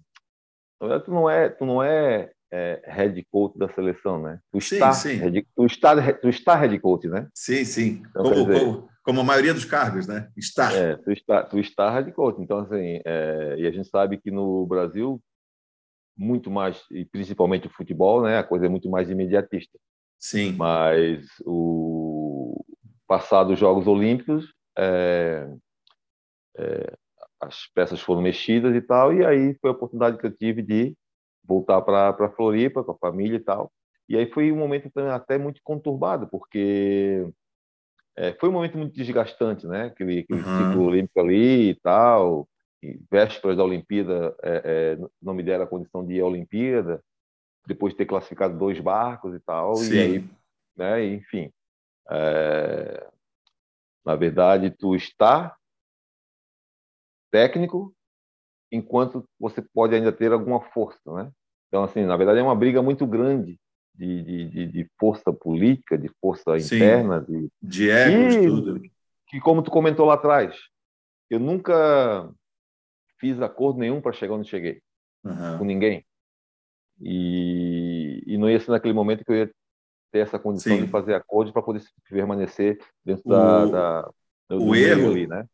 na verdade, tu não é, tu não é, é head coach da seleção, né? Tu sim, está, sim. Head, tu está, tu está head coach, né? Sim, sim. Então, como, dizer, como, como, a maioria dos cargos, né? Está. É, tu está, tu está head coach. Então, assim, é, e a gente sabe que no Brasil muito mais, e principalmente o futebol, né? A coisa é muito mais imediatista. Sim. Mas o passado os Jogos Olímpicos, é, é, as peças foram mexidas e tal, e aí foi a oportunidade que eu tive de voltar para Floripa com a família e tal. E aí foi um momento até muito conturbado, porque é, foi um momento muito desgastante, né? Aquele, aquele uhum. ciclo olímpico ali e tal, e vésperas da Olimpíada, é, é, não me deram a condição de ir à Olimpíada, depois de ter classificado dois barcos e tal, Sim. e aí, né? Enfim, é, na verdade, tu está técnico, enquanto você pode ainda ter alguma força, né? Então, assim, na verdade, é uma briga muito grande de, de, de força política, de força Sim, interna, de, de egos, e, tudo. Que, como tu comentou lá atrás, eu nunca fiz acordo nenhum para chegar onde cheguei, uhum. com ninguém. E, e não ia ser naquele momento que eu ia ter essa condição Sim. de fazer acordo para poder permanecer dentro o, da, da do o erro ali, né?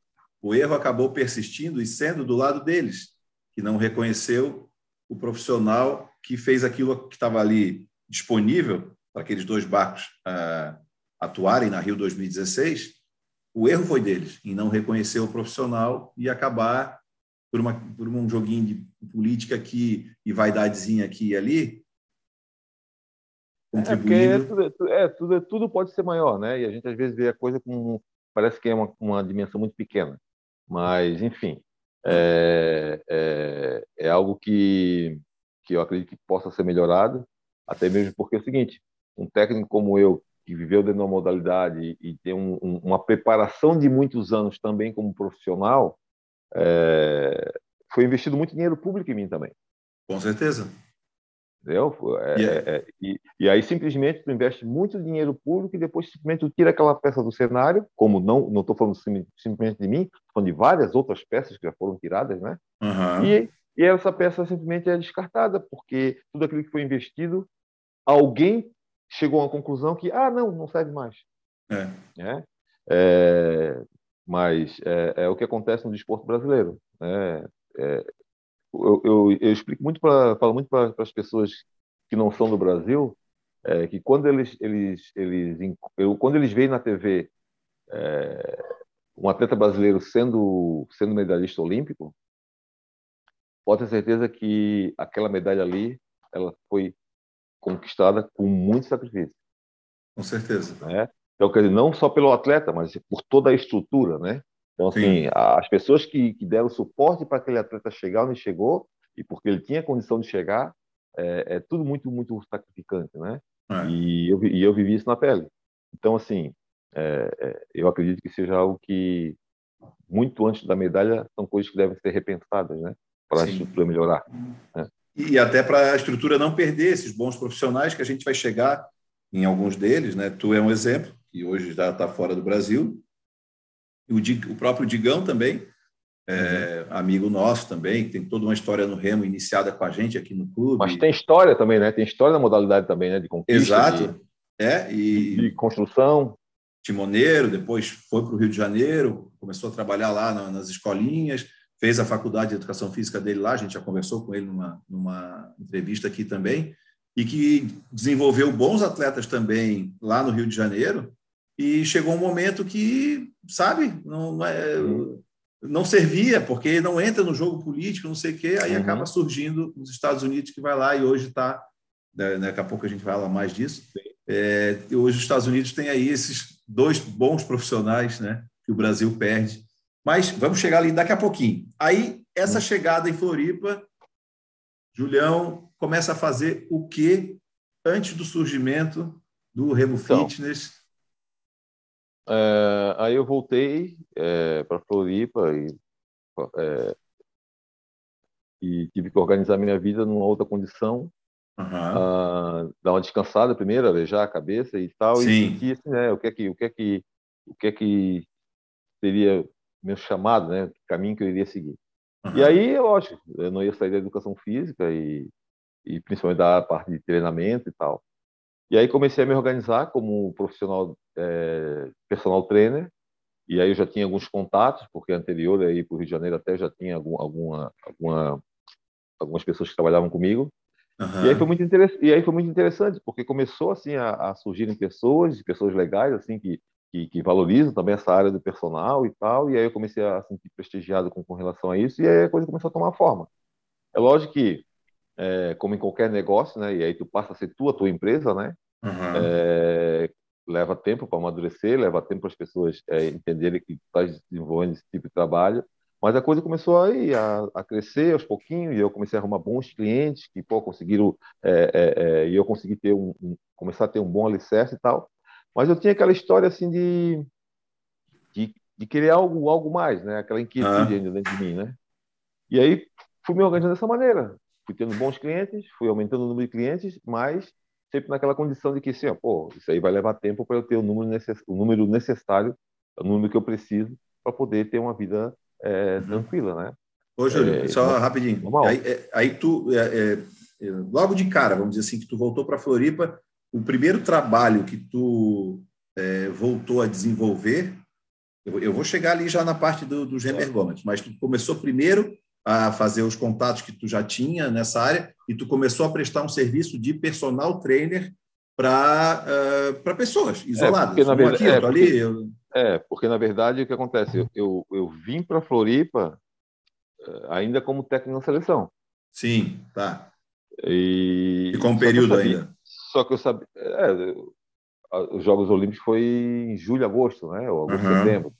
O erro acabou persistindo e sendo do lado deles, que não reconheceu o profissional que fez aquilo que estava ali disponível para aqueles dois barcos uh, atuarem na Rio 2016. O erro foi deles em não reconhecer o profissional e acabar por, uma, por um joguinho de política aqui e vaidadezinha aqui e ali, é, contribuindo. É, tudo, é, tudo, tudo pode ser maior, né? E a gente às vezes vê a coisa como parece que é uma, uma dimensão muito pequena, mas enfim é, é, é algo que que eu acredito que possa ser melhorado, até mesmo porque é o seguinte, um técnico como eu que viveu dentro da modalidade e tem um, um, uma preparação de muitos anos também como profissional, é, foi investido muito dinheiro público em mim também. Com certeza. Entendeu? É, yeah. é, e, e, aí simplesmente tu investe muito dinheiro público e depois simplesmente tu tira aquela peça do cenário, como não não estou falando simplesmente de mim, estou falando de várias outras peças que já foram tiradas, né? Uhum. E, e essa peça simplesmente é descartada porque tudo aquilo que foi investido, alguém chegou a uma conclusão que ah não não serve mais. É. Né? É, mas é, é, o que acontece no desporto brasileiro. Né? É, eu, eu, eu explico muito para falo muito para as pessoas que não são do Brasil é, que quando eles eles eles eu, quando eles veem na TV é, um atleta brasileiro sendo sendo medalhista olímpico pode ter certeza que aquela medalha ali ela foi conquistada com muito sacrifício com certeza né? então quer dizer não só pelo atleta mas por toda a estrutura né então, assim, Sim. as pessoas que, que deram suporte para aquele atleta chegar onde chegou, e porque ele tinha condição de chegar, é, é tudo muito, muito sacrificante, né? É. E, eu, e eu vivi isso na pele. Então, assim, é, é, eu acredito que seja algo que, muito antes da medalha, são coisas que devem ser repensadas, né? Para a estrutura melhorar. Né? E até para a estrutura não perder esses bons profissionais que a gente vai chegar em alguns deles, né? Tu é um exemplo, que hoje já está fora do Brasil, o, o próprio Digão também, é, uhum. amigo nosso também, tem toda uma história no remo iniciada com a gente aqui no clube. Mas tem história também, né? Tem história na modalidade também, né? De conquista. Exato. De, é, e... de construção. Timoneiro, depois foi para o Rio de Janeiro, começou a trabalhar lá nas escolinhas, fez a faculdade de educação física dele lá, a gente já conversou com ele numa, numa entrevista aqui também, e que desenvolveu bons atletas também lá no Rio de Janeiro, e chegou um momento que, sabe, não, é, não servia, porque não entra no jogo político, não sei o quê, aí uhum. acaba surgindo nos Estados Unidos, que vai lá e hoje está, né, daqui a pouco a gente vai falar mais disso, é, hoje os Estados Unidos tem aí esses dois bons profissionais né, que o Brasil perde, mas vamos chegar ali daqui a pouquinho. Aí, essa uhum. chegada em Floripa, Julião começa a fazer o que antes do surgimento do Remo então, Fitness é, aí eu voltei é, para Floripa e, é, e, tive que organizar minha vida numa outra condição. Uhum. dar uma descansada primeiro, arejar a cabeça e tal, Sim. e sentir assim, né, o que é que o que é que o que é que seria meu chamado, né, o caminho que eu iria seguir. Uhum. E aí, lógico, eu não ia sair da educação física e, e principalmente da parte de treinamento e tal. E aí comecei a me organizar como profissional, é, personal trainer, e aí eu já tinha alguns contatos, porque anterior aí para o Rio de Janeiro até já tinha algum, alguma, alguma, algumas pessoas que trabalhavam comigo. Uhum. E, aí foi muito e aí foi muito interessante, porque começou assim a, a surgirem pessoas, pessoas legais, assim, que, que, que, valorizam também essa área do personal e tal, e aí eu comecei a sentir prestigiado com, com relação a isso, e aí a coisa começou a tomar forma. É lógico que é, como em qualquer negócio, né? E aí tu passa a ser tu, a tua empresa, né? Uhum. É, leva tempo para amadurecer, leva tempo para as pessoas é, entenderem que tu estás desenvolvendo esse tipo de trabalho. Mas a coisa começou aí a, a, crescer aos pouquinhos e eu comecei a arrumar bons clientes que pô, conseguiram é, é, é, e eu consegui ter um, um, começar a ter um bom alicerce e tal. Mas eu tinha aquela história assim de, de de querer algo, algo mais, né? Aquela inquietude ah. ainda dentro de mim, né? E aí fui me organizando dessa maneira. Fui tendo bons clientes, fui aumentando o número de clientes, mas sempre naquela condição de que, assim, ó, pô, isso aí vai levar tempo para eu ter o número, necess... o número necessário, o número que eu preciso para poder ter uma vida é, uhum. tranquila, né? Ô, Júlio, é, só rapidinho. Aí, é, aí, tu, é, é, logo de cara, vamos dizer assim, que tu voltou para Floripa, o primeiro trabalho que tu é, voltou a desenvolver, eu, eu, vou chegar ali já na parte do, dos remergômetros, mas tu começou primeiro a fazer os contatos que tu já tinha nessa área e tu começou a prestar um serviço de personal trainer para uh, pessoas isoladas. É, porque, na verdade, aqui, é, porque, ali, eu... é, porque na verdade o que acontece? Eu, eu, eu vim para Floripa uh, ainda como técnico na seleção. Sim, tá. E, e com um período ainda. Só que eu sabia. É, os Jogos Olímpicos foi em julho, agosto, né? Ou agosto, uhum. setembro.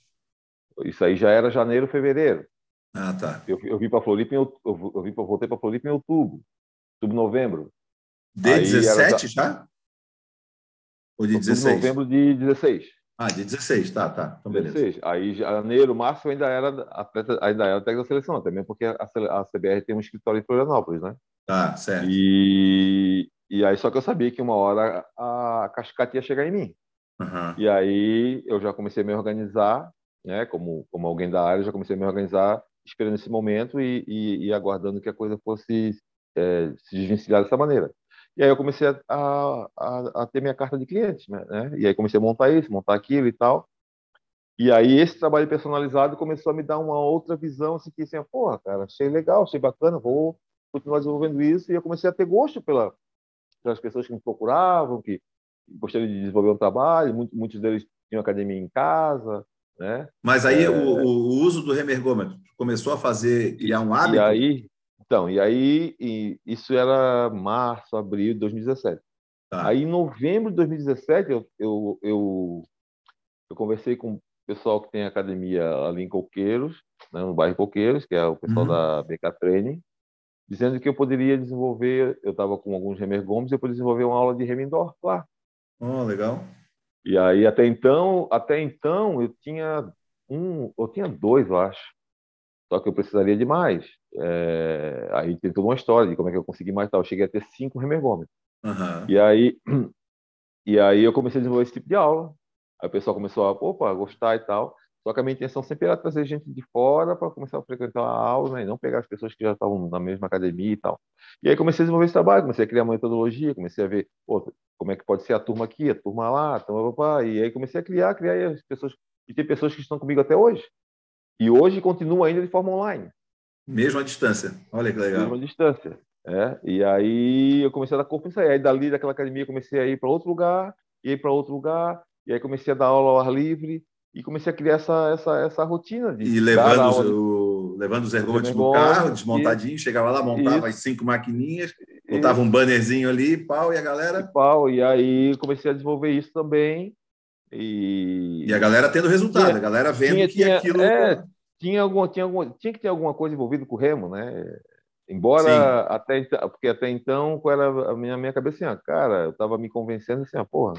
Isso aí já era janeiro, fevereiro. Ah, tá. Eu, eu vim para Floripa, em, eu, eu vim, voltei para Floripa em outubro, outubro, novembro. De aí 17 já? Ou de 16? novembro de 16. Ah, de 16, tá, tá. Então, beleza. 16. Aí, janeiro, março, ainda era atleta, ainda era técnico da seleção, também porque a, a CBR tem um escritório em Florianópolis, né? Tá, certo. E, e aí, só que eu sabia que uma hora a cascata ia chegar em mim. Uhum. E aí, eu já comecei a me organizar, né? Como, como alguém da área, já comecei a me organizar esperando esse momento e, e, e aguardando que a coisa fosse é, se desvencilhar dessa maneira. E aí eu comecei a, a, a, ter minha carta de clientes, né? E aí comecei a montar isso, montar aquilo e tal. E aí esse trabalho personalizado começou a me dar uma outra visão, assim, que assim, porra, cara, achei legal, achei bacana, vou continuar desenvolvendo isso. E eu comecei a ter gosto pela, pelas pessoas que me procuravam, que gostariam de desenvolver um trabalho, muitos, muitos deles tinham academia em casa, né? Mas aí é... o, o, uso do remergômetro começou a fazer, criar um hábito? E aí, então, e aí, e isso era março, abril de 2017. Tá. Aí, em novembro de 2017, eu, eu, eu, eu, conversei com o pessoal que tem academia ali em Coqueiros, né, no bairro Coqueiros, que é o pessoal uhum. da BK Training, dizendo que eu poderia desenvolver, eu estava com alguns remergômetros, eu poderia desenvolver uma aula de remendor lá. Oh, legal. E aí, até então, até então, eu tinha um, eu tinha dois, eu acho. Só que eu precisaria de mais. É, aí tem toda uma história de como é que eu consegui mais tal. Eu cheguei a ter cinco remergômetros. Uhum. E aí e aí eu comecei a desenvolver esse tipo de aula. Aí o pessoal começou a, opa, gostar e tal. Só que a minha intenção sempre era trazer gente de fora para começar a frequentar a aula, né? e não pegar as pessoas que já estavam na mesma academia e tal. E aí comecei a desenvolver esse trabalho, comecei a criar uma metodologia, comecei a ver pô, como é que pode ser a turma aqui, a turma lá, então, opa, e aí comecei a criar, criar e as pessoas e tem pessoas que estão comigo até hoje. E hoje continua ainda de forma online. Mesmo à distância. Olha que legal. Mesmo à distância. É, e aí eu comecei a dar corpo nisso aí. Aí dali daquela academia comecei a ir para outro lugar, e ir para outro lugar, e aí comecei a dar aula ao ar livre e comecei a criar essa, essa, essa rotina de e levando os, o, levando os ergômetros no carro, desmontadinho, e, chegava lá, montava as cinco maquininhas, botava um bannerzinho ali, pau, e a galera... E pau, e aí comecei a desenvolver isso também, e, e a galera tendo resultado, tinha, a galera vendo tinha, que tinha, aquilo. É, tinha, alguma, tinha, alguma, tinha que ter alguma coisa envolvida com o remo, né? Embora até então, porque até então, qual era a minha, minha cabeça assim, ah, cara, eu estava me convencendo assim, ah, porra,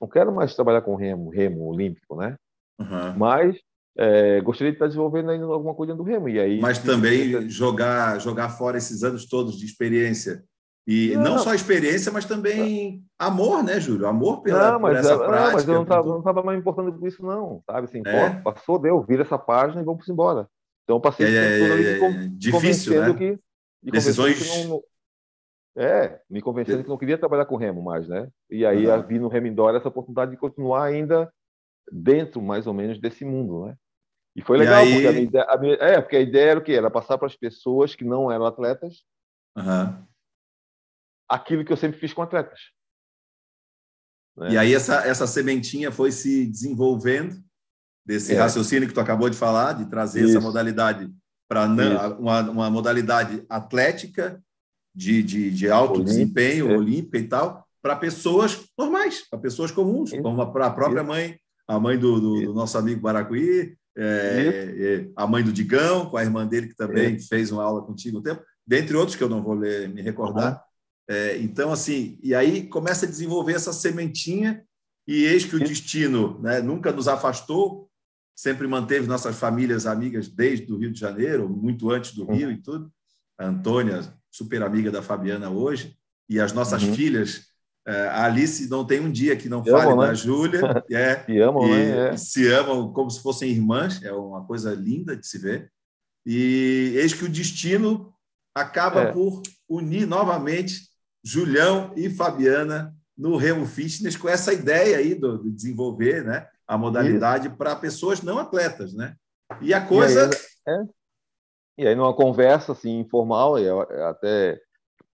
não quero mais trabalhar com remo, remo olímpico, né? Uhum. Mas é, gostaria de estar desenvolvendo ainda alguma coisa do remo. E aí, Mas também jogar, jogar fora esses anos todos de experiência e não, não só experiência, mas também amor, né, Júlio? Amor pela, não, mas, por essa não, prática. Mas eu não estava não tava mais importando com isso, não. Sabe assim, é. pô, passou, deu, vira essa página e vamos embora. Então eu passei é, é, é, é difícil, né? Que, Decisões. Que não, é, me convencendo que não queria trabalhar com remo mais, né? E aí uhum. vi no Remindora essa oportunidade de continuar ainda dentro, mais ou menos, desse mundo, né? E foi legal, e aí... porque a ideia, a minha, é, porque a ideia era o quê? Era passar para as pessoas que não eram atletas uhum aquilo que eu sempre fiz com atletas. Né? E aí essa, essa sementinha foi se desenvolvendo desse é. raciocínio que tu acabou de falar, de trazer Isso. essa modalidade para uma, uma modalidade atlética de, de, de alto Olímpico, desempenho, é. olímpica e tal, para pessoas normais, para pessoas comuns, Isso. como a, a própria mãe, a mãe do, do, do nosso amigo Baracuí, é, é, a mãe do Digão, com a irmã dele, que também fez uma aula contigo um tempo, dentre outros que eu não vou ler, me recordar. Uhum. Então, assim, e aí começa a desenvolver essa sementinha, e eis que o destino né, nunca nos afastou, sempre manteve nossas famílias amigas desde o Rio de Janeiro, muito antes do Rio e tudo. A Antônia, super amiga da Fabiana hoje, e as nossas uhum. filhas. É, a Alice não tem um dia que não se fale amam, da né? Júlia. É, se amam, e, né? É. Se amam como se fossem irmãs, é uma coisa linda de se ver. E eis que o destino acaba é. por unir novamente Julião e Fabiana no Remo Fitness com essa ideia aí do, de desenvolver né, a modalidade para pessoas não atletas. Né? E a coisa. E aí, é. e aí numa conversa assim, informal, até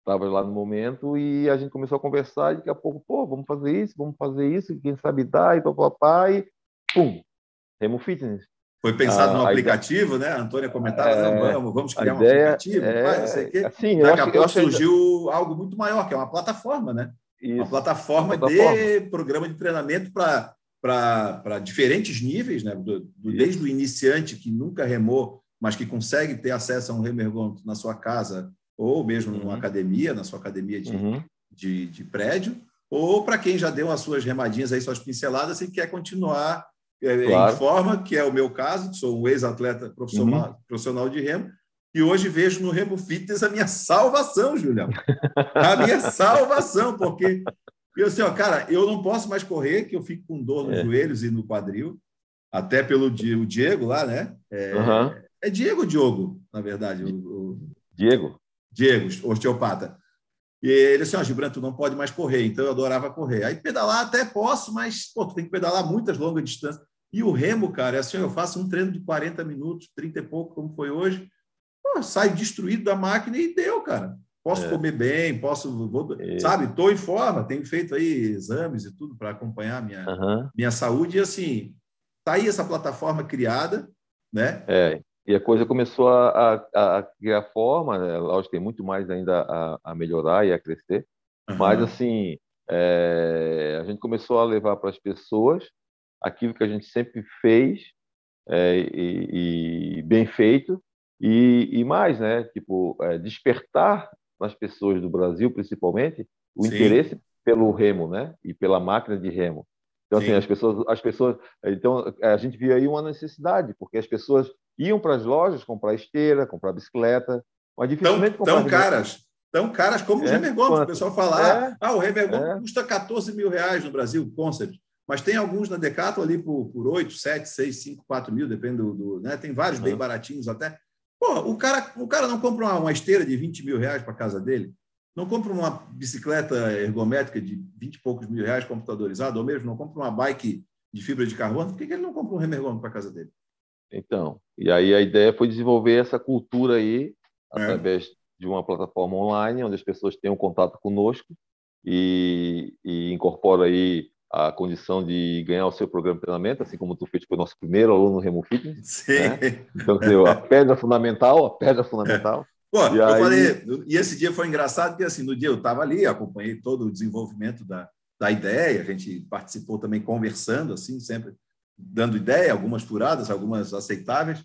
estava lá no momento e a gente começou a conversar e daqui a pouco, pô, vamos fazer isso, vamos fazer isso, quem sabe dá, e papai, pum, Remo Fitness. Foi pensado ah, no aplicativo, ideia... né? A Antônia comentava, é, não, vamos, vamos criar um aplicativo, é, não sei o quê. Assim, Daqui acho, a pouco surgiu algo muito maior, que é uma plataforma, né? Isso, uma plataforma, plataforma de programa de treinamento para diferentes níveis, né? Do, do, desde o iniciante que nunca remou, mas que consegue ter acesso a um remergômetro na sua casa, ou mesmo uhum. numa academia, na sua academia de, uhum. de, de prédio, ou para quem já deu as suas remadinhas aí, suas pinceladas e quer continuar é, claro. em forma, que é o meu caso, sou um ex-atleta profissional, uhum. profissional de remo, e hoje vejo no Remo Fitness a minha salvação, Julião. A minha salvação, porque eu assim, ó, cara, eu não posso mais correr, que eu fico com dor nos é. joelhos e no quadril, até pelo o Diego lá, né? É, uhum. é Diego Diogo, na verdade. O, o... Diego? Diego, osteopata. E ele assim, ó, Gibran, tu não pode mais correr, então eu adorava correr. Aí pedalar até posso, mas pô, tu tem que pedalar muitas longas distâncias. E o remo, cara, é assim, eu faço um treino de 40 minutos, 30 e pouco, como foi hoje, pô, saio destruído da máquina e deu, cara. Posso é. comer bem, posso, vou, é. sabe, estou em forma, tenho feito aí exames e tudo para acompanhar minha, uhum. minha saúde. E assim, tá aí essa plataforma criada, né? É, e a coisa começou a, a, a criar forma, né? lógico, tem muito mais ainda a, a melhorar e a crescer, uhum. mas assim, é, a gente começou a levar para as pessoas aquilo que a gente sempre fez é, e, e, bem feito e, e mais, né? Tipo, é, despertar nas pessoas do Brasil, principalmente, o Sim. interesse pelo remo, né? E pela máquina de remo. Então, assim, Sim. assim, as pessoas, as pessoas, então a gente viu aí uma necessidade, porque as pessoas iam para as lojas comprar esteira, comprar bicicleta, mas dificilmente tão, tão caras, tão caras como é, os Remergons. O pessoal fala, é, ah, o Remergon é. custa 14 mil reais no Brasil, concept mas tem alguns na Decathlon ali por, por 8, 7, 6, 5, 4 mil, depende do. do né? Tem vários bem baratinhos até. Pô, o cara, o cara não compra uma, uma esteira de 20 mil reais para casa dele, não compra uma bicicleta ergométrica de 20 e poucos mil reais computadorizada, ou mesmo não compra uma bike de fibra de carbono, por que, que ele não compra um remergômetro para casa dele? Então, e aí a ideia foi desenvolver essa cultura aí, é. através de uma plataforma online, onde as pessoas tenham contato conosco e, e incorpora aí a condição de ganhar o seu programa de treinamento, assim como tu fez foi nosso primeiro aluno no Remo Fitness. Sim. Né? Então, a pedra fundamental, a pedra fundamental. É. Pô, e eu aí... falei, e esse dia foi engraçado, porque assim, no dia eu estava ali, acompanhei todo o desenvolvimento da, da ideia, a gente participou também conversando, assim, sempre dando ideia, algumas furadas, algumas aceitáveis,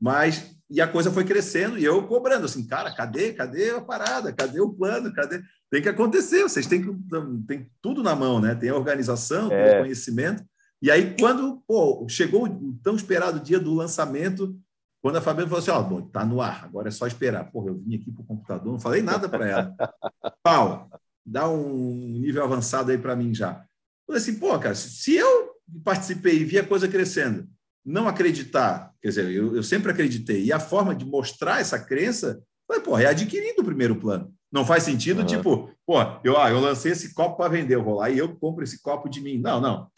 mas e a coisa foi crescendo e eu cobrando assim, cara, cadê, cadê a parada, cadê o plano, cadê? Tem que acontecer, vocês têm, têm tudo na mão, né? Tem a organização, tem é. o conhecimento. E aí, quando pô, chegou o tão esperado dia do lançamento, quando a Fabiana falou assim: Ó, oh, tá no ar, agora é só esperar. Porra, eu vim aqui para o computador, não falei nada para ela. Pau, dá um nível avançado aí para mim já. Eu falei assim: pô, cara, se eu participei e vi a coisa crescendo, não acreditar, quer dizer, eu, eu sempre acreditei, e a forma de mostrar essa crença foi, pô, é adquirindo o primeiro plano. Não faz sentido, uhum. tipo, pô, eu, ah, eu lancei esse copo para vender, eu vou lá e eu compro esse copo de mim. Não, não.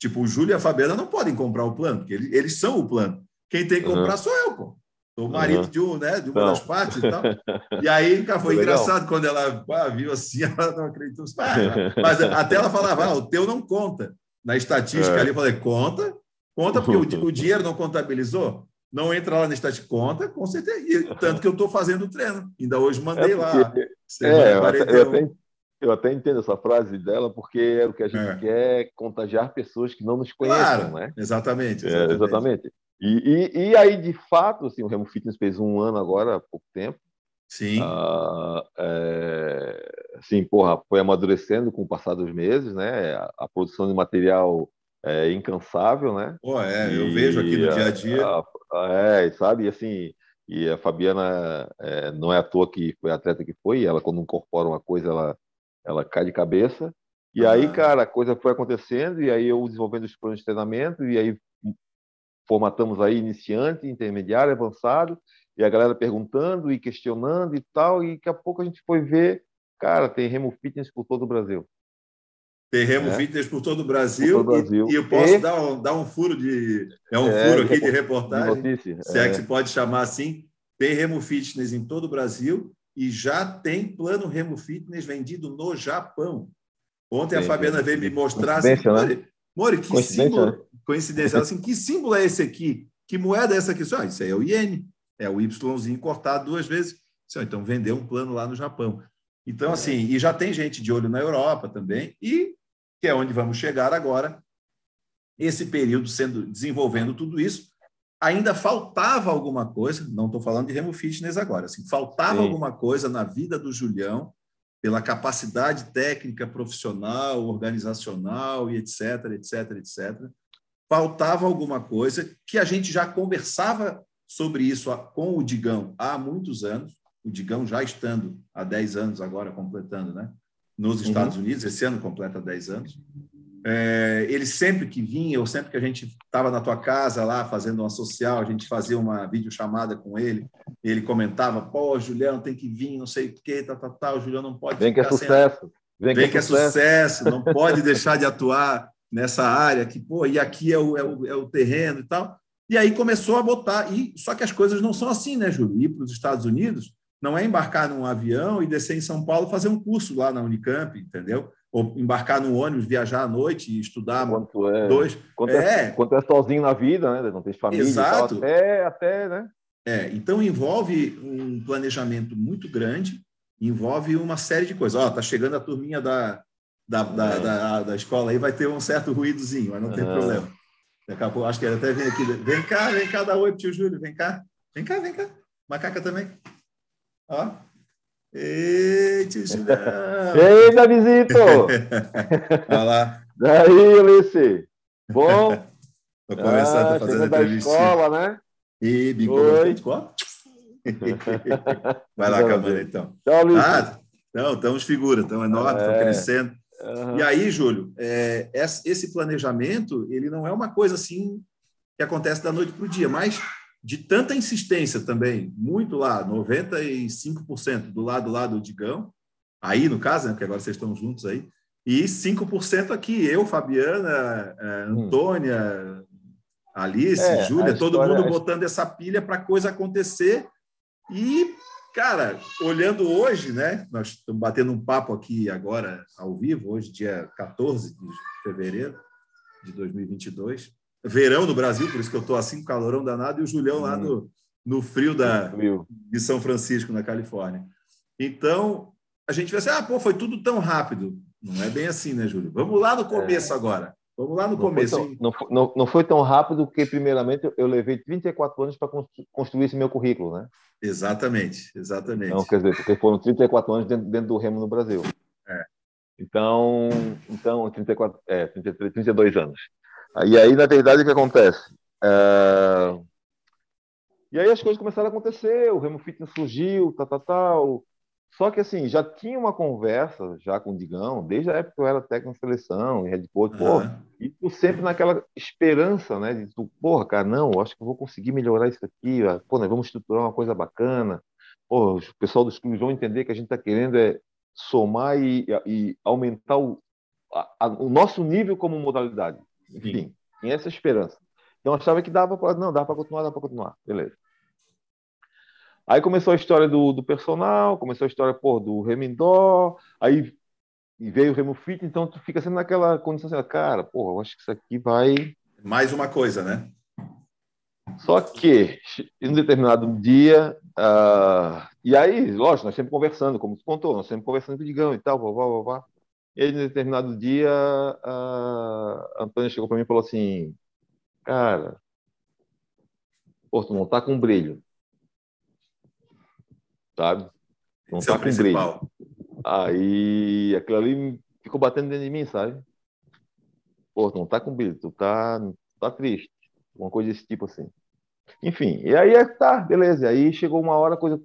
Tipo, o Júlio e a Fabiana não podem comprar o plano, porque eles, eles são o plano. Quem tem que comprar uhum. sou eu, pô. Sou o marido uhum. de, um, né, de uma não. das partes e tal. E aí, cara, foi engraçado quando ela ah, viu assim, ela não acreditou. Ah, mas até ela falava, ah, o teu não conta. Na estatística é. ali, eu falei, conta, conta, porque o, o dinheiro não contabilizou não entra lá na estatística conta, com certeza. E, tanto que eu estou fazendo o treino. Ainda hoje mandei é lá. É, eu, até, eu, até, eu, até, entendo essa frase dela, porque é o que a gente é. quer contagiar pessoas que não nos conhecem, claro, né? Exatamente. Exatamente. É, exatamente. E, e, e, aí, de fato, assim, o Remo Fitness fez um ano agora, há pouco tempo. Sim. Ah, é, sim, porra, foi amadurecendo com o passar dos meses, né? A, a produção de material é, incansável, né? Pô, é, eu vejo aqui no dia a dia. A, a, é, sabe, e assim, e a Fabiana é, não é à toa que foi a atleta que foi, ela quando incorpora uma coisa, ela, ela cai de cabeça. E ah. aí, cara, a coisa foi acontecendo, e aí eu desenvolvendo os planos de treinamento, e aí formatamos aí iniciante, intermediário, avançado, e a galera perguntando e questionando e tal, e daqui a pouco a gente foi ver, cara, tem Remo Fitness por todo o Brasil. Tem Remo é. Fitness por todo o Brasil, todo o Brasil. E, e, eu posso e... Dar, um, dar um furo de... É um é, furo aqui de reportagem, de se é. é que se pode chamar assim. Tem Remo Fitness em todo o Brasil e já tem plano Remo Fitness vendido no Japão. Ontem a Fabiana veio me mostrar assim, né? Mori, que símbolo, né? coincidência, assim, que símbolo é esse aqui? Que moeda é essa aqui? Ah, isso aí é o iene, é o Yzinho cortado duas vezes. Então, vendeu um plano lá no Japão. Então, assim, e já tem gente de olho na Europa também, e que é onde vamos chegar agora. Esse período sendo desenvolvendo tudo isso, ainda faltava alguma coisa, não estou falando de Remo Fitness agora, assim, faltava Sim. alguma coisa na vida do Julião pela capacidade técnica, profissional, organizacional e etc, etc, etc. Faltava alguma coisa que a gente já conversava sobre isso com o Digão há muitos anos, o Digão já estando há 10 anos agora, completando, né? Nos Estados uhum. Unidos, esse ano completa 10 anos. É, ele sempre que vinha, ou sempre que a gente estava na tua casa lá fazendo uma social, a gente fazia uma videochamada com ele, ele comentava, pô, Julião tem que vir, não sei o quê, tal, tal, tal, o Julião não pode Vem que é sucesso. Sem... Vem, Vem que, é, é sucesso, não pode deixar de atuar nessa área, que, pô, e aqui é o, é o, é o terreno e tal. E aí começou a botar, e só que as coisas não são assim, né, Júlio? Ir para os Estados Unidos não é embarcar num avião e descer em São Paulo fazer um curso lá na Unicamp, entendeu? ou embarcar no ônibus, viajar à noite e estudar quanto é, dois. Quanto é, é, quanto é sozinho na vida, né? Não tem família. Exato. Tal, até, até, né? É, então envolve um planejamento muito grande, envolve uma série de coisas. Ó, tá chegando a turminha da, da, da, é. da, da, escola aí, vai ter um certo ruídozinho, mas não tem problema. Daqui a pouco, acho que ele até vem aqui. Vem cá, vem cá, dá oi pro tio Júlio, vem cá. Vem cá, vem cá. Macaca também. Ó, Eita, Ei, Davizito! Olha lá. Daí, Ulisses. Bom? Estou começando ah, a fazer a entrevista. escola, né? E bico Oi. escola. Vai lá, Camila, então. Tchau, Ulisses. Ah, então, estamos figuras, estão enormes, estão é. crescendo. Uhum. E aí, Júlio, é, esse planejamento, ele não é uma coisa assim que acontece da noite para o dia, mas de tanta insistência também, muito lá, 95% do lado lá do Digão, aí no caso, né, porque agora vocês estão juntos aí, e 5% aqui, eu, Fabiana, é, hum. Antônia, Alice, é, Júlia, todo mundo é botando essa pilha para a coisa acontecer. E, cara, olhando hoje, né? Nós estamos batendo um papo aqui agora, ao vivo, hoje, dia 14 de fevereiro de 2022 verão no Brasil, por isso que eu estou assim, calorão danado, e o Julião lá no, no frio da, de São Francisco, na Califórnia. Então, a gente vai assim, ah, pô, foi tudo tão rápido. Não é bem assim, né, Júlio? Vamos lá no começo é. agora. Vamos lá no não começo. Foi tão, não, não, não, foi tão rápido porque, primeiramente, eu levei 34 anos para construir esse meu currículo, né? Exatamente, exatamente. Então, quer dizer, porque foram 34 anos dentro, dentro do remo no Brasil. É. Então, então 34, é, 33, 32 anos. E aí, na verdade, o que acontece? É... E aí as coisas começaram a acontecer, o Remo Fitness surgiu, tal, tal, tal. Só que, assim, já tinha uma conversa já com o Digão, desde a época que eu era técnico de seleção, em Red Bull, pô, e tu sempre naquela esperança, né, de tu, porra, cara, não, acho que eu vou conseguir melhorar isso aqui, pô, nós vamos estruturar uma coisa bacana, pô, o pessoal dos clubes vão entender que a gente está querendo é somar e, e aumentar o, a, a, o nosso nível como modalidade. Enfim, tinha essa esperança. Então achava que dava para. Não, dá para continuar, dá para continuar. Beleza. Aí começou a história do, do personal, começou a história pô, do Remindó, aí veio o Remo Fit, então tu fica sendo naquela condição assim, cara, porra, eu acho que isso aqui vai. Mais uma coisa, né? Só que, em um determinado dia, uh, e aí, lógico, nós sempre conversando, como tu contou, nós sempre conversando com o Digão e tal, vá, vá. E aí, em determinado dia, a Antônia chegou para mim e falou assim: Cara, pô, tu não tá com brilho. Sabe? Não Esse tá é com brilho. Aí aquilo ali ficou batendo dentro de mim, sabe? pô, tu não tá com brilho, tu tá, tá triste. Uma coisa desse tipo assim. Enfim, e aí é tá, beleza. E aí chegou uma hora, a coisa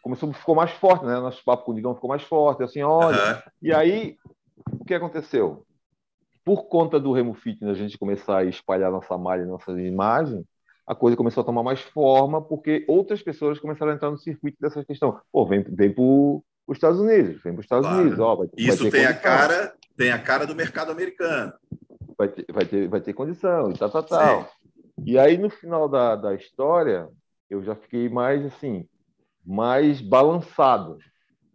começou, ficou mais forte, né? Nosso papo com o Digão ficou mais forte, assim, olha. Uhum. E aí, o que aconteceu? Por conta do Remo Fitness, a gente começar a espalhar nossa malha, nossa imagem, a coisa começou a tomar mais forma, porque outras pessoas começaram a entrar no circuito dessa questão. Pô, vem, vem para os Estados Unidos, vem para os Estados claro. Unidos. Ó, vai, Isso vai tem, a cara, tem a cara do mercado americano. Vai ter, vai ter, vai ter condição e tal, tal, tal. E aí, no final da, da história, eu já fiquei mais, assim, mais balançado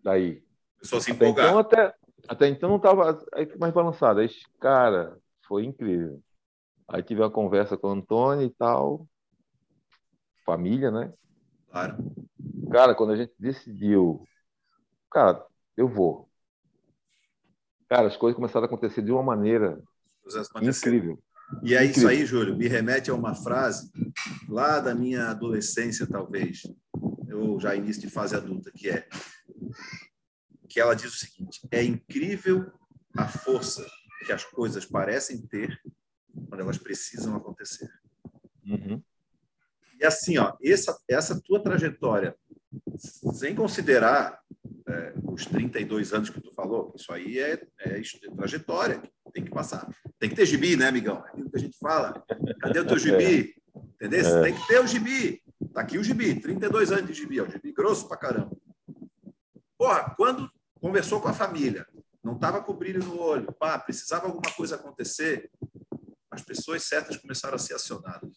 daí. A se empolgar. Então, até, até então não estava mais balançado. Aí, cara, foi incrível. Aí tive uma conversa com o Antônio e tal. Família, né? Claro. Cara, quando a gente decidiu, cara, eu vou. Cara, as coisas começaram a acontecer de uma maneira incrível. E é isso aí, Júlio, me remete a uma frase lá da minha adolescência, talvez, eu já início de fase adulta, que é que ela diz o seguinte: é incrível a força que as coisas parecem ter quando elas precisam acontecer. Uhum. E assim, ó, essa, essa tua trajetória, sem considerar é, os 32 anos que tu falou, isso aí é, é, é trajetória, tem que passar. Tem que ter gibi, né, amigão? É aquilo que a gente fala. Cadê o teu gibi? Entendeu? É. Tem que ter o gibi. Tá aqui o gibi, 32 anos de gibi, ó, o gibi grosso pra caramba. Porra, quando conversou com a família, não tava com brilho no olho, pá, precisava alguma coisa acontecer, as pessoas certas começaram a ser acionadas.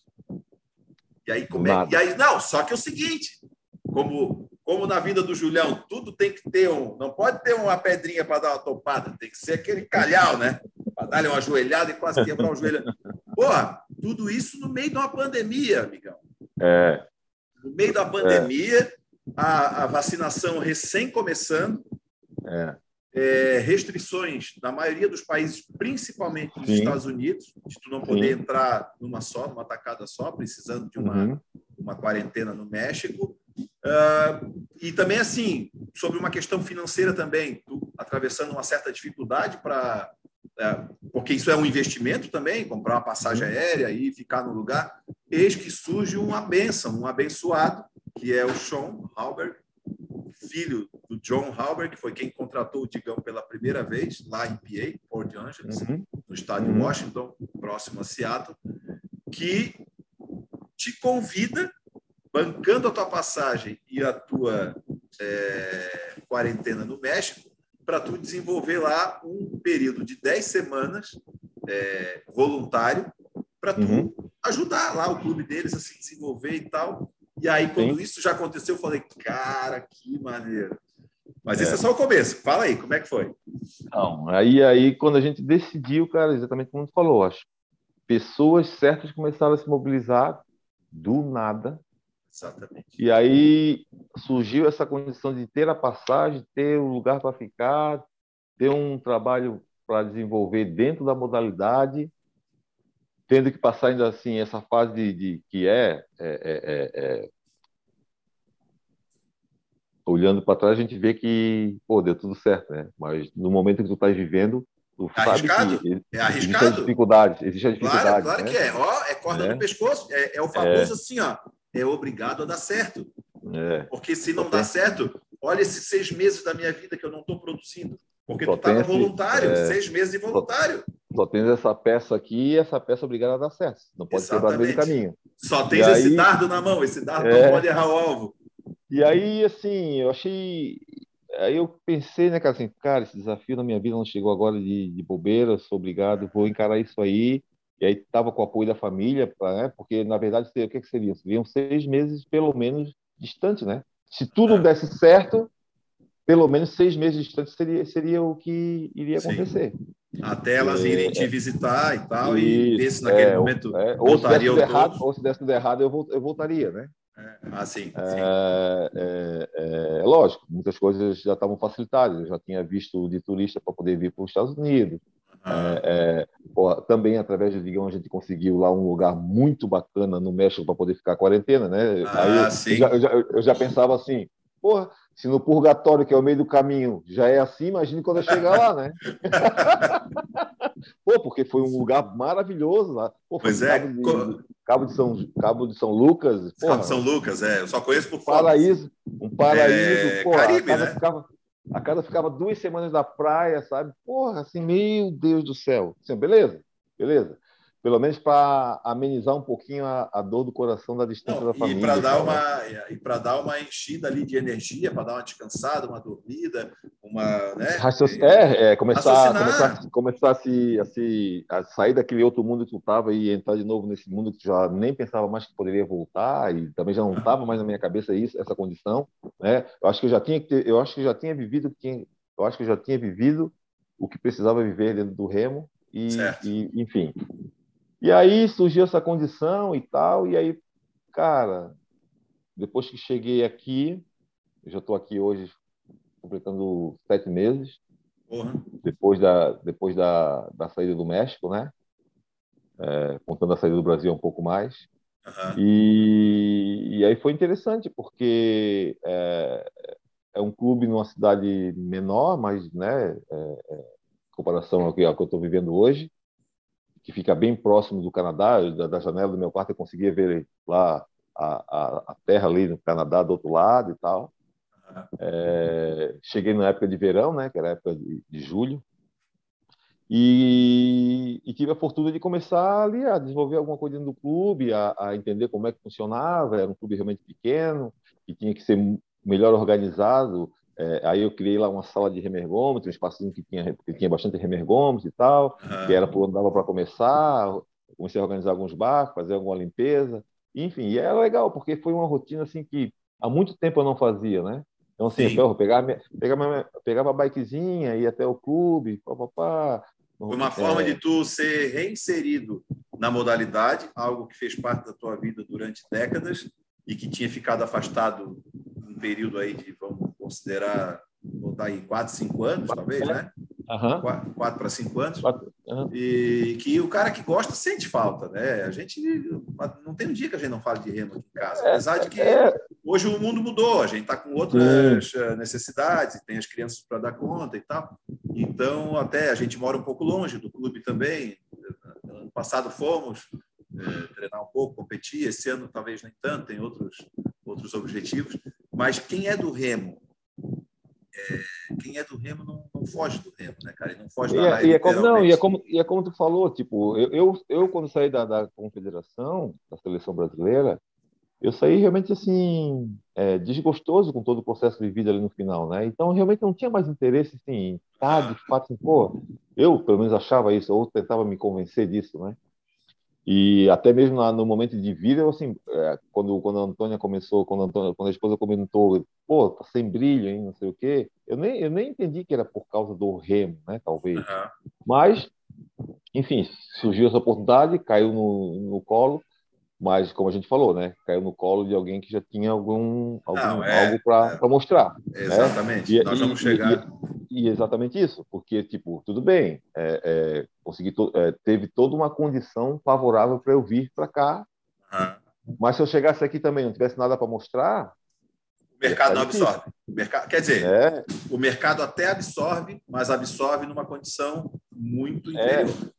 E aí, como é, e aí não, só que é o seguinte, como como na vida do Julião, tudo tem que ter um, não pode ter uma pedrinha para dar uma topada, tem que ser aquele calhau, né? Para dar uma ajoelhada e quase quebrar o joelho. Porra, tudo isso no meio de uma pandemia, amigão. É. No meio da pandemia, é. a, a, vacinação recém começando. É é, restrições na maioria dos países, principalmente nos Sim. Estados Unidos, de tu não poder Sim. entrar numa só, numa tacada só, precisando de uma, uhum. uma quarentena no México. Uh, e também, assim, sobre uma questão financeira também, tu atravessando uma certa dificuldade para. É, porque isso é um investimento também, comprar uma passagem uhum. aérea e ficar no lugar. Eis que surge uma benção, um abençoado, que é o Sean Halberg, filho do John Halber, que foi quem contratou o Digão pela primeira vez lá em PA, Port Angeles, uhum. no estádio uhum. Washington, próximo a Seattle, que te convida, bancando a tua passagem e a tua é, quarentena no México, para tu desenvolver lá um período de 10 semanas é, voluntário para tu uhum. ajudar lá o clube deles a se desenvolver e tal. E aí, quando Sim. isso já aconteceu, eu falei, cara, que maneiro. Mas é. esse é só o começo. Fala aí, como é que foi? Não, aí, aí quando a gente decidiu, cara, exatamente como você falou, as pessoas certas começaram a se mobilizar do nada. Exatamente. E aí surgiu essa condição de ter a passagem, ter um lugar para ficar, ter um trabalho para desenvolver dentro da modalidade tendo que passar ainda assim essa fase de, de que é, é, é, é olhando para trás a gente vê que pô deu tudo certo, né? Mas no momento que tu estás vivendo tu é sabe arriscado? que é arriscado. Existe a dificuldade, existe a dificuldade. Claro, claro né? que é. Ó, é corda no pescoço. É, é o famoso assim, ó. É obrigado a dar certo. Porque se não dá certo, olha esses seis meses da minha vida que eu não estou produzindo. Porque só tu estava voluntário, é... seis meses de voluntário. Só, só tens essa peça aqui e essa peça obrigada a dar certo. Não pode Exatamente. quebrar no meio do caminho. Só tens e esse aí... dardo na mão, esse dardo é... não pode errar o alvo. E aí, assim, eu achei. Aí eu pensei, né, cara, assim, cara, esse desafio na minha vida não chegou agora de, de bobeira, sou obrigado, vou encarar isso aí. E aí estava com o apoio da família, né? Porque na verdade o que, que seria? Seriam seis meses pelo menos distante, né? Se tudo é. desse certo, pelo menos seis meses distante seria, seria o que iria acontecer. Sim. Até elas irem é, te visitar e tal, e, e nesse, naquele é, momento é, ou se desse tudo errado, ou se desse tudo errado, eu voltaria, né? É, ah, sim, é, sim. É, é, lógico, muitas coisas já estavam facilitadas. Eu já tinha visto de turista para poder vir para os Estados Unidos. É, é, também através do Digão a gente conseguiu lá um lugar muito bacana no México para poder ficar quarentena, né? Ah, Aí eu, sim. Eu, já, eu, já, eu já pensava assim, porra, se no purgatório, que é o meio do caminho, já é assim, imagine quando eu chegar lá, né? Pô, porque foi um lugar maravilhoso lá. Pô, pois é. Cabo de, Cabo de, São, Cabo de São Lucas. Porra, Cabo de São Lucas, é. Eu só conheço por fora. Paraíso. Um paraíso. É, porra, Caribe, a né? Ficava, a casa ficava duas semanas da praia, sabe? Porra, assim, meu Deus do céu. Assim, beleza, beleza pelo menos para amenizar um pouquinho a, a, dor do coração da distância Não, da família. E para dar uma e dar uma enchida ali de energia, para dar uma descansada, uma dormida, uma né? é, é, começar, começar, começar a, se, a, se, a sair daquele outro mundo que tu estava e entrar de novo nesse mundo que tu já nem pensava mais que poderia voltar e também já não estava mais na minha cabeça isso, essa condição, né? Eu acho que eu já tinha eu acho que já tinha vivido eu acho que eu já tinha vivido o que precisava viver dentro do remo e, e enfim e aí surgiu essa condição e tal, e aí, cara, depois que cheguei aqui, eu já estou aqui hoje completando sete meses, uhum. depois, da, depois da, da saída do México, né? É, contando a saída do Brasil um pouco mais. Uhum. E, e aí foi interessante, porque é, é um clube numa cidade menor, mas, né, é, é, em comparação ao que, ao que eu estou vivendo hoje, que fica bem próximo do Canadá. Da, da janela do meu quarto eu conseguia ver lá a, a, a, terra ali no Canadá do outro lado e tal. É, cheguei na época de verão, né, que era a época de, de julho, e, e, tive a fortuna de começar ali a desenvolver alguma coisa do clube, a, a, entender como é que funcionava. Era um clube realmente pequeno, que tinha que ser melhor organizado, é, aí eu criei lá uma sala de remergômetro, um espacinho que tinha, que tinha bastante remergômetro e tal, uhum. que era por onde dava para começar. Comecei a organizar alguns barcos, fazer alguma limpeza. Enfim, e era legal, porque foi uma rotina assim que há muito tempo eu não fazia, né? Então, assim, eu pegava, pegava, pegava a bikezinha, ia até o clube, papapá. Foi uma forma é... de tu ser reinserido na modalidade, algo que fez parte da tua vida durante décadas e que tinha ficado afastado um período aí de, considerar, botar aí 4, 5 anos, talvez, né? Uhum. 4 para 5 anos. Uhum. E que o cara que gosta sente falta, né? A gente não tem um dia que a gente não fale de remo aqui em casa, é, apesar de que é. hoje o mundo mudou, a gente está com outras Sim. Necessidades, tem as crianças para dar conta e tal. Então, até a gente mora um pouco longe do clube também. Ano passado fomos é, treinar um pouco, competir. Esse ano talvez nem tanto, tem outros outros objetivos. Mas quem é do remo é, quem é do Remo não, não, foge do Remo, né, cara? E não foge da é, e é como, Não, e é como, e é como tu falou, tipo, eu, eu, eu quando saí da, da confederação, da seleção brasileira, eu saí realmente assim é, desgostoso com todo o processo vivido ali no final, né? Então realmente não tinha mais interesse assim, em estar de fato assim, pô, eu pelo menos achava isso, ou tentava me convencer disso, né? E até mesmo no momento de vida, assim, é, quando, quando a Antônia começou, quando a, Antônia, quando a esposa comentou, pô, tá sem brilho, hein, não sei o quê, eu nem, eu nem entendi que era por causa do remo, né, talvez. Uhum. Mas, enfim, surgiu essa oportunidade, caiu no, no colo, mas, como a gente falou, né, caiu no colo de alguém que já tinha algum, algum não, é, algo para é, mostrar. Né? Exatamente, né? nós vamos chegar... E, e exatamente isso, porque, tipo, tudo bem, é, é, consegui to é, teve toda uma condição favorável para eu vir para cá, uhum. mas se eu chegasse aqui também não tivesse nada para mostrar... O mercado não absorve. Mercado, quer dizer, é. o mercado até absorve, mas absorve numa condição muito é. inferior.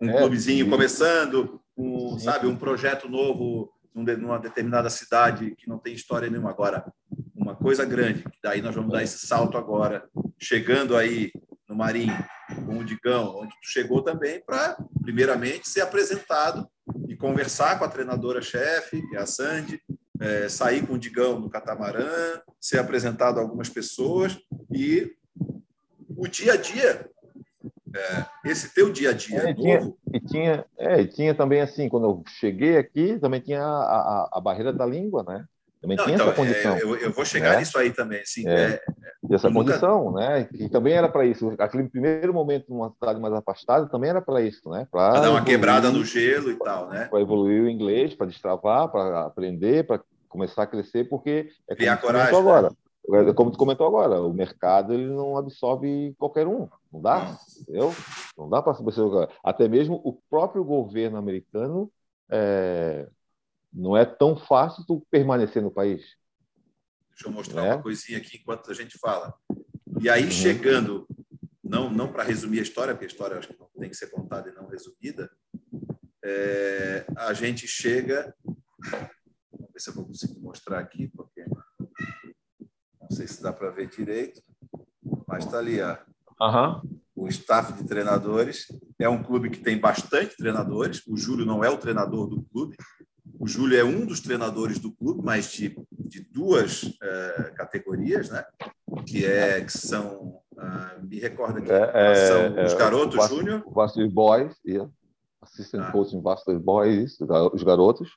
Um clubezinho começando, um, sabe, um projeto novo numa determinada cidade que não tem história nenhuma. Agora, uma coisa grande, que daí nós vamos dar esse salto agora chegando aí no Marinho com o Digão, onde tu chegou também para, primeiramente, ser apresentado e conversar com a treinadora-chefe, que é a Sandy, é, sair com o Digão no catamarã, ser apresentado a algumas pessoas e o dia a dia, é, esse teu dia a dia é, novo. E tinha, é, tinha também assim, quando eu cheguei aqui, também tinha a, a, a barreira da língua, né? Também Não, tinha então, essa condição. É, eu, eu, vou chegar né? nisso aí também. Assim, é, é, essa condição, né? Que também era para isso. Aquele primeiro momento numa cidade mais afastada também era para isso, né? Para dar uma evoluir, quebrada no gelo e tal, né? Para evoluir o inglês, para destravar, para aprender, para começar a crescer, porque é Criar coragem. agora. Né? Como tu comentou agora, o mercado ele não absorve qualquer um, não dá, entendeu? Não dá para absorver. Até mesmo o próprio governo americano é, não é tão fácil tu permanecer no país. Deixa eu mostrar é? uma coisinha aqui enquanto a gente fala. E aí, uhum. chegando, não, não para resumir a história, porque a história acho que não tem que ser contada e não resumida, é, a gente chega. Vamos ver se eu vou conseguir mostrar aqui, porque não sei se dá para ver direito, mas está ali, ó. Uhum. O staff de treinadores. É um clube que tem bastante treinadores. O Júlio não é o treinador do clube. O Júlio é um dos treinadores do clube, mas de, de duas é, categorias, né? Que, é, que são. Uh, me recorda aqui. É, são é, os garotos é, Júnior. Boys, yeah. Assistant ah. Coaching Boys, os garotos.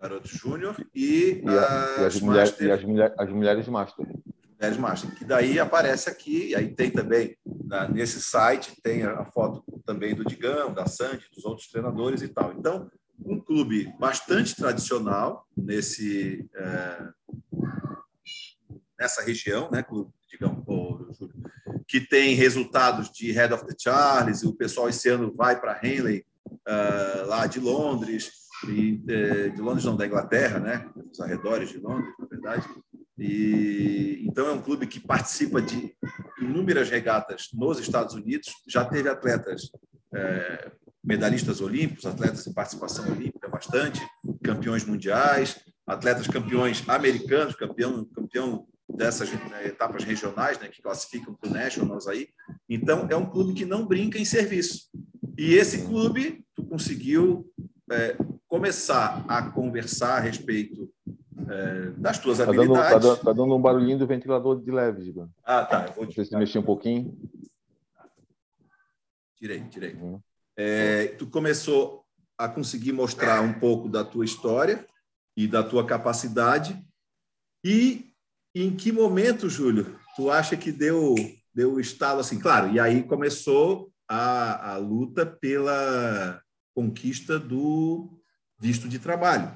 Garotos Júnior e, e, a, e, as, mulheres, e as, mulher, as mulheres Master. Mulheres Master. Que daí aparece aqui, e aí tem também, nesse site, tem a foto também do Digão, da Sandy, dos outros treinadores e tal. Então, um clube bastante tradicional nesse é, nessa região, né, clube, digamos, que tem resultados de Head of the Charles, o pessoal esse ano vai para Henley, uh, lá de Londres, e, de, de Londres não, da Inglaterra, né, os arredores de Londres, na verdade. E então é um clube que participa de inúmeras regatas nos Estados Unidos, já teve atletas é, medalhistas olímpicos, atletas em participação olímpica bastante, campeões mundiais, atletas campeões americanos, campeão, campeão dessas né, etapas regionais, né, que classificam para o Nationals aí. Então, é um clube que não brinca em serviço. E esse clube, tu conseguiu é, começar a conversar a respeito é, das tuas tá habilidades. Está dando, tá dando, um barulhinho do ventilador de leve, Giba. Ah, tá. Eu vou sei se mexer um pouquinho. Tirei, tirei. Uhum. É, tu começou a conseguir mostrar um pouco da tua história e da tua capacidade. E em que momento, Júlio, tu acha que deu deu o estalo assim? Claro, e aí começou a, a luta pela conquista do visto de trabalho,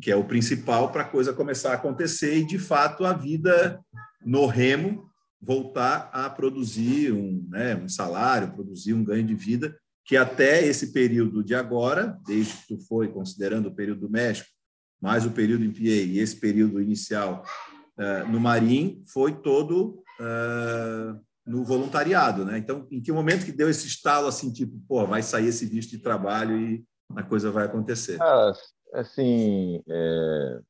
que é o principal para a coisa começar a acontecer e, de fato, a vida no remo voltar a produzir um, né, um salário, produzir um ganho de vida que até esse período de agora, desde que tu foi considerando o período do México, mais o período em PA e esse período inicial uh, no Marim, foi todo uh, no voluntariado, né? Então, em que momento que deu esse estalo assim, tipo, pô, vai sair esse visto de trabalho e a coisa vai acontecer? Ah, assim, é...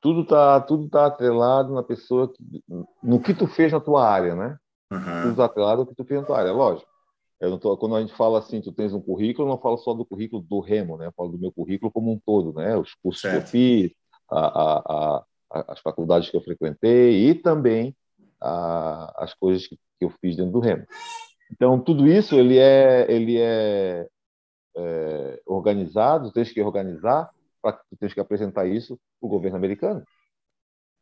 tudo tá tudo tá atrelado na pessoa que... no que tu fez na tua área, né? Uhum. Tudo tá atrelado no que tu fez na tua área, lógico. Tô, quando a gente fala assim, tu tens um currículo, eu não falo só do currículo do Remo, né? Eu falo do meu currículo como um todo, né? Os cursos certo. que eu fiz, a, a, a, as faculdades que eu frequentei e também as coisas que, que, eu fiz dentro do Remo. Então, tudo isso ele é, ele é, é organizado, tens que organizar, para tu tens que apresentar isso para o governo americano.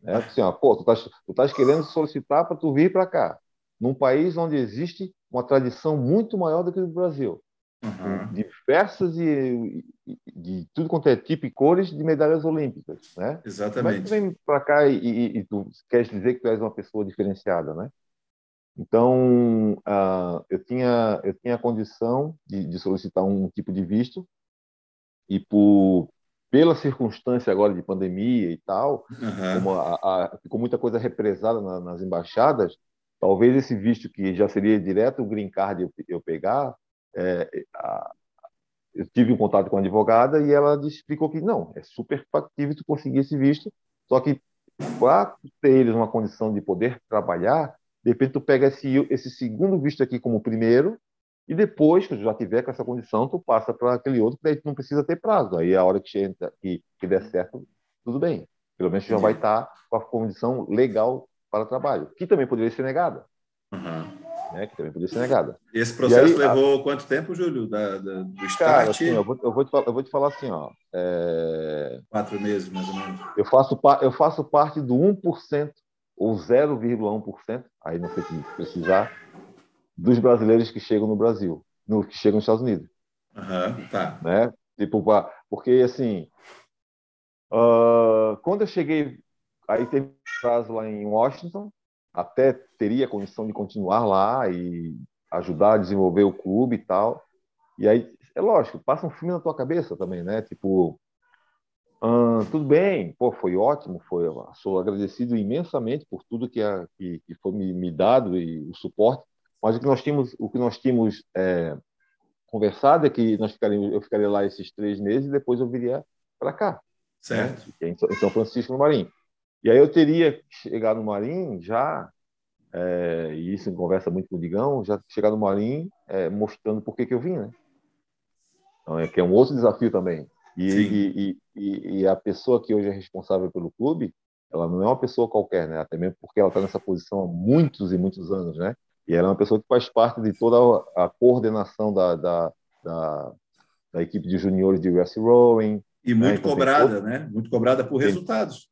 Né? Assim, ó, pô, tu estás tu tás querendo solicitar para tu vir para cá, num país onde existe uma tradição muito maior do que o Brasil. Uhum. Diversas e de tudo quanto é tipo e cores de medalhas olímpicas, né? Exatamente. Mas tu vem para cá e, e, e, tu queres dizer que tu és uma pessoa diferenciada, né? Então, uh, eu tinha eu tinha a condição de, de, solicitar um tipo de visto e por pela circunstância agora de pandemia e tal, uhum. a, a, ficou muita coisa represada na, nas embaixadas, Talvez esse visto que já seria direto o green card eu, eu pegar, é, a, eu tive um contato com a advogada e ela explicou que não, é super factível tu conseguir esse visto, só que para ter eles uma condição de poder trabalhar, de repente tu pega esse, esse segundo visto aqui como primeiro e depois que tu já tiver com essa condição, tu passa para aquele outro que daí tu não precisa ter prazo. Aí a hora que, entra, que, que der certo, tudo bem. Pelo menos já vai estar com a condição legal para trabalho, que também poderia ser negada. Uhum. Né, que também poderia ser negada. Esse processo aí, levou a... quanto tempo, Júlio, da, da, do start? Cara, assim, eu, vou, eu, vou te falar, eu vou te falar assim, ó. É... Quatro meses, mais ou menos. Eu faço, eu faço parte do 1% ou 0,1%, aí não sei se precisar, dos brasileiros que chegam no Brasil, no, que chegam nos Estados Unidos. Uhum, tá. Né? Tipo, porque assim, uh, quando eu cheguei Aí teve prazo lá em Washington, até teria condição de continuar lá e ajudar a desenvolver o clube e tal. E aí, é lógico, passa um filme na tua cabeça também, né? Tipo, hum, tudo bem, pô, foi ótimo, foi, sou agradecido imensamente por tudo que, a, que, que foi me, me, dado e o suporte. Mas o que nós tínhamos, o que nós tínhamos é, conversado é que nós ficaríamos, eu ficaria lá esses três meses e depois eu viria para cá. Certo. Né? Em São Francisco, no Marim. E aí eu teria que chegar no Marim já, é, e isso em conversa muito com o Digão, já chegar no Marim é, mostrando por que, que eu vim, né? Então, é que é um outro desafio também. E, e, e, e, a pessoa que hoje é responsável pelo clube, ela não é uma pessoa qualquer, né? Até mesmo porque ela está nessa posição há muitos e muitos anos, né? E ela é uma pessoa que faz parte de toda a coordenação da, da, da, da equipe de juniores de West Rowing. E muito né? então, cobrada, todo... né? Muito cobrada por resultados.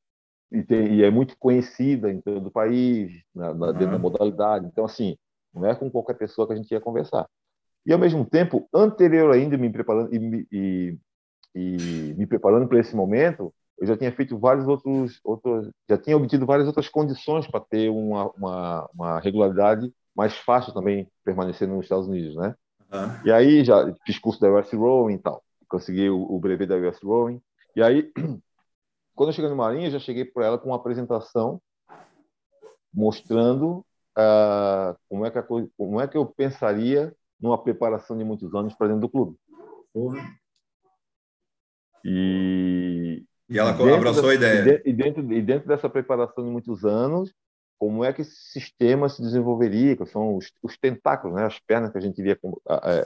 E, tem... e, é muito conhecida em todo o país, na, na, dentro da modalidade. Então, assim, não é com qualquer pessoa que a gente ia conversar. E, ao mesmo tempo, anterior ainda, me preparando e, e, e me preparando para esse momento, eu já tinha feito vários outros, outros já tinha obtido várias outras condições para ter uma, uma, uma, regularidade mais fácil também permanecer nos Estados Unidos, né? Uhum. E aí já fiz curso da US Rowing e tal, consegui o, o brevet da US Rowing. E aí, quando eu cheguei no Marinha, eu já cheguei para ela com uma apresentação mostrando uh, como, é que a, como é que eu pensaria numa preparação de muitos anos para dentro do clube. Uhum. E, e ela abraçou a ideia. E dentro, e dentro dessa preparação de muitos anos, como é que esse sistema se desenvolveria, que são os, os tentáculos, né, as pernas que a gente iria,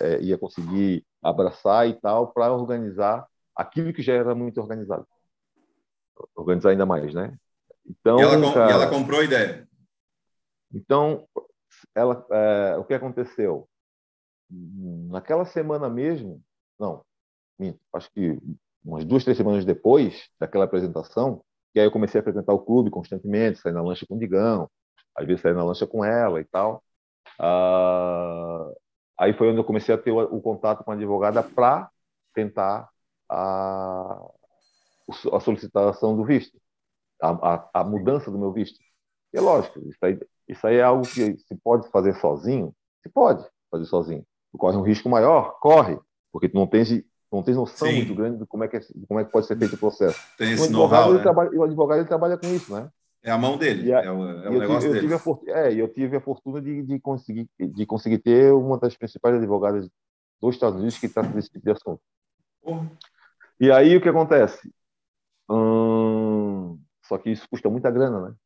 é, ia conseguir abraçar e tal, para organizar aquilo que já era muito organizado. Organizar ainda mais, né? Então, e ela, cara, e ela comprou a ideia. Então, ela, é, o que aconteceu? Naquela semana mesmo, não, acho que umas duas, três semanas depois daquela apresentação, e aí eu comecei a frequentar o clube constantemente, sair na lancha com o Digão, às vezes sair na lancha com ela e tal. Ah, aí foi onde eu comecei a ter o, o contato com a advogada para tentar a, a, solicitação do visto, a, a, a, mudança do meu visto. E é lógico, isso aí, isso aí é algo que se pode fazer sozinho, se pode fazer sozinho. Tu corre um risco maior, corre, porque tu não tens não tem noção Sim. muito grande de como é, que é, como é que pode ser feito o processo. Tem esse o advogado, né? trabalha, o advogado ele trabalha com isso, né? É a mão dele, a, é o, é o negócio tive, dele. Eu tive a, é, eu tive a fortuna de, de, conseguir, de conseguir ter uma das principais advogadas dos Estados Unidos que trata desse tipo de assunto. Uhum. E aí o que acontece? Hum, só que isso custa muita grana, né?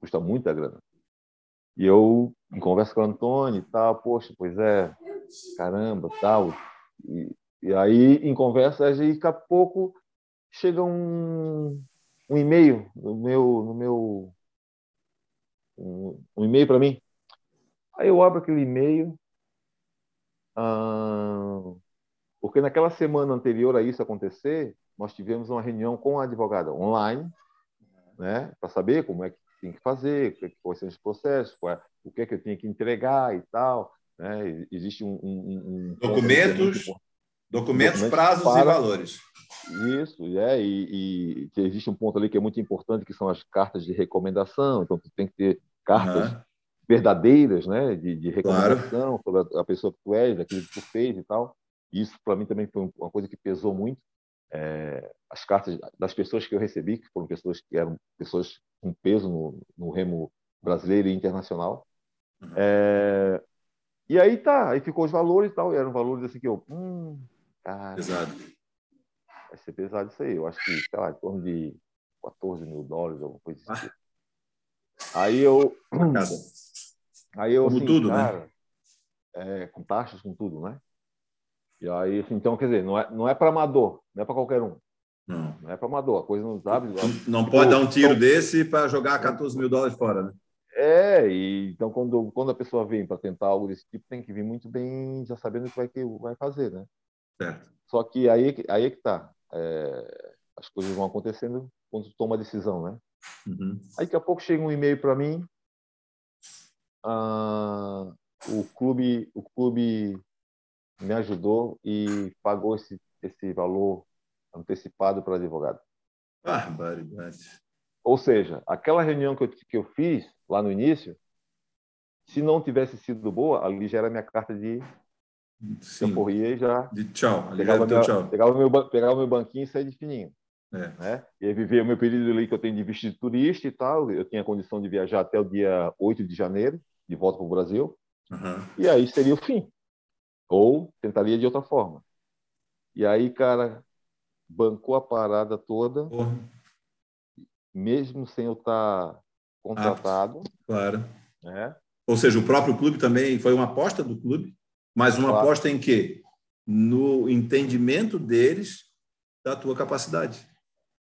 Custa muita grana. E eu, em conversa com o Antônio e tal, poxa, pois é, caramba, tal. E, e aí, em conversa, daqui a pouco chega um, um e-mail no meu, no meu um, um e-mail para mim. Aí eu abro aquele e-mail, ah, porque naquela semana anterior a isso acontecer, nós tivemos uma reunião com a advogada online, né, para saber como é que tem que fazer, é quais são os processos, é, o que é que eu tinha que entregar e tal. Né? Existe um, um, um documentos Documentos, documentos prazos para... e valores. Isso, é, e, e, existe um ponto ali que é muito importante, que são as cartas de recomendação. Então, tu tem que ter cartas uhum. verdadeiras, né, de, de recomendação claro. sobre a, pessoa que tu és, aquilo que tu fez e tal. Isso, para mim, também foi uma coisa que pesou muito. É, as cartas das pessoas que eu recebi, que foram pessoas que eram pessoas com peso no, no remo brasileiro e internacional. Uhum. É, e aí tá, aí ficou os valores e tal, e eram valores assim que eu, hum, Cara, pesado. Vai ser pesado isso aí. Eu acho que, sei lá, em torno de 14 mil dólares, alguma coisa assim. Ah. Aí eu. Aí eu. Como assim, tudo, né? cara, né? É, com taxas, com tudo, né? E aí, assim, então, quer dizer, não é, não é para amador, não é para qualquer um. Não. Não é para amador, a coisa não sabe. Não, não pode dar um tiro então, desse para jogar 14 mil dólares fora, né? É, e então quando, quando a pessoa vem para tentar algo desse tipo, tem que vir muito bem, já sabendo o que vai, que vai fazer, né? Certo. Só que aí, aí é que tá. É, as coisas vão acontecendo quando tu toma a decisão, né? Uhum. Aí daqui a pouco chega um e-mail para mim. Ah, o clube, o clube me ajudou e pagou esse, esse valor antecipado para advogado. Barbaridade. Ou seja, aquela reunião que eu, que eu fiz lá no início, se não tivesse sido boa, ali já era minha carta de Sim. Eu corria e já. De tchau. Pegava, minha, tchau. Pegava, meu, pegava meu banquinho e saía de fininho. É. Né? E aí vivia o meu período ali que eu tenho de visto de turista e tal. Eu tinha condição de viajar até o dia 8 de janeiro, de volta para o Brasil. Uhum. E aí seria o fim. Ou tentaria de outra forma. E aí, cara, bancou a parada toda, Porra. mesmo sem eu estar contratado. Ah, claro. Né? Ou seja, o próprio clube também foi uma aposta do clube, mas uma claro. aposta em quê? No entendimento deles da tua capacidade.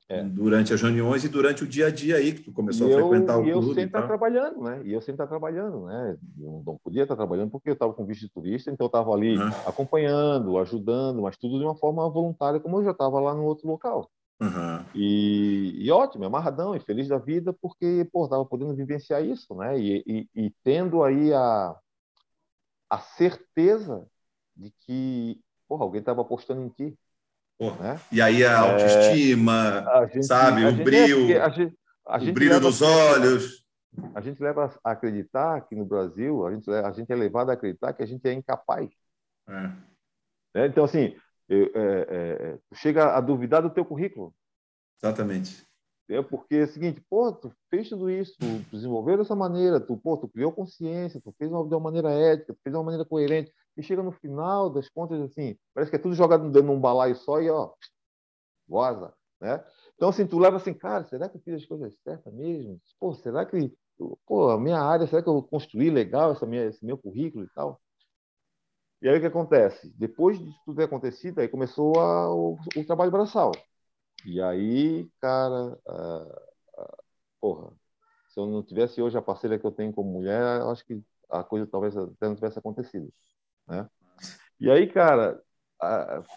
É. Durante as reuniões e durante o dia a dia aí, que tu começou e a frequentar eu, o clube. E eu sempre estar trabalhando, né? E eu sempre estar trabalhando, né? Eu não podia estar trabalhando porque eu estava com visto de turista, então eu estava ali uhum. acompanhando, ajudando, mas tudo de uma forma voluntária, como eu já estava lá no outro local. Uhum. E, e, ótimo, amarradão e feliz da vida, porque, pô, estava podendo vivenciar isso, né? E, e, e, tendo aí a, a certeza de que, porra, alguém estava apostando em ti. Né? E aí a autoestima, é, gente, sabe, o brilho, é, a gente, a gente o brilho dos olhos. A gente leva a acreditar que no Brasil, a gente, a gente é levado a acreditar que a gente é incapaz. É. Né? Então, assim, é, é, chega a duvidar do teu currículo. Exatamente. É porque é o seguinte, pô, tu fez tudo isso, tu desenvolveu dessa maneira, tu, pô, tu criou consciência, tu fez uma, de uma maneira ética, tu fez de uma maneira coerente, e chega no final das contas, assim, parece que é tudo jogado dentro de um balaio só e, ó, goza, né? Então, assim, tu leva assim, cara, será que eu fiz as coisas certas mesmo? Pô, será que, pô, a minha área, será que eu construí legal essa minha, esse meu currículo e tal? E aí o que acontece? Depois de tudo ter acontecido, aí começou a, o, o, trabalho braçal. E aí, cara, a, a, porra, se eu não tivesse hoje a parceira que eu tenho como mulher, acho que a coisa talvez até não tivesse acontecido. Né? E aí, cara,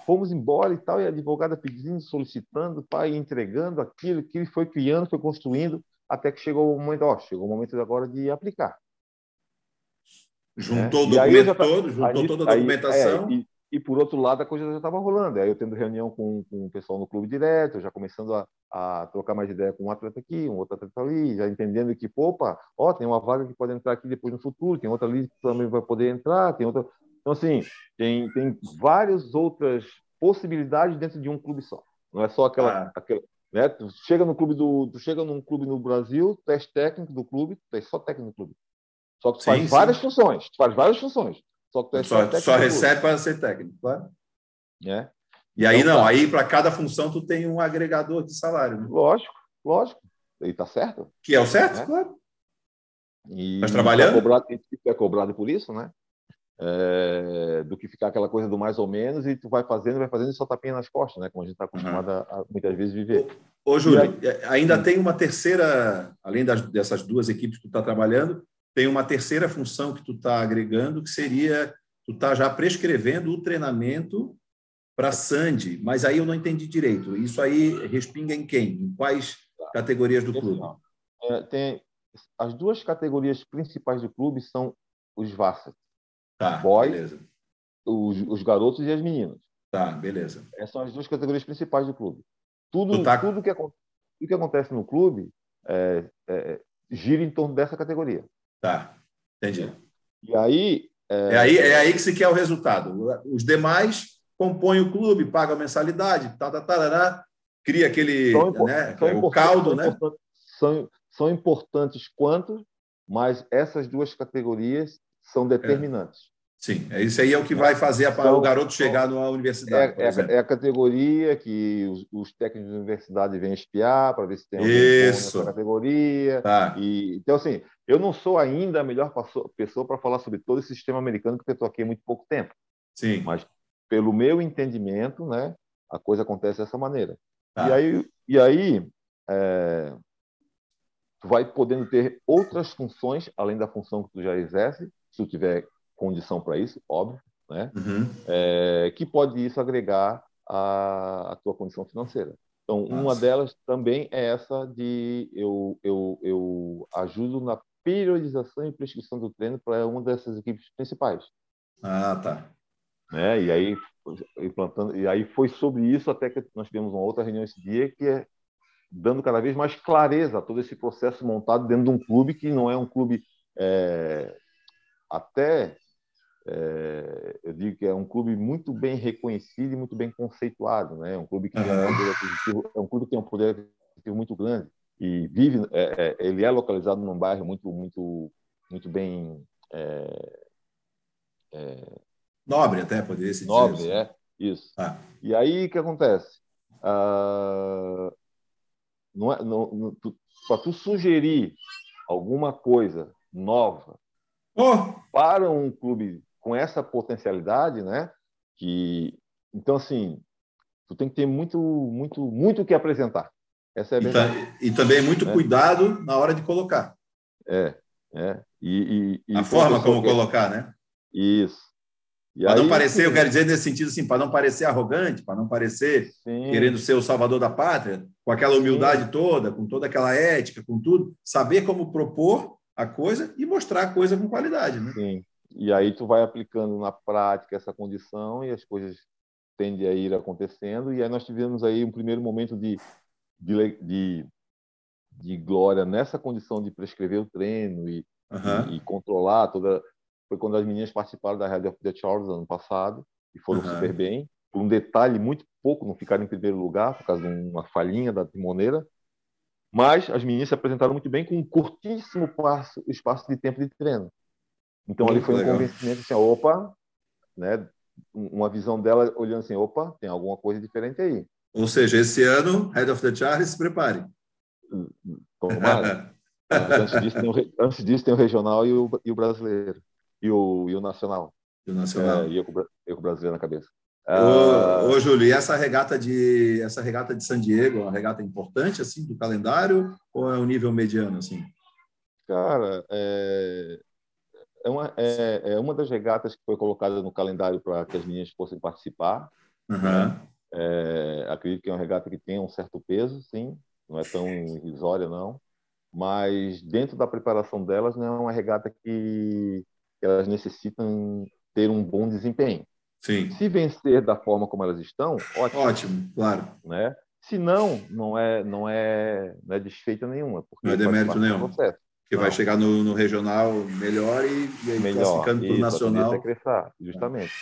fomos embora e tal, e a advogada pedindo, solicitando, pai, entregando aquilo que ele foi criando, foi construindo, até que chegou o momento, ó, chegou o momento agora de aplicar. Juntou né? o documento todo, juntou aí, toda a documentação. Aí, é, e, e, por outro lado, a coisa já estava rolando. Aí eu tendo reunião com, com o pessoal no clube direto, já começando a, a trocar mais ideia com um atleta aqui, um outro atleta ali, já entendendo que, opa, ó, tem uma vaga que pode entrar aqui depois no futuro, tem outra ali que também vai poder entrar, tem outra. Então, assim, tem, tem várias outras possibilidades dentro de um clube só. Não é só aquela. Ah. aquela né? Tu chega no clube do, tu chega num clube no Brasil, tu és técnico do clube, tu és só técnico do clube. Só que tu sim, faz sim. várias funções. Tu faz várias funções. Só que tu és só, só, só recebe para ser técnico, claro. É. E aí então, não, tá. aí para cada função tu tem um agregador de salário. Né? Lógico, lógico. E tá certo. Que é o certo, é. claro. E Mas trabalhando. É cobrado, é cobrado por isso, né? É, do que ficar aquela coisa do mais ou menos e tu vai fazendo, vai fazendo e só tapinha nas costas, né? Como a gente está acostumado uhum. a, muitas vezes viver. Ô, ô Júlio, aí... É, ainda tem uma terceira, além das, dessas duas equipes que tu está trabalhando, tem uma terceira função que tu está agregando, que seria tu está já prescrevendo o treinamento para Sandy, mas aí eu não entendi direito. Isso aí respinga em quem? Em quais categorias do clube? É, tem as duas categorias principais do clube são os Vassas Tá, boy, beleza. Os, os garotos e as meninas. Tá, beleza. Essas são as duas categorias principais do clube. Tudo, tá... tudo que, tudo que acontece no clube é, é, gira em torno dessa categoria. Tá, entendi. E aí é... é... aí. é aí que se quer o resultado. Os demais compõem o clube, pagam a mensalidade, tá, tá, tá, tá, cria aquele né, o caldo, né? São, são importantes quanto, mas essas duas categorias são determinantes. Sim, é isso aí é o que vai fazer a, então, o garoto chegar numa universidade. É, é, é, a categoria que os, os, técnicos da universidade vêm espiar para ver se tem alguém nessa categoria. Tá. E, então, assim, eu não sou ainda a melhor pessoa para falar sobre todo esse sistema americano, porque eu estou aqui há muito pouco tempo. Sim. Mas, pelo meu entendimento, né, a coisa acontece dessa maneira. Tá. E aí, e aí é, tu vai podendo ter outras funções, além da função que tu já exerce, se tu tiver condição para isso, óbvio, né? Uhum. É, que pode isso agregar a, a tua condição financeira. Então, Nossa. uma delas também é essa de eu, eu, eu ajudo na periodização e prescrição do treino para uma dessas equipes principais. Ah, tá. Né? E aí implantando e aí foi sobre isso até que nós tivemos uma outra reunião esse dia que é dando cada vez mais clareza a todo esse processo montado dentro de um clube que não é um clube é, até é, eu digo que é um clube muito bem reconhecido e muito bem conceituado, né? Um clube que uhum. tem um poder aquisitivo, é um clube que tem um poder aquisitivo muito grande e vive, é, é, ele é localizado num bairro muito, muito, muito bem é, é, Nobre até, poderia se dizer. Nobre, é. Isso. Ah. E aí, o que acontece? Ah, não é, para tu sugerir alguma coisa nova oh. para um clube com essa potencialidade, né? Que então assim, tu tem que ter muito, muito, muito o que apresentar. Essa é a verdade. E, e também muito é. cuidado na hora de colocar. É, é. E, e, a forma como colocar, né? Isso. Para não parecer, eu quero dizer nesse sentido assim, para não parecer arrogante, para não parecer sim. querendo ser o salvador da pátria, com aquela humildade sim. toda, com toda aquela ética, com tudo, saber como propor a coisa e mostrar a coisa com qualidade, né? Sim. E aí tu vai aplicando na prática essa condição e as coisas tendem a ir acontecendo. E aí nós tivemos aí um primeiro momento de, de, de, de glória nessa condição de prescrever o treino e, uhum. e, e controlar toda foi quando as meninas participaram da Red of the Charles ano passado e foram uhum. super bem. Por um detalhe muito pouco, não ficaram em primeiro lugar por causa de uma falhinha da timoneira. Mas as meninas se apresentaram muito bem com um curtíssimo passo, espaço de tempo de treino. Então muito ali foi legal. um convencimento assim, opa, né? Uma visão dela olhando assim, opa, tem alguma coisa diferente aí. Ou seja, esse ano, Head of the Charles, se prepare. Tomara. antes, disso, tem o, antes disso tem o regional e o, e o brasileiro e o, e o Nacional. E o Nacional. É, e eu, eu com o brasileiro na cabeça. Ô, uh... ô, Júlio, e essa regata de essa regata de San Diego, é uma regata importante assim do calendário ou é um nível mediano assim? Cara, é, é uma é, é uma das regatas que foi colocada no calendário para que as meninas fossem participar. Uhum. É, acredito que é uma regata que tem um certo peso, sim, não é tão irrisória não, mas dentro da preparação delas não é uma regata que elas necessitam ter um bom desempenho. Sim. Se vencer da forma como elas estão, ótimo. Ótimo, claro. Né? Se não, não é, não é, não é desfeita nenhuma. não é demérito nenhum. Porque não. vai chegar no, no, regional melhor e, e aí melhor. classificando para o nacional. É crescer, justamente.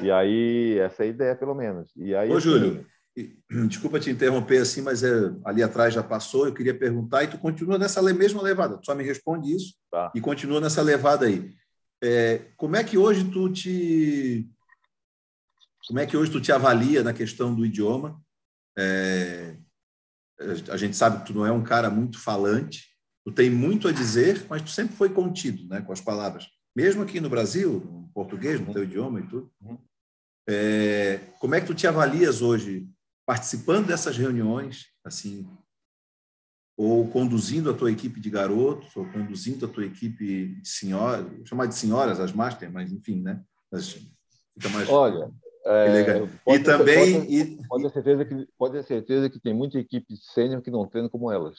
E aí, essa é a ideia, pelo menos. E aí, Ô, assim, Júlio, desculpa te interromper assim, mas é, ali atrás já passou, eu queria perguntar, e tu continua nessa mesma levada, tu só me responde isso tá. e continua nessa levada aí. É, como é que hoje tu te como é que hoje tu te avalia na questão do idioma? É, a gente sabe que tu não é um cara muito falante, tu tem muito a dizer, mas tu sempre foi contido, né, com as palavras. Mesmo aqui no Brasil, no português, no teu idioma e tudo. É, como é que tu te avalias hoje participando dessas reuniões, assim, ou conduzindo a tua equipe de garotos, ou conduzindo a tua equipe de senhoras, chamar de senhoras as master, mas enfim, né? Fica mais Olha, é, e também pode, e, pode, ter certeza que pode ter certeza que tem muita equipe sênior que não treina como elas.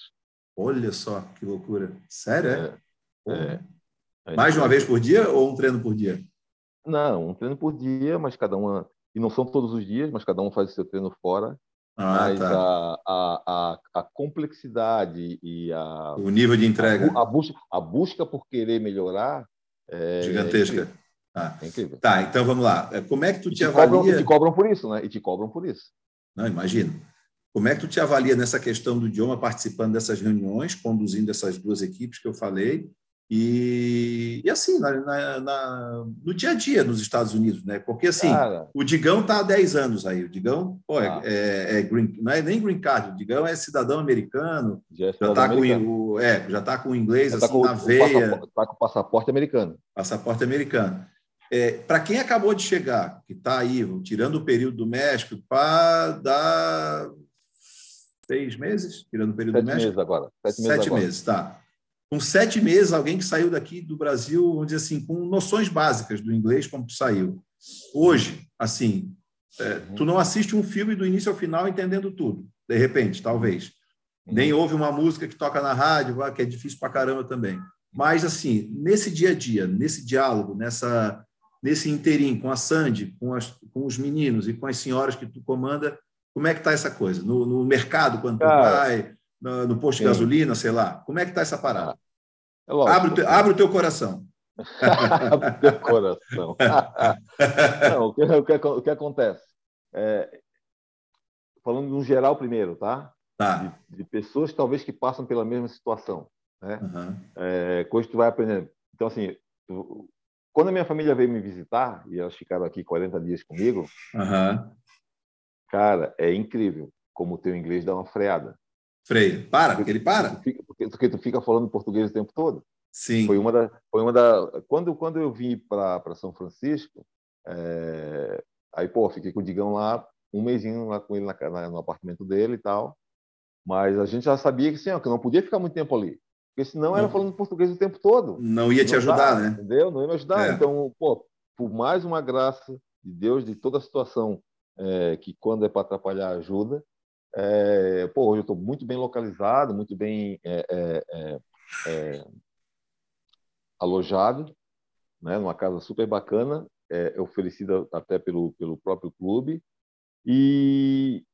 Olha só que loucura. Sério, é? é, é. Mais de uma vez por dia ou um treino por dia? Não, um treino por dia, mas cada uma e não são todos os dias, mas cada um faz o seu treino fora ah, mas tá. a, a, a, a, complexidade e a o nível de entrega, a, a busca, a busca por querer melhorar é gigantesca. Ah, é incrível. Tá, então vamos lá. É, como é que tu te, te avalia? Cobram, e te cobram por isso, né? E te cobram por isso. Não, imagina. Como é que tu te avalia nessa questão do idioma, participando dessas reuniões, conduzindo essas duas equipes que eu falei, e, e assim, na, na, na, no dia a dia nos Estados Unidos, né? Porque assim, Cara, o Digão está há 10 anos aí. O Digão pô, é, ah. é, é, green, não é nem green card, o Digão é cidadão americano, já está com, o, é, já tá com o inglês já tá assim, tá com, na veia. Está com o passaporte americano. Passaporte americano. É, Para quem acabou de chegar, que está aí, tirando o período do México, para dar seis meses, tirando o período Sete do México. Meses agora. Sete meses, Sete agora. meses, tá com sete meses, alguém que saiu daqui do Brasil, vamos dizer assim, com noções básicas do inglês, como tu saiu. Hoje, assim, é, tu não assiste um filme do início ao final entendendo tudo, de repente, talvez. Nem ouve uma música que toca na rádio, que é difícil pra caramba também. Mas, assim, nesse dia a dia, nesse diálogo, nessa, nesse interim com a Sandy, com, as, com os meninos e com as senhoras que tu comanda, como é que está essa coisa? No, no mercado, quando tu vai, no, no posto de gasolina, sei lá. Como é que está essa parada? É abre, o teu, abre o teu coração. abre o teu coração. Não, o, que, o, que, o que acontece? É, falando no geral primeiro, tá? Tá. De, de, pessoas talvez que passam pela mesma situação, né? Uhum. É, coisa que tu vai aprendendo. Então, assim, tu, quando a minha família veio me visitar, e elas ficaram aqui 40 dias comigo, uhum. cara, é incrível como o teu inglês dá uma freada. Freio. Para, porque ele para. Porque, porque tu fica falando português o tempo todo. Sim. Foi uma da, foi uma da quando quando eu vim para São Francisco, é, aí pô, fiquei com o Digão lá um mêsinho lá com ele na, na, no apartamento dele e tal. Mas a gente já sabia que, assim, ó, que não podia ficar muito tempo ali. Porque senão era falando português o tempo todo. Não ia te não ajudar, dá, né? Entendeu? Não ia me ajudar. É. Então, pô, por mais uma graça de Deus, de toda a situação é, que quando é para atrapalhar ajuda, é, pô, hoje eu estou muito bem localizado, muito bem é, é, é, alojado, né, numa casa super bacana, oferecida até pelo, pelo próprio clube. E,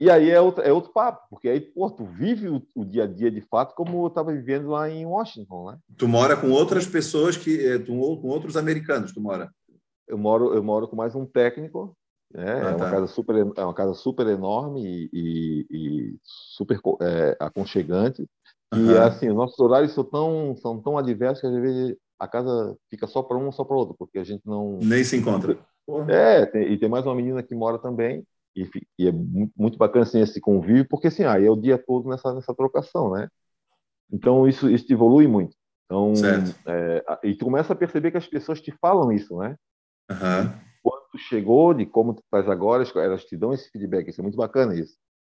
e aí é outro, é outro papo, porque aí, pô, tu vive o, o dia a dia de fato como eu estava vivendo lá em Washington, né? Tu mora com outras pessoas que, eh, tu, com outros americanos, tu mora? Eu moro, eu moro com mais um técnico, né? Ah, é uma tá. casa super, é uma casa super enorme e, e super é, aconchegante. Uhum. E assim, nossos horários são tão, são tão adversos que às vezes a casa fica só para um, só para outro, porque a gente não nem se encontra. É, tem, e tem mais uma menina que mora também e, e é muito bacana assim, esse convívio, porque assim, aí é o dia todo nessa, nessa trocação, né? Então isso, isso evolui muito. Então, é, e tu começa a perceber que as pessoas te falam isso, né? Uhum. Quando tu chegou, de como tu estás agora, elas te dão esse feedback. Isso é muito bacana isso.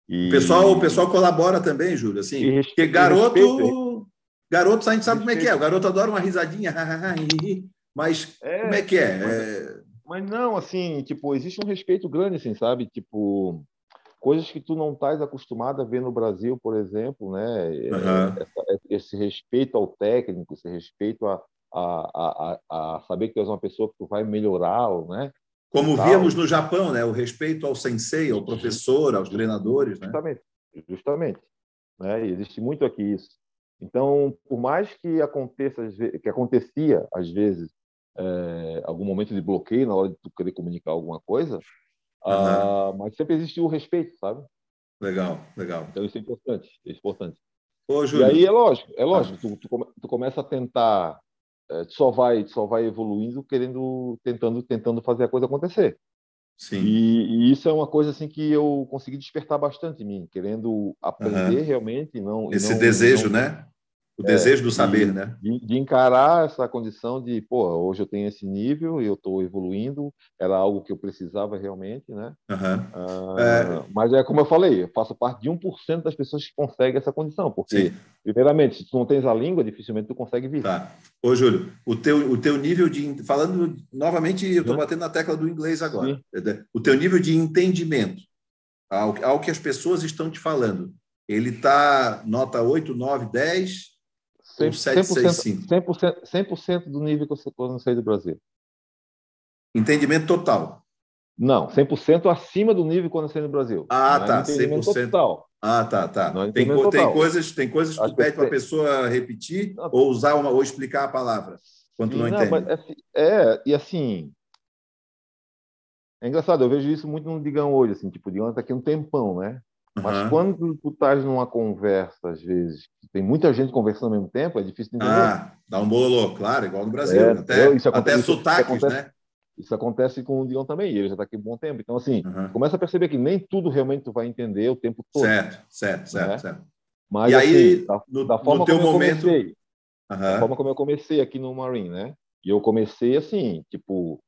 E... O, pessoal, o pessoal colabora também, Júlio, assim, e porque garoto, respeito, garoto, a gente sabe respeito. como é que é. O garoto adora uma risadinha, mas é, como é que é? é... Mas não, assim, tipo, existe um respeito grande, assim, sabe? Tipo, coisas que tu não estás acostumado a ver no Brasil, por exemplo, né? Uhum. esse respeito ao técnico, esse respeito a, a, a, a, saber que tu és uma pessoa que tu vai melhorar, né? Como víamos no Japão, né? O respeito ao sensei, ao professor, aos treinadores, né? Justamente, justamente. Né? E existe muito aqui isso. Então, por mais que aconteça, que acontecia às vezes é, algum momento de bloqueio na hora de tu querer comunicar alguma coisa, uhum. mas sempre existiu o respeito, sabe? Legal, legal. Então isso é importante, é importante. Ô, e aí é lógico, é lógico, ah. tu, tu, tu, começa a tentar, é, só vai, só vai evoluindo, querendo, tentando, tentando fazer a coisa acontecer. Sim. E, e, isso é uma coisa assim que eu consegui despertar bastante em mim, querendo aprender uhum. realmente, não. Esse não, desejo, não, né? O é, desejo do saber, de, né? De, de, encarar essa condição de, pô, hoje eu tenho esse nível e eu estou evoluindo, era algo que eu precisava realmente, né? Uhum. Ah, é... Mas é como eu falei, eu faço parte de 1% das pessoas que conseguem essa condição, porque, Sim. primeiramente, se tu não tens a língua, dificilmente tu consegue vir. Tá. Ô, Júlio, o teu, o teu nível de... Falando, novamente, eu estou batendo na tecla do inglês agora. Sim. O teu nível de entendimento ao, ao que as pessoas estão te falando, ele está nota 8, 9, 10 100%, 100%, 100%, do nível que eu, saí do Brasil. Entendimento total. Não, 100% acima do nível quando eu saí do Brasil. Ah, Não é tá, é 100%. Total. Ah, tá, tá. É tem, co tem, coisas, tem coisas que tu pede para a pessoa repetir não, ou usar uma, ou explicar a palavra quando tu não, não entende. Assim, é, e assim, é engraçado, eu vejo isso muito no Digão hoje, assim, tipo, o Digão está aqui um tempão, né? Mas uhum. quando tu estás numa conversa, às vezes, tem muita gente conversando ao mesmo tempo, é difícil de entender. Ah, dá um bololô, claro, igual no Brasil. É, até isso até isso, sotaques, isso acontece, né? Isso acontece com o Dion também, ele já está aqui há um bom tempo. Então, assim, uhum. começa a perceber que nem tudo realmente tu vai entender o tempo todo. Certo, certo, certo, né? certo. Mas, e aí, assim, da, no, da forma no teu como momento... eu comecei, uhum. da forma como eu comecei aqui no Marine, né? E eu comecei assim, tipo,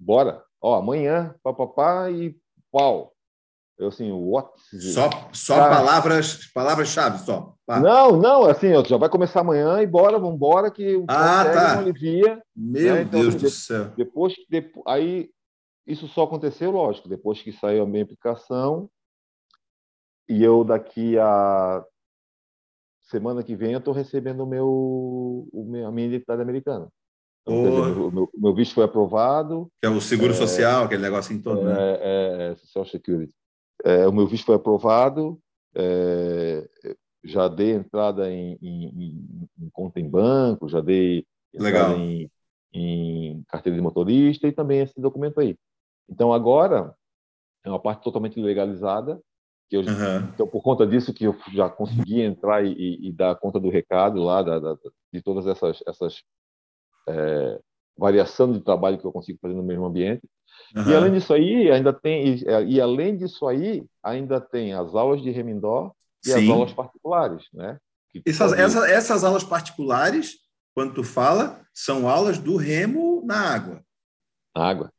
bora, ó, amanhã, papapá e pau. Eu assim, what? Só, só ah, palavras, palavras-chave só. Pá. Não, não, assim, já vai começar amanhã e bora, vamos embora que o ah, tá. alivia. Meu né? então, Deus assim, do céu. Depois, depois, aí isso só aconteceu, lógico, depois que saiu a minha aplicação e eu daqui a semana que vem eu estou recebendo o meu, o meu, a minha identidade americana. Então, o meu, meu, visto foi aprovado. Que é o seguro é, social, aquele negócio em todo, é, né? É, é, Social Security. É, o meu visto foi aprovado, é, já dei entrada em, em, em, conta em banco, já dei entrada em, em, carteira de motorista e também esse documento aí. Então agora é uma parte totalmente legalizada, que eu, uhum. então por conta disso que eu já consegui entrar e, e, e dar conta do recado lá da, da, de todas essas essas é, variação de trabalho que eu consigo fazer no mesmo ambiente. Uhum. E além disso aí, ainda tem e, e, além disso aí, ainda tem as aulas de remindó e Sim. as aulas particulares, né? Essas, pode... essas, essas aulas particulares, quando tu fala, são aulas do remo na água. Na água.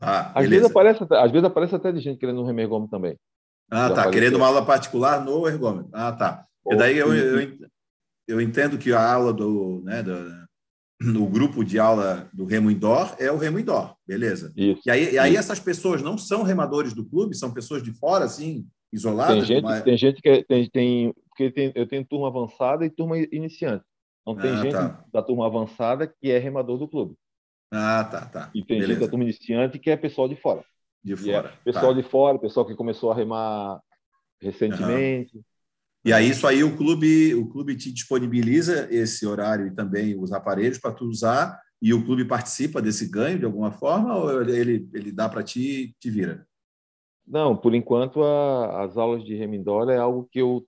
Ah, às, vezes aparece, às vezes aparece até de gente querendo um remo ergômetro também. Ah, Já tá. Querendo uma aula particular no ergômetro. Ah, tá. E daí eu, eu, eu entendo que a aula do, né, do, no grupo de aula do remo indoor é o remo indoor, beleza. Isso, e aí, e aí essas pessoas não são remadores do clube, são pessoas de fora, assim, isoladas? Tem gente, tem gente que é, tem, tem, porque tem, eu tenho turma avançada e turma iniciante. Então tem ah, gente tá. da turma avançada que é remador do clube. Ah, tá, tá. E tem beleza. gente da turma iniciante que é pessoal de fora. De é fora. É pessoal tá. de fora, pessoal que começou a remar recentemente. Uhum. E aí, isso aí, o clube, o clube te disponibiliza esse horário e também os aparelhos para tu usar, e o clube participa desse ganho de alguma forma, ou ele, ele dá para ti e te vira? Não, por enquanto, a, as aulas de Remindora é algo que, eu,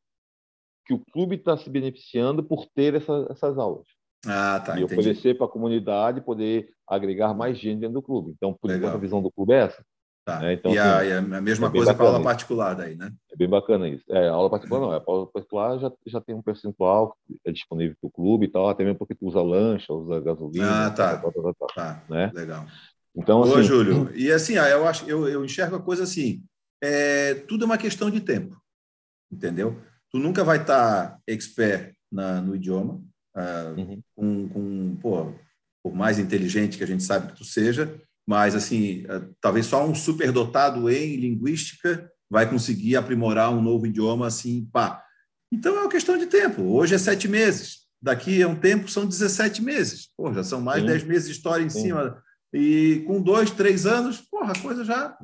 que o clube está se beneficiando por ter essa, essas aulas. Ah, tá. E entendi. oferecer para a comunidade poder agregar mais gente dentro do clube. Então, por Legal. enquanto, a visão do clube é essa. Tá. É, então, e, a, assim, a, mesma é coisa com a aula particular daí, né? É bem bacana isso. É, a aula particular não, a aula particular já, já tem um percentual é disponível para o clube e tal, até mesmo porque tu usa lancha, usa gasolina. Ah, tá. Tal, tal, tal, tá. Né? Legal. Então, Boa, assim, Júlio. E assim, eu, acho, eu, eu enxergo a coisa assim, é, tudo é uma questão de tempo, entendeu? Tu nunca vai estar tá expert na, no idioma, ah, uhum. com, com pô, por mais inteligente que a gente sabe que tu seja, mas assim, é, talvez só um superdotado em linguística vai conseguir aprimorar um novo idioma assim, pá. Então é uma questão de tempo. Hoje é sete meses, daqui a um tempo são 17 meses. Pô, já são mais de 10 meses de história em Sim. cima. E com dois, três anos, porra, a coisa já.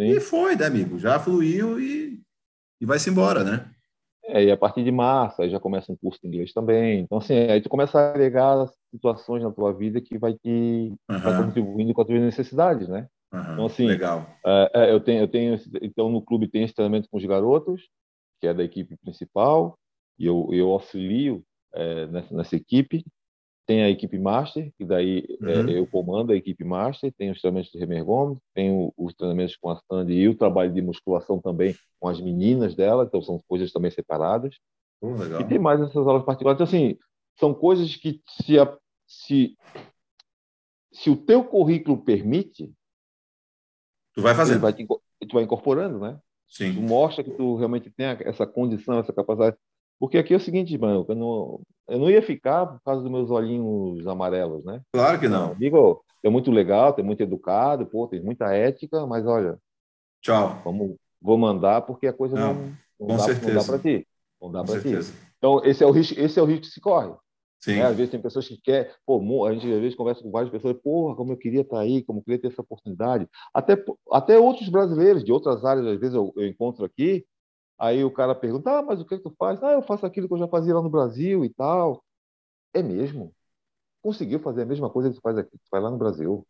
Sim. E foi, né, amigo? Já fluiu e, e vai-se embora, né? É, e a partir de março, aí já começa um curso de inglês também. Então, assim, aí tu começa a agregar situações na tua vida que vai te uhum. vai contribuindo com as tuas necessidades, né? Uhum. Então, assim, Legal. É, é, eu tenho, eu tenho, então no clube tem esse treinamento com os garotos, que é da equipe principal, e eu, eu auxilio é, nessa, nessa equipe. Tem a equipe master, que daí é, uhum. eu comando a equipe master, tem os treinamentos de remergômetro, tem os treinamentos com a Sandy e o trabalho de musculação também com as meninas dela, então são coisas também separadas. E tem mais essas aulas particulares. Então, assim, são coisas que se, a, se, se o teu currículo permite, tu vai fazer. Vai te, tu vai incorporando, né? Sim. Tu mostra que tu realmente tem essa condição, essa capacidade. Porque aqui é o seguinte, mano, eu não, eu não ia ficar por causa dos meus olhinhos amarelos, né? Claro que não. não amigo, é muito legal, é muito educado, pô, tem muita ética, mas olha. Tchau. Vamos, vou mandar porque a coisa não, não, não com dá, certeza. não dá para ti. Não dá para ti. Então, esse é o risco, esse é o risco que se corre. Sim. Né? Às vezes tem pessoas que querem, pô, a gente às vezes conversa com várias pessoas, porra, como eu queria estar aí, como eu queria ter essa oportunidade. Até, até outros brasileiros de outras áreas, às vezes eu, eu encontro aqui, Aí o cara pergunta, ah, mas o que, é que tu faz? Ah, eu faço aquilo que eu já fazia lá no Brasil e tal. É mesmo? Conseguiu fazer a mesma coisa que tu faz aqui, tu faz lá no Brasil.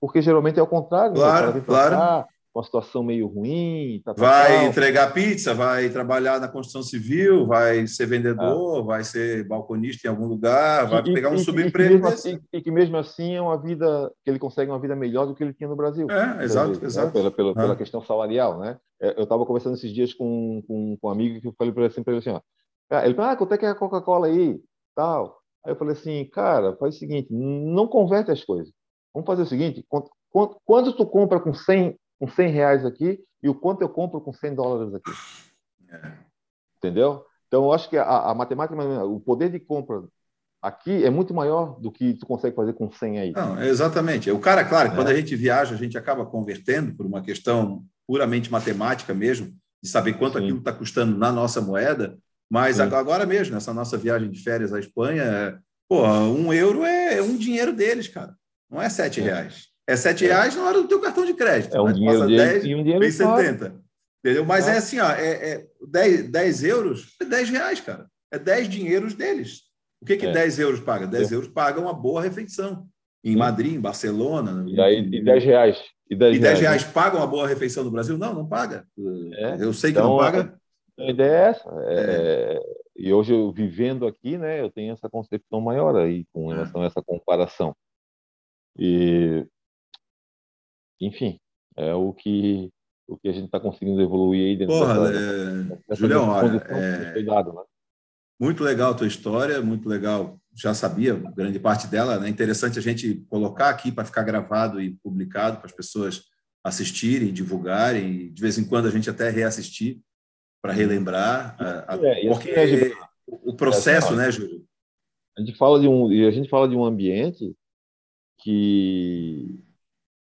Porque geralmente é o contrário. Né? Claro, né? claro. Cá, uma situação meio ruim. Tá, tá, vai tal. entregar pizza, vai trabalhar na construção civil, vai ser vendedor, ah. vai ser balconista em algum lugar, vai e, pegar um e, subemprego. E que, assim, e que, mesmo assim é uma vida que ele consegue uma vida melhor do que ele tinha no Brasil. É, exato, vezes, exato. Né? Pela, pela, ah. pela, questão salarial, né? É, eu estava conversando esses dias com, com, com um amigo que eu falei para ele assim, assim ó, ele falou, ah, quanto é que é a Coca-Cola aí? Tal. Aí eu falei assim, cara, faz o seguinte, não converte as coisas. Vamos fazer o seguinte, quando, quando tu compra com 100 com 100 reais aqui e o quanto eu compro com 100 dólares aqui. É. Entendeu? Então, eu acho que a, a, matemática, o poder de compra aqui é muito maior do que tu consegue fazer com 100 aí. Não, exatamente. O cara, claro, é. quando a gente viaja, a gente acaba convertendo por uma questão puramente matemática mesmo, de saber quanto Sim. aquilo está custando na nossa moeda, mas Sim. agora mesmo, nessa nossa viagem de férias à Espanha, pô, um euro é um dinheiro deles, cara. Não é sete é. reais. É 7 é. reais na hora do teu cartão de crédito. É um dinheiro passa 10, e um dinheiro vem 70. Entendeu? Mas é assim, ó, é, é 10, 10 euros é 10 reais, cara. É 10 dinheiros deles. O que, que é. 10 euros paga? 10 é. euros paga uma boa refeição. Em Madrid, em Barcelona. E, aí, e 10 reais. E 10, e 10 reais, reais pagam uma boa refeição no Brasil? Não, não paga. É. Eu sei que então, não paga. A ideia é essa. É, e hoje eu vivendo aqui, né, eu tenho essa concepção maior aí com é. relação a essa comparação. E, enfim, é o que o que a gente está conseguindo evoluir aí dentro Porra, dessa, é... Julião, olha, é... cuidado, né? Muito legal a tua história, muito legal. Já sabia grande parte dela, né? Interessante a gente colocar aqui para ficar gravado e publicado para as pessoas assistirem, divulgarem, de vez em quando a gente até reassistir para relembrar, a, a, é, porque é, o processo, é, né, Júlio? A gente fala de um, a gente fala de um ambiente que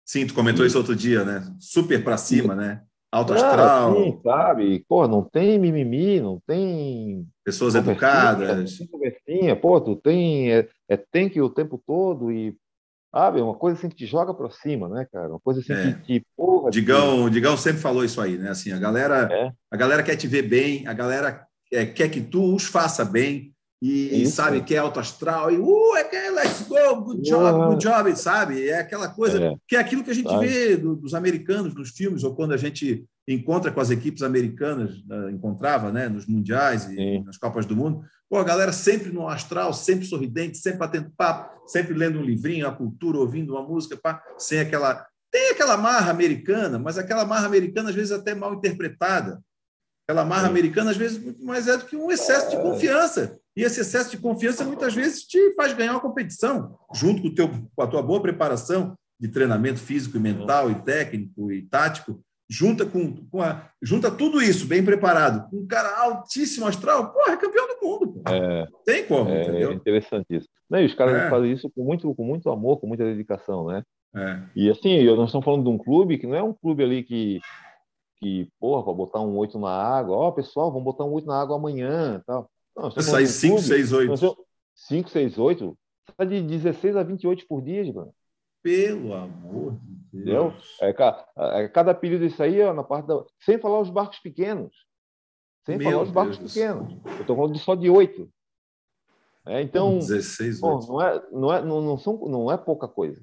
Sim, tu comentou isso outro dia, né? Super para cima, né? Alto astral. sim, sabe? Pô, não tem mimimi, não tem. Pessoas educadas. Não tem conversinha, pô, tu tem. É, é tem que o tempo todo e. Sabe? Uma coisa assim que te joga para cima, né, cara? Uma coisa assim é. que, que porra. Digão, que... Digão sempre falou isso aí, né? Assim, a galera, é. a galera quer te ver bem, a galera é, quer que tu os faça bem, e, e, sabe que é alto astral, e uh, é que é, let's go, good job, good job, sabe? É aquela coisa é. que é aquilo que a gente vê do, dos americanos nos filmes, ou quando a gente encontra com as equipes americanas, uh, encontrava né, nos mundiais e Sim. nas Copas do Mundo. Pô, a galera sempre no astral, sempre sorridente, sempre batendo papo, sempre lendo um livrinho, a cultura, ouvindo uma música, pá, sem aquela. Tem aquela marra americana, mas aquela marra americana às vezes até mal interpretada. Aquela marra Sim. americana às vezes muito mais é do que um excesso de confiança. E esse excesso de confiança muitas vezes te faz ganhar uma competição, junto com, teu, com a tua boa preparação de treinamento físico e mental, e técnico e tático, junta com, com a, junta tudo isso bem preparado, com um cara altíssimo astral, porra, é campeão do mundo. É, Tem como, é, entendeu? É interessante isso. Não, e os caras é. fazem isso com muito, com muito amor, com muita dedicação, né? É. E assim, nós estamos falando de um clube que não é um clube ali que, que porra, para botar um oito na água, ó, oh, pessoal, vamos botar um oito na água amanhã, tal. Não, sai 5, 6, 8. 5, 6, 8. Sai de 16 a 28 por dia, mano. Pelo amor de Deus. É, é, cada período isso aí, ó, na parte da. Sem falar os barcos pequenos. Sem Meu falar os barcos Deus pequenos. Eu estou falando só de 8. É, então, 16, bom, não, é, não, é, não, não, são, não é pouca coisa.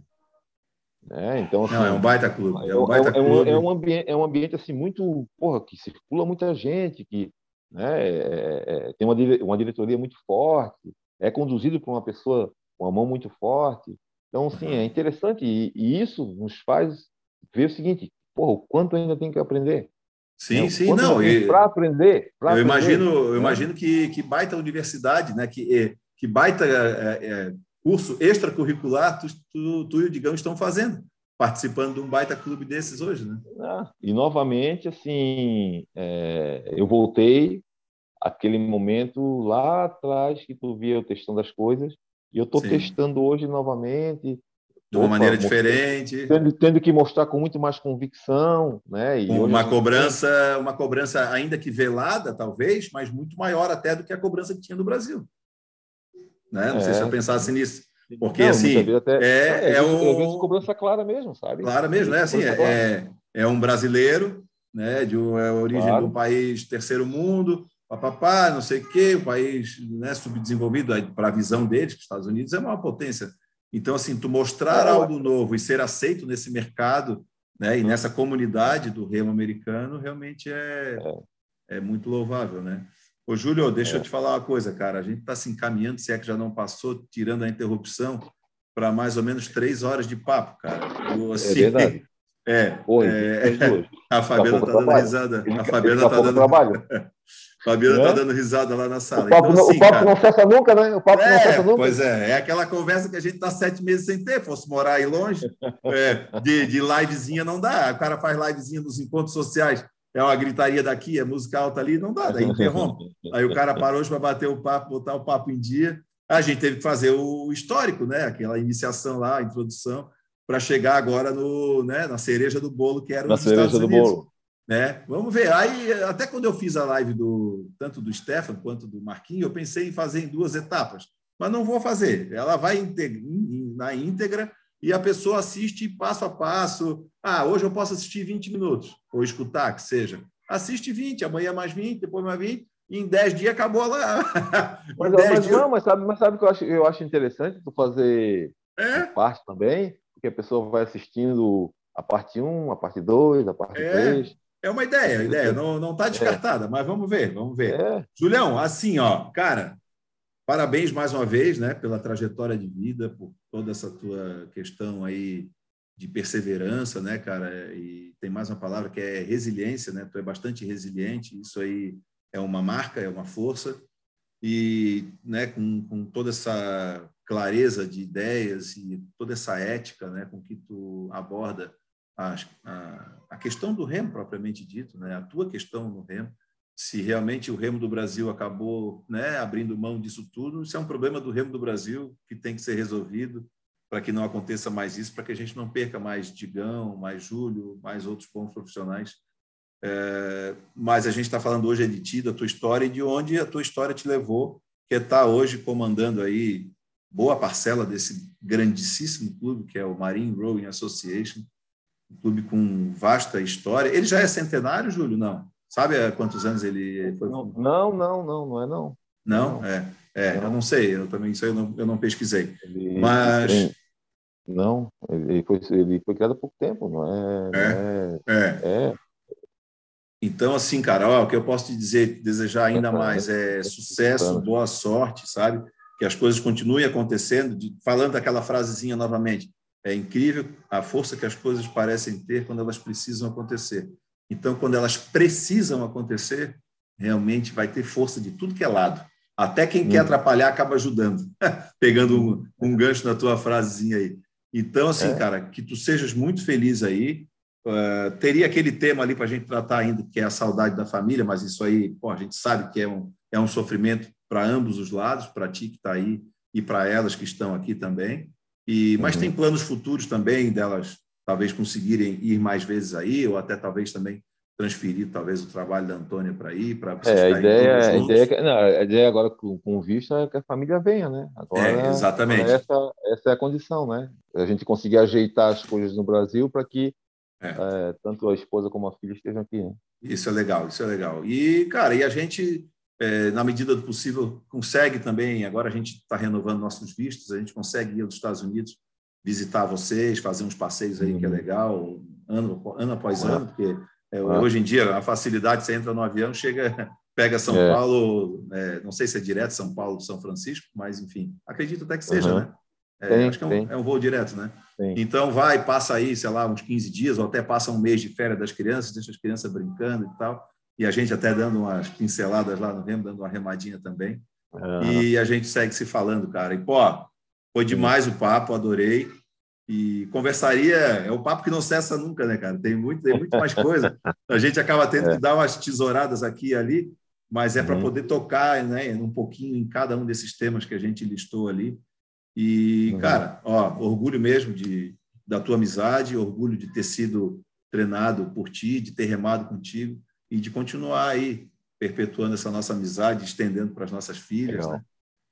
É, então, assim, não, é um baita clube. É um, é baita é, clube. Um, é, um, ambiente, é um ambiente assim, muito. Porra, que circula muita gente, que né? É, é, é, tem uma, uma diretoria muito forte, é conduzido por uma pessoa com a mão muito forte. Então, sim, é interessante e, e, isso nos faz ver o seguinte: porra, o quanto ainda tem que aprender. Sim, né? sim, não. Para aprender. Pra eu aprender, imagino, eu né? imagino que, que baita universidade, né? que, que baita é, curso extracurricular tu, tu, tu e o Digão estão fazendo participando de um baita clube desses hoje, né? Ah, e novamente, assim, é, eu voltei aquele momento lá atrás que tu via eu testando as coisas e eu estou testando hoje novamente de uma Opa, maneira diferente tendo, tendo, que mostrar com muito mais convicção né e uma cobrança tem... uma cobrança ainda que velada talvez mas muito maior até do que a cobrança que tinha no Brasil né não é. sei se eu é. pensasse nisso porque não, assim até, é, é, é o cobrança clara mesmo sabe clara mesmo né assim é, é, é um brasileiro né de uma origem claro. um país terceiro mundo papapá, não sei o quê, o país né, subdesenvolvido para a visão deles, que os Estados Unidos é uma potência. Então, assim, tu mostrar algo novo e ser aceito nesse mercado né, e nessa comunidade do remo americano realmente é, é. é muito louvável, né? Ô, Júlio, deixa eu é. te falar uma coisa, cara. A gente está se encaminhando, se é que já não passou, tirando a interrupção, para mais ou menos três horas de papo, cara. Eu, assim, é verdade. É, Oi, é, a Fabiana está dando risada. A Fabiana está dando. Trabalho. Fabiana está né? dando risada lá na sala. O papo, então, assim, o papo cara, não cessa nunca, né? O papo é, não cessa nunca. Pois é, é aquela conversa que a gente está sete meses sem ter. Fosse morar aí longe, é, de, de livezinha não dá. O cara faz livezinha nos encontros sociais, é uma gritaria daqui, é música alta ali, não dá, daí interrompe. Aí o cara parou para bater o papo, botar o papo em dia. A gente teve que fazer o histórico, né? Aquela iniciação lá, a introdução, para chegar agora no, né, na cereja do bolo, que era os Estados Unidos. Bolo. Né? Vamos ver. Aí, até quando eu fiz a live do tanto do Stefan quanto do Marquinhos, eu pensei em fazer em duas etapas, mas não vou fazer. Ela vai na íntegra e a pessoa assiste passo a passo. Ah, hoje eu posso assistir 20 minutos, ou escutar, que seja. Assiste 20, amanhã mais 20, depois mais 20, e em 10 dias acabou lá. mas, mas dias... não, mas sabe, mas sabe o que eu acho, eu acho interessante tu fazer é? parte também, porque a pessoa vai assistindo a parte 1, a parte 2, a parte é. 3 É uma ideia, ideia. Não está descartada, é. mas vamos ver, vamos ver. É. Julião, assim, ó, cara, parabéns mais uma vez, né, pela trajetória de vida, por toda essa tua questão aí de perseverança, né, cara? E tem mais uma palavra que é resiliência, né? Tu é bastante resiliente, isso aí é uma marca, é uma força. E, né, com, com toda essa clareza de ideias e toda essa ética, né, com que tu aborda a, a, a questão do remo propriamente dito, né, a tua questão no remo, se realmente o remo do Brasil acabou né, abrindo mão disso tudo, isso é um problema do remo do Brasil que tem que ser resolvido para que não aconteça mais isso, para que a gente não perca mais Digão, mais Júlio, mais outros bons profissionais. É, mas a gente está falando hoje de ti, da tua história e de onde a tua história te levou, que é estar tá hoje comandando aí boa parcela desse grandíssimo clube que é o Marine Rowing Association, um clube com vasta história. Ele já é centenário, Júlio? Não. Sabe há quantos anos ele foi? Não, não, não, não, não é não. Não, não. é. É, eu não sei, eu também isso eu não, eu não pesquisei. Ele, Mas. Ele, não, ele foi, ele foi criado há pouco tempo, não é? É. é, é. é. Então, assim, cara, ó, o que eu posso te dizer, desejar ainda mais é sucesso, boa sorte, sabe? Que as coisas continuem acontecendo. De, falando daquela frasezinha novamente, é incrível a força que as coisas parecem ter quando elas precisam acontecer. Então, quando elas precisam acontecer, realmente vai ter força de tudo que é lado. Até quem hum. quer atrapalhar acaba ajudando, pegando um, um, gancho na tua frasezinha aí. Então, assim, é. cara, que tu sejas muito feliz aí. Uh, teria aquele tema ali para a gente tratar ainda, que é a saudade da família, mas isso aí, pô, a gente sabe que é um, é um sofrimento para ambos os lados, para ti que está aí e para elas que estão aqui também. E, mas uhum. tem planos futuros também delas talvez conseguirem ir mais vezes aí, ou até talvez também transferir talvez o trabalho da Antônia para ir, para vocês é, a ideia, a ideia, é que, não, a ideia agora com, com vista é que a família venha, né? Agora, é, exatamente. Agora essa, essa é a condição, né? A gente conseguir ajeitar as coisas no Brasil para que é. É, tanto a esposa como a filha estejam aqui. Né? Isso é legal, isso é legal. E, cara, e a gente, é, na medida do possível, consegue também, agora a gente está renovando nossos vistos, a gente consegue ir aos Estados Unidos visitar vocês, fazer uns passeios aí uhum. que é uhum. legal, ano, ano após ano, porque é, ah. Hoje em dia, a facilidade, você entra no avião, chega, pega São é. Paulo, é, não sei se é direto São Paulo, São Francisco, mas enfim, acredito até que seja, uhum. né? É, tem, acho que é um, é um, voo direto, né? Sim. Então vai, passa aí, sei lá, uns 15 dias, ou até passa um mês de férias das crianças, deixa as crianças brincando e tal, e a gente até dando umas pinceladas lá no Remo, dando uma remadinha também. Uhum. E a gente segue se falando, cara. E, pô, foi demais o papo, adorei. E conversaria, é o papo que não cessa nunca, né, cara? Tem muito, tem muito mais coisa. A gente acaba tendo é. que dar umas tesouradas aqui e ali, mas é uhum. para poder tocar né, um pouquinho em cada um desses temas que a gente listou ali. E, uhum. cara, ó, orgulho mesmo de, da tua amizade, orgulho de ter sido treinado por ti, de ter remado contigo e de continuar aí perpetuando essa nossa amizade, estendendo para as nossas filhas, né?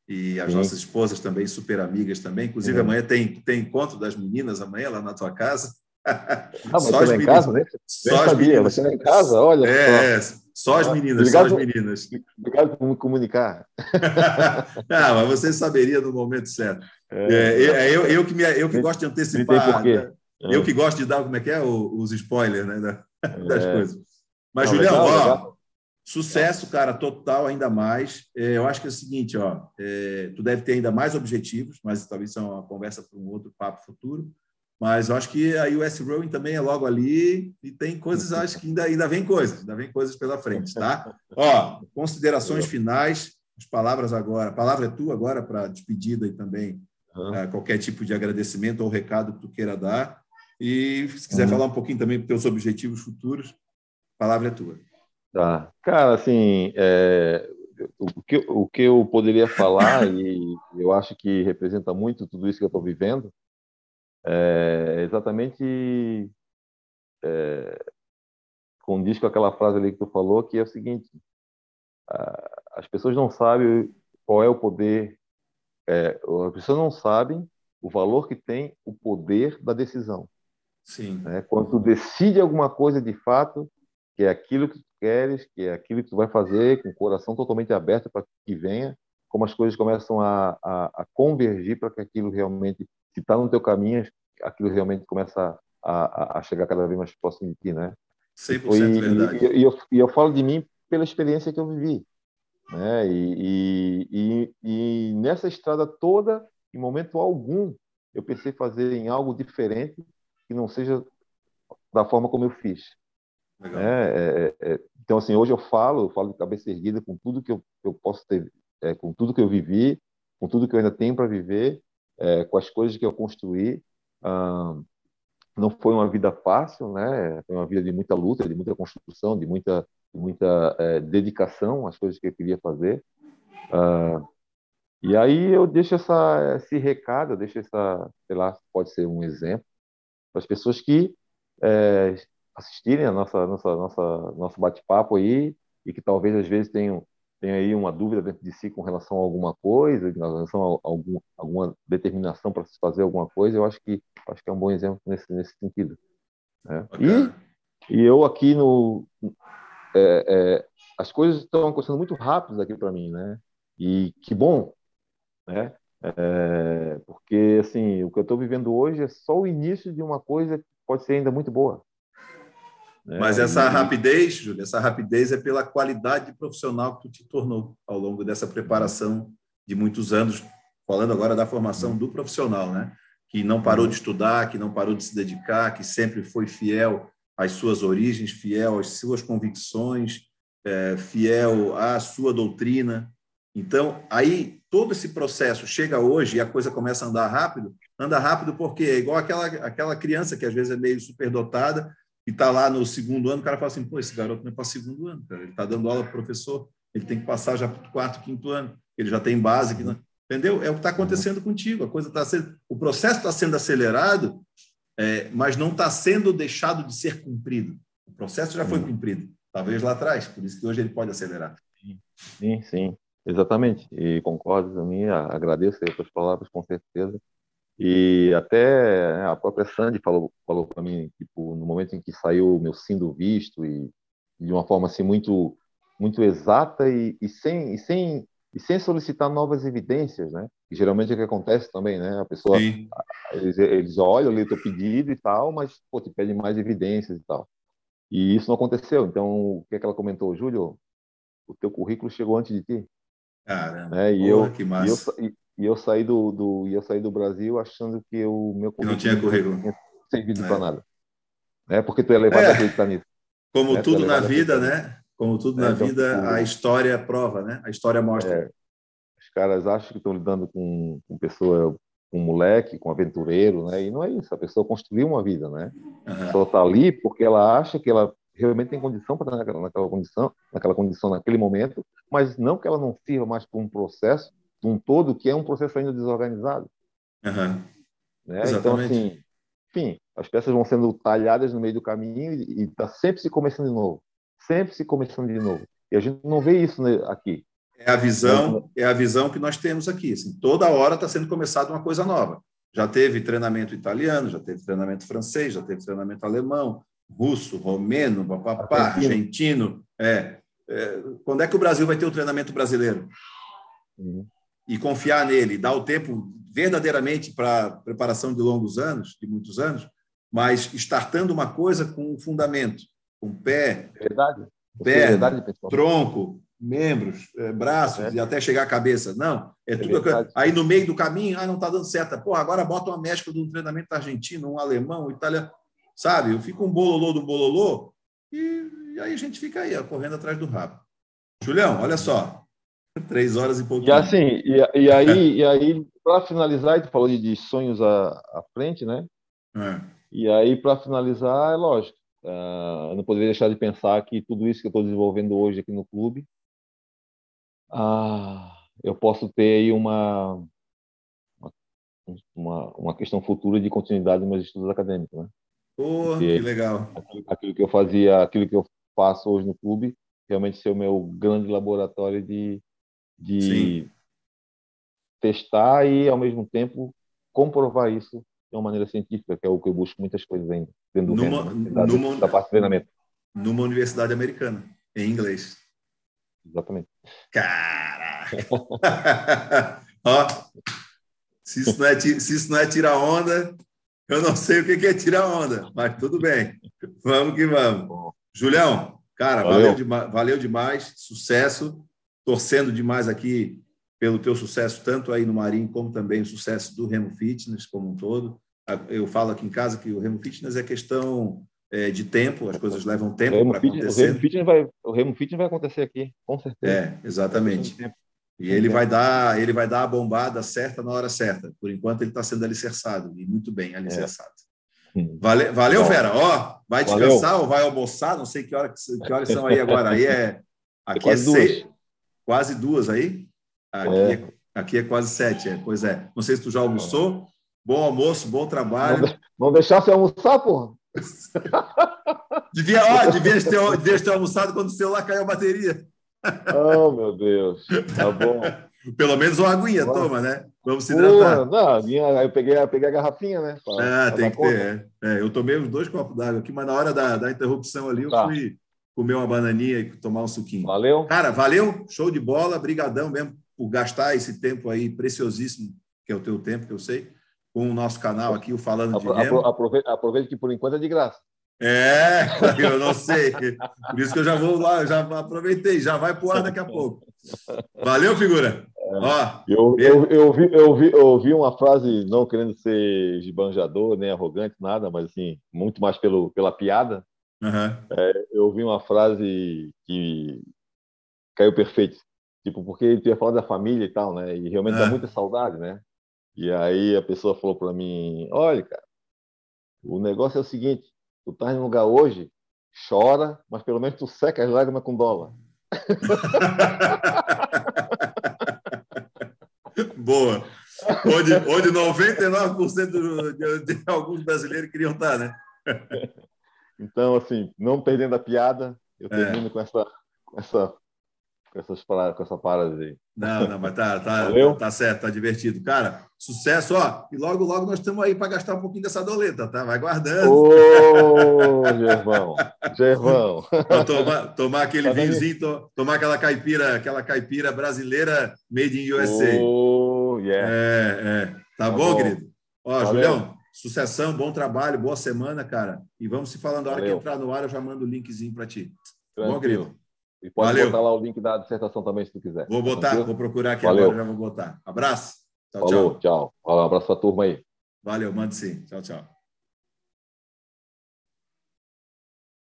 E as Sim. nossas esposas também, super amigas também. Inclusive, amanhã tem, tem encontro das meninas, amanhã, lá na tua casa. Ah, só as meninas. Casa, né? Só as sabia, meninas. Você em casa, olha. É, só, só as meninas, obrigado, só as meninas. Obrigado por me comunicar. ah, mas você saberia no momento certo. É, é, é eu, eu, que me, eu que gosto de antecipar. Né? Eu que gosto de dar, como é que é, os spoilers né, das é. coisas. Mas, Não, Julião, legal, ó, legal. Sucesso, cara, total, ainda mais. É, eu acho que é o seguinte, ó, é, tu deve ter ainda mais objetivos, mas talvez isso é uma conversa para um outro papo futuro. Mas eu acho que a US Rowing também é logo ali e tem coisas, acho que ainda, ainda vem coisas, ainda vem coisas pela frente, tá? Ó, considerações finais, as palavras agora, a palavra é tua agora para despedida e também uhum. qualquer tipo de agradecimento ou recado que tu queira dar. E se quiser uhum. falar um pouquinho também dos teus objetivos futuros, a palavra é tua. Tá. Cara, assim, é, o, que, o que eu poderia falar, e eu acho que representa muito tudo isso que eu estou vivendo, é exatamente é, condiz com aquela frase ali que tu falou, que é o seguinte: as pessoas não sabem qual é o poder, é, as pessoas não sabem o valor que tem o poder da decisão. Sim. Né? Quando tu decide alguma coisa de fato, que é aquilo que tu queres, que é aquilo que tu vai fazer com o coração totalmente aberto para que venha, como as coisas começam a, a, a convergir para que aquilo realmente, se está no teu caminho, aquilo realmente começa a, a, chegar cada vez mais próximo de ti, né? 100% Foi, verdade. E, e, eu, e eu falo de mim pela experiência que eu vivi. Né? E, e, e, nessa estrada toda, em momento algum, eu pensei fazer em algo diferente que não seja da forma como eu fiz. Né? É, é, é, então, assim, hoje eu falo, eu falo de cabeça erguida com tudo que eu, eu posso ter, é, com tudo que eu vivi, com tudo que eu ainda tenho para viver, é, com as coisas que eu construí. Ah, não foi uma vida fácil, né? Foi uma vida de muita luta, de muita construção, de muita, de muita é, dedicação às coisas que eu queria fazer. Ah, e aí eu deixo essa, esse recado, eu deixo essa, sei lá, pode ser um exemplo para as pessoas que é, assistirem a nossa, nossa, nossa, nosso bate-papo aí e que talvez às vezes tenham, tenham aí uma dúvida dentro de si com relação a alguma coisa, em relação a algum, alguma determinação para se fazer alguma coisa, eu acho que acho que é um bom exemplo nesse, nesse sentido. Né? E, e eu aqui no é, é, as coisas estão acontecendo muito rápidas aqui para mim, né? E que bom, né? É, porque assim o que eu estou vivendo hoje é só o início de uma coisa que pode ser ainda muito boa. Né? Mas essa rapidez, Júlio, essa rapidez é pela qualidade profissional que tu te tornou ao longo dessa preparação de muitos anos, falando agora da formação do profissional, né? Que não parou de estudar, que não parou de se dedicar, que sempre foi fiel às suas origens, fiel às suas convicções, é, fiel à sua doutrina. Então, aí todo esse processo chega hoje e a coisa começa a andar rápido, anda rápido porque é igual aquela, aquela criança que às vezes é meio superdotada e está lá no segundo ano, o cara fala assim, pô, esse garoto não é para segundo ano, cara. ele está dando aula para professor, ele tem que passar já para o quarto, quinto ano, ele já tem base, que não... entendeu? É o que está acontecendo contigo, a coisa está sendo, o processo está sendo acelerado, é, mas não está sendo deixado de ser cumprido. O processo já foi cumprido, talvez lá atrás, por isso que hoje ele pode acelerar. Sim, sim, exatamente, e concordo também, agradeço aí as palavras, com certeza, e até né, a própria Sandy falou, falou para mim, tipo, no momento em que saiu o meu sim do visto e, de uma forma assim muito muito exata e, e, sem e sem e sem solicitar novas evidências, né? Que geralmente é o que acontece também, né? A pessoa eles, eles olham ali o teu pedido e tal, mas pô, te pedem mais evidências e tal. E isso não aconteceu. Então, o que é que ela comentou, Júlio? O teu currículo chegou antes de ti. Caramba, né? e eu, que massa. E eu, e eu saí do, do, eu saí do Brasil achando que o meu currículo não tinha currículo. Não tinha servido é. para nada. É porque tu é levado é. a acreditar nisso. Como é, tudo na vida, né? Como tudo na é, então, vida, tipo, a história prova, né? A história mostra. É. Os caras acham que estão lidando com, com pessoa, com moleque, com aventureiro, né? E não é isso. A pessoa construiu uma vida, né? Uhum. A pessoa está ali porque ela acha que ela realmente tem condição para estar naquela, naquela condição, naquela condição naquele momento, mas não que ela não sirva mais para um processo um todo que é um processo ainda desorganizado. Uhum. Né? Então, assim, enfim, as peças vão sendo talhadas no meio do caminho e está sempre se começando de novo. Sempre se começando de novo. E a gente não vê isso né, aqui. É a visão, é a visão que nós temos aqui. Assim, toda hora está sendo começada uma coisa nova. Já teve treinamento italiano, já teve treinamento francês, já teve treinamento alemão, russo, romeno, papapá, argentino. É, é, quando é que o Brasil vai ter o treinamento brasileiro? Uhum e confiar nele, dar o tempo verdadeiramente para preparação de longos anos, de muitos anos, mas startando uma coisa com um fundamento, com pé, verdade. pé, verdade, tronco, membros, eh, braços é. e até chegar à cabeça. Não, é, é tudo. Verdade. Aí no meio do caminho, ah, não está dando certo. Porra, agora bota uma mescla de um treinamento argentino, um alemão, um italiano, sabe? Eu fico um bololô do bololô e, e aí a gente fica aí, ó, correndo atrás do rabo. Julião, olha só, Três horas e pouquinho. E assim, e, e aí, e aí para finalizar, tu falou de, de sonhos à, à frente, né? É. E aí, para finalizar, é lógico, uh, eu não poderia deixar de pensar que tudo isso que eu estou desenvolvendo hoje aqui no clube, uh, eu posso ter aí uma, uma, uma questão futura de continuidade nos meus estudos acadêmicos, né? Porra, que legal. Aquilo, aquilo, que eu fazia, aquilo que eu faço hoje no clube, realmente ser o meu grande laboratório de, de Sim. testar e, ao mesmo tempo, comprovar isso de uma maneira científica, que é o que eu busco muitas coisas ainda, dentro do numa, né? da, numa, da parte de treinamento. Numa universidade americana, em inglês. Exatamente. Caraca! Ó, se isso, não é, se isso não é tirar onda, eu não sei o que é tirar onda, mas tudo bem. Vamos que vamos. Julião, cara, valeu, valeu, demais, valeu demais, sucesso, torcendo demais aqui pelo teu sucesso, tanto aí no Marinho, como também o sucesso do Remo Fitness como um todo. Eu falo aqui em casa que o Remo Fitness é questão é, de tempo, as coisas levam tempo para acontecer. O Remo, Fitness vai, o Remo Fitness vai acontecer aqui, com certeza. É, exatamente. E ele vai dar, ele vai dar a bombada certa na hora certa. Por enquanto ele está sendo alicerçado e muito bem alicerçado. É. Valeu, valeu Fera. Ó, vai descansar valeu. ou vai almoçar? Não sei que hora que horas são aí agora. Aí é aqui é, é seis, quase duas aí. Aqui é. é. aqui é quase sete. É. Pois é. Não sei se tu já almoçou. Bom almoço, bom trabalho. Não deixar você almoçar, porra. devia, ó, devia ter, devia ter almoçado quando o celular caiu a bateria. Oh, meu Deus. Tá bom. Pelo menos uma aguinha, Nossa. toma, né? Vamos se hidratar. não, minha, eu peguei, eu peguei a garrafinha, né? Pra, ah, tem que ter. É. É, eu tomei uns dois copos d'água aqui, mas na hora da, da interrupção ali, eu tá. fui comer uma bananinha e tomar um suquinho. Valeu. Cara, valeu. Show de bola. Brigadão mesmo por gastar esse tempo aí preciosíssimo, que é o teu tempo, que eu sei, com o nosso canal aqui, o Falando de Remo. Aproveita, aproveita que por enquanto é de graça. É, eu não sei. Por isso que eu já vou lá, já aproveitei, já vai pro ar daqui a pouco. Valeu, figura. É. Ó, eu, eu, eu, vi, eu, vi, eu vi uma frase, não querendo ser esbanjador, nem arrogante, nada, mas assim, muito mais pelo, pela piada. Uhum. É, eu vi uma frase que caiu perfeito. Tipo, porque ele tinha falado da família e tal, né? E realmente dá é. muita saudade, né? E aí a pessoa falou para mim: olha, cara, o negócio é o seguinte: tu tá em um lugar hoje, chora, mas pelo menos tu seca as lágrimas com dólar. Boa. Onde, onde 99% de, de, de alguns brasileiros queriam estar, né? Então, assim, não perdendo a piada, eu é. termino é. com essa, com essa com, essas, com essa parada aí. Não, não, mas tá, tá, tá certo, tá divertido. Cara, sucesso, ó. E logo, logo nós estamos aí para gastar um pouquinho dessa doleta, tá? Vai guardando. Ô, Gervão, Gervão. tomar, tomar aquele tá vinhozinho, to, tomar aquela caipira, aquela caipira brasileira made in USA. Oh, yeah. É, é. Tá, tá bom, bom, querido? Ó, Valeu. Julião, sucessão, bom trabalho, boa semana, cara. E vamos se falando. A hora Valeu. que entrar no ar, eu já mando o linkzinho para ti. Tranquilo. Bom, querido? E pode Valeu. botar lá o link da dissertação também, se tu quiser. Vou botar, Tranquilo? vou procurar aqui Valeu. agora, já vou botar. Abraço. Tchau, Falou, tchau. tchau. Um abraço para a turma aí. Valeu, mande sim. Tchau, tchau.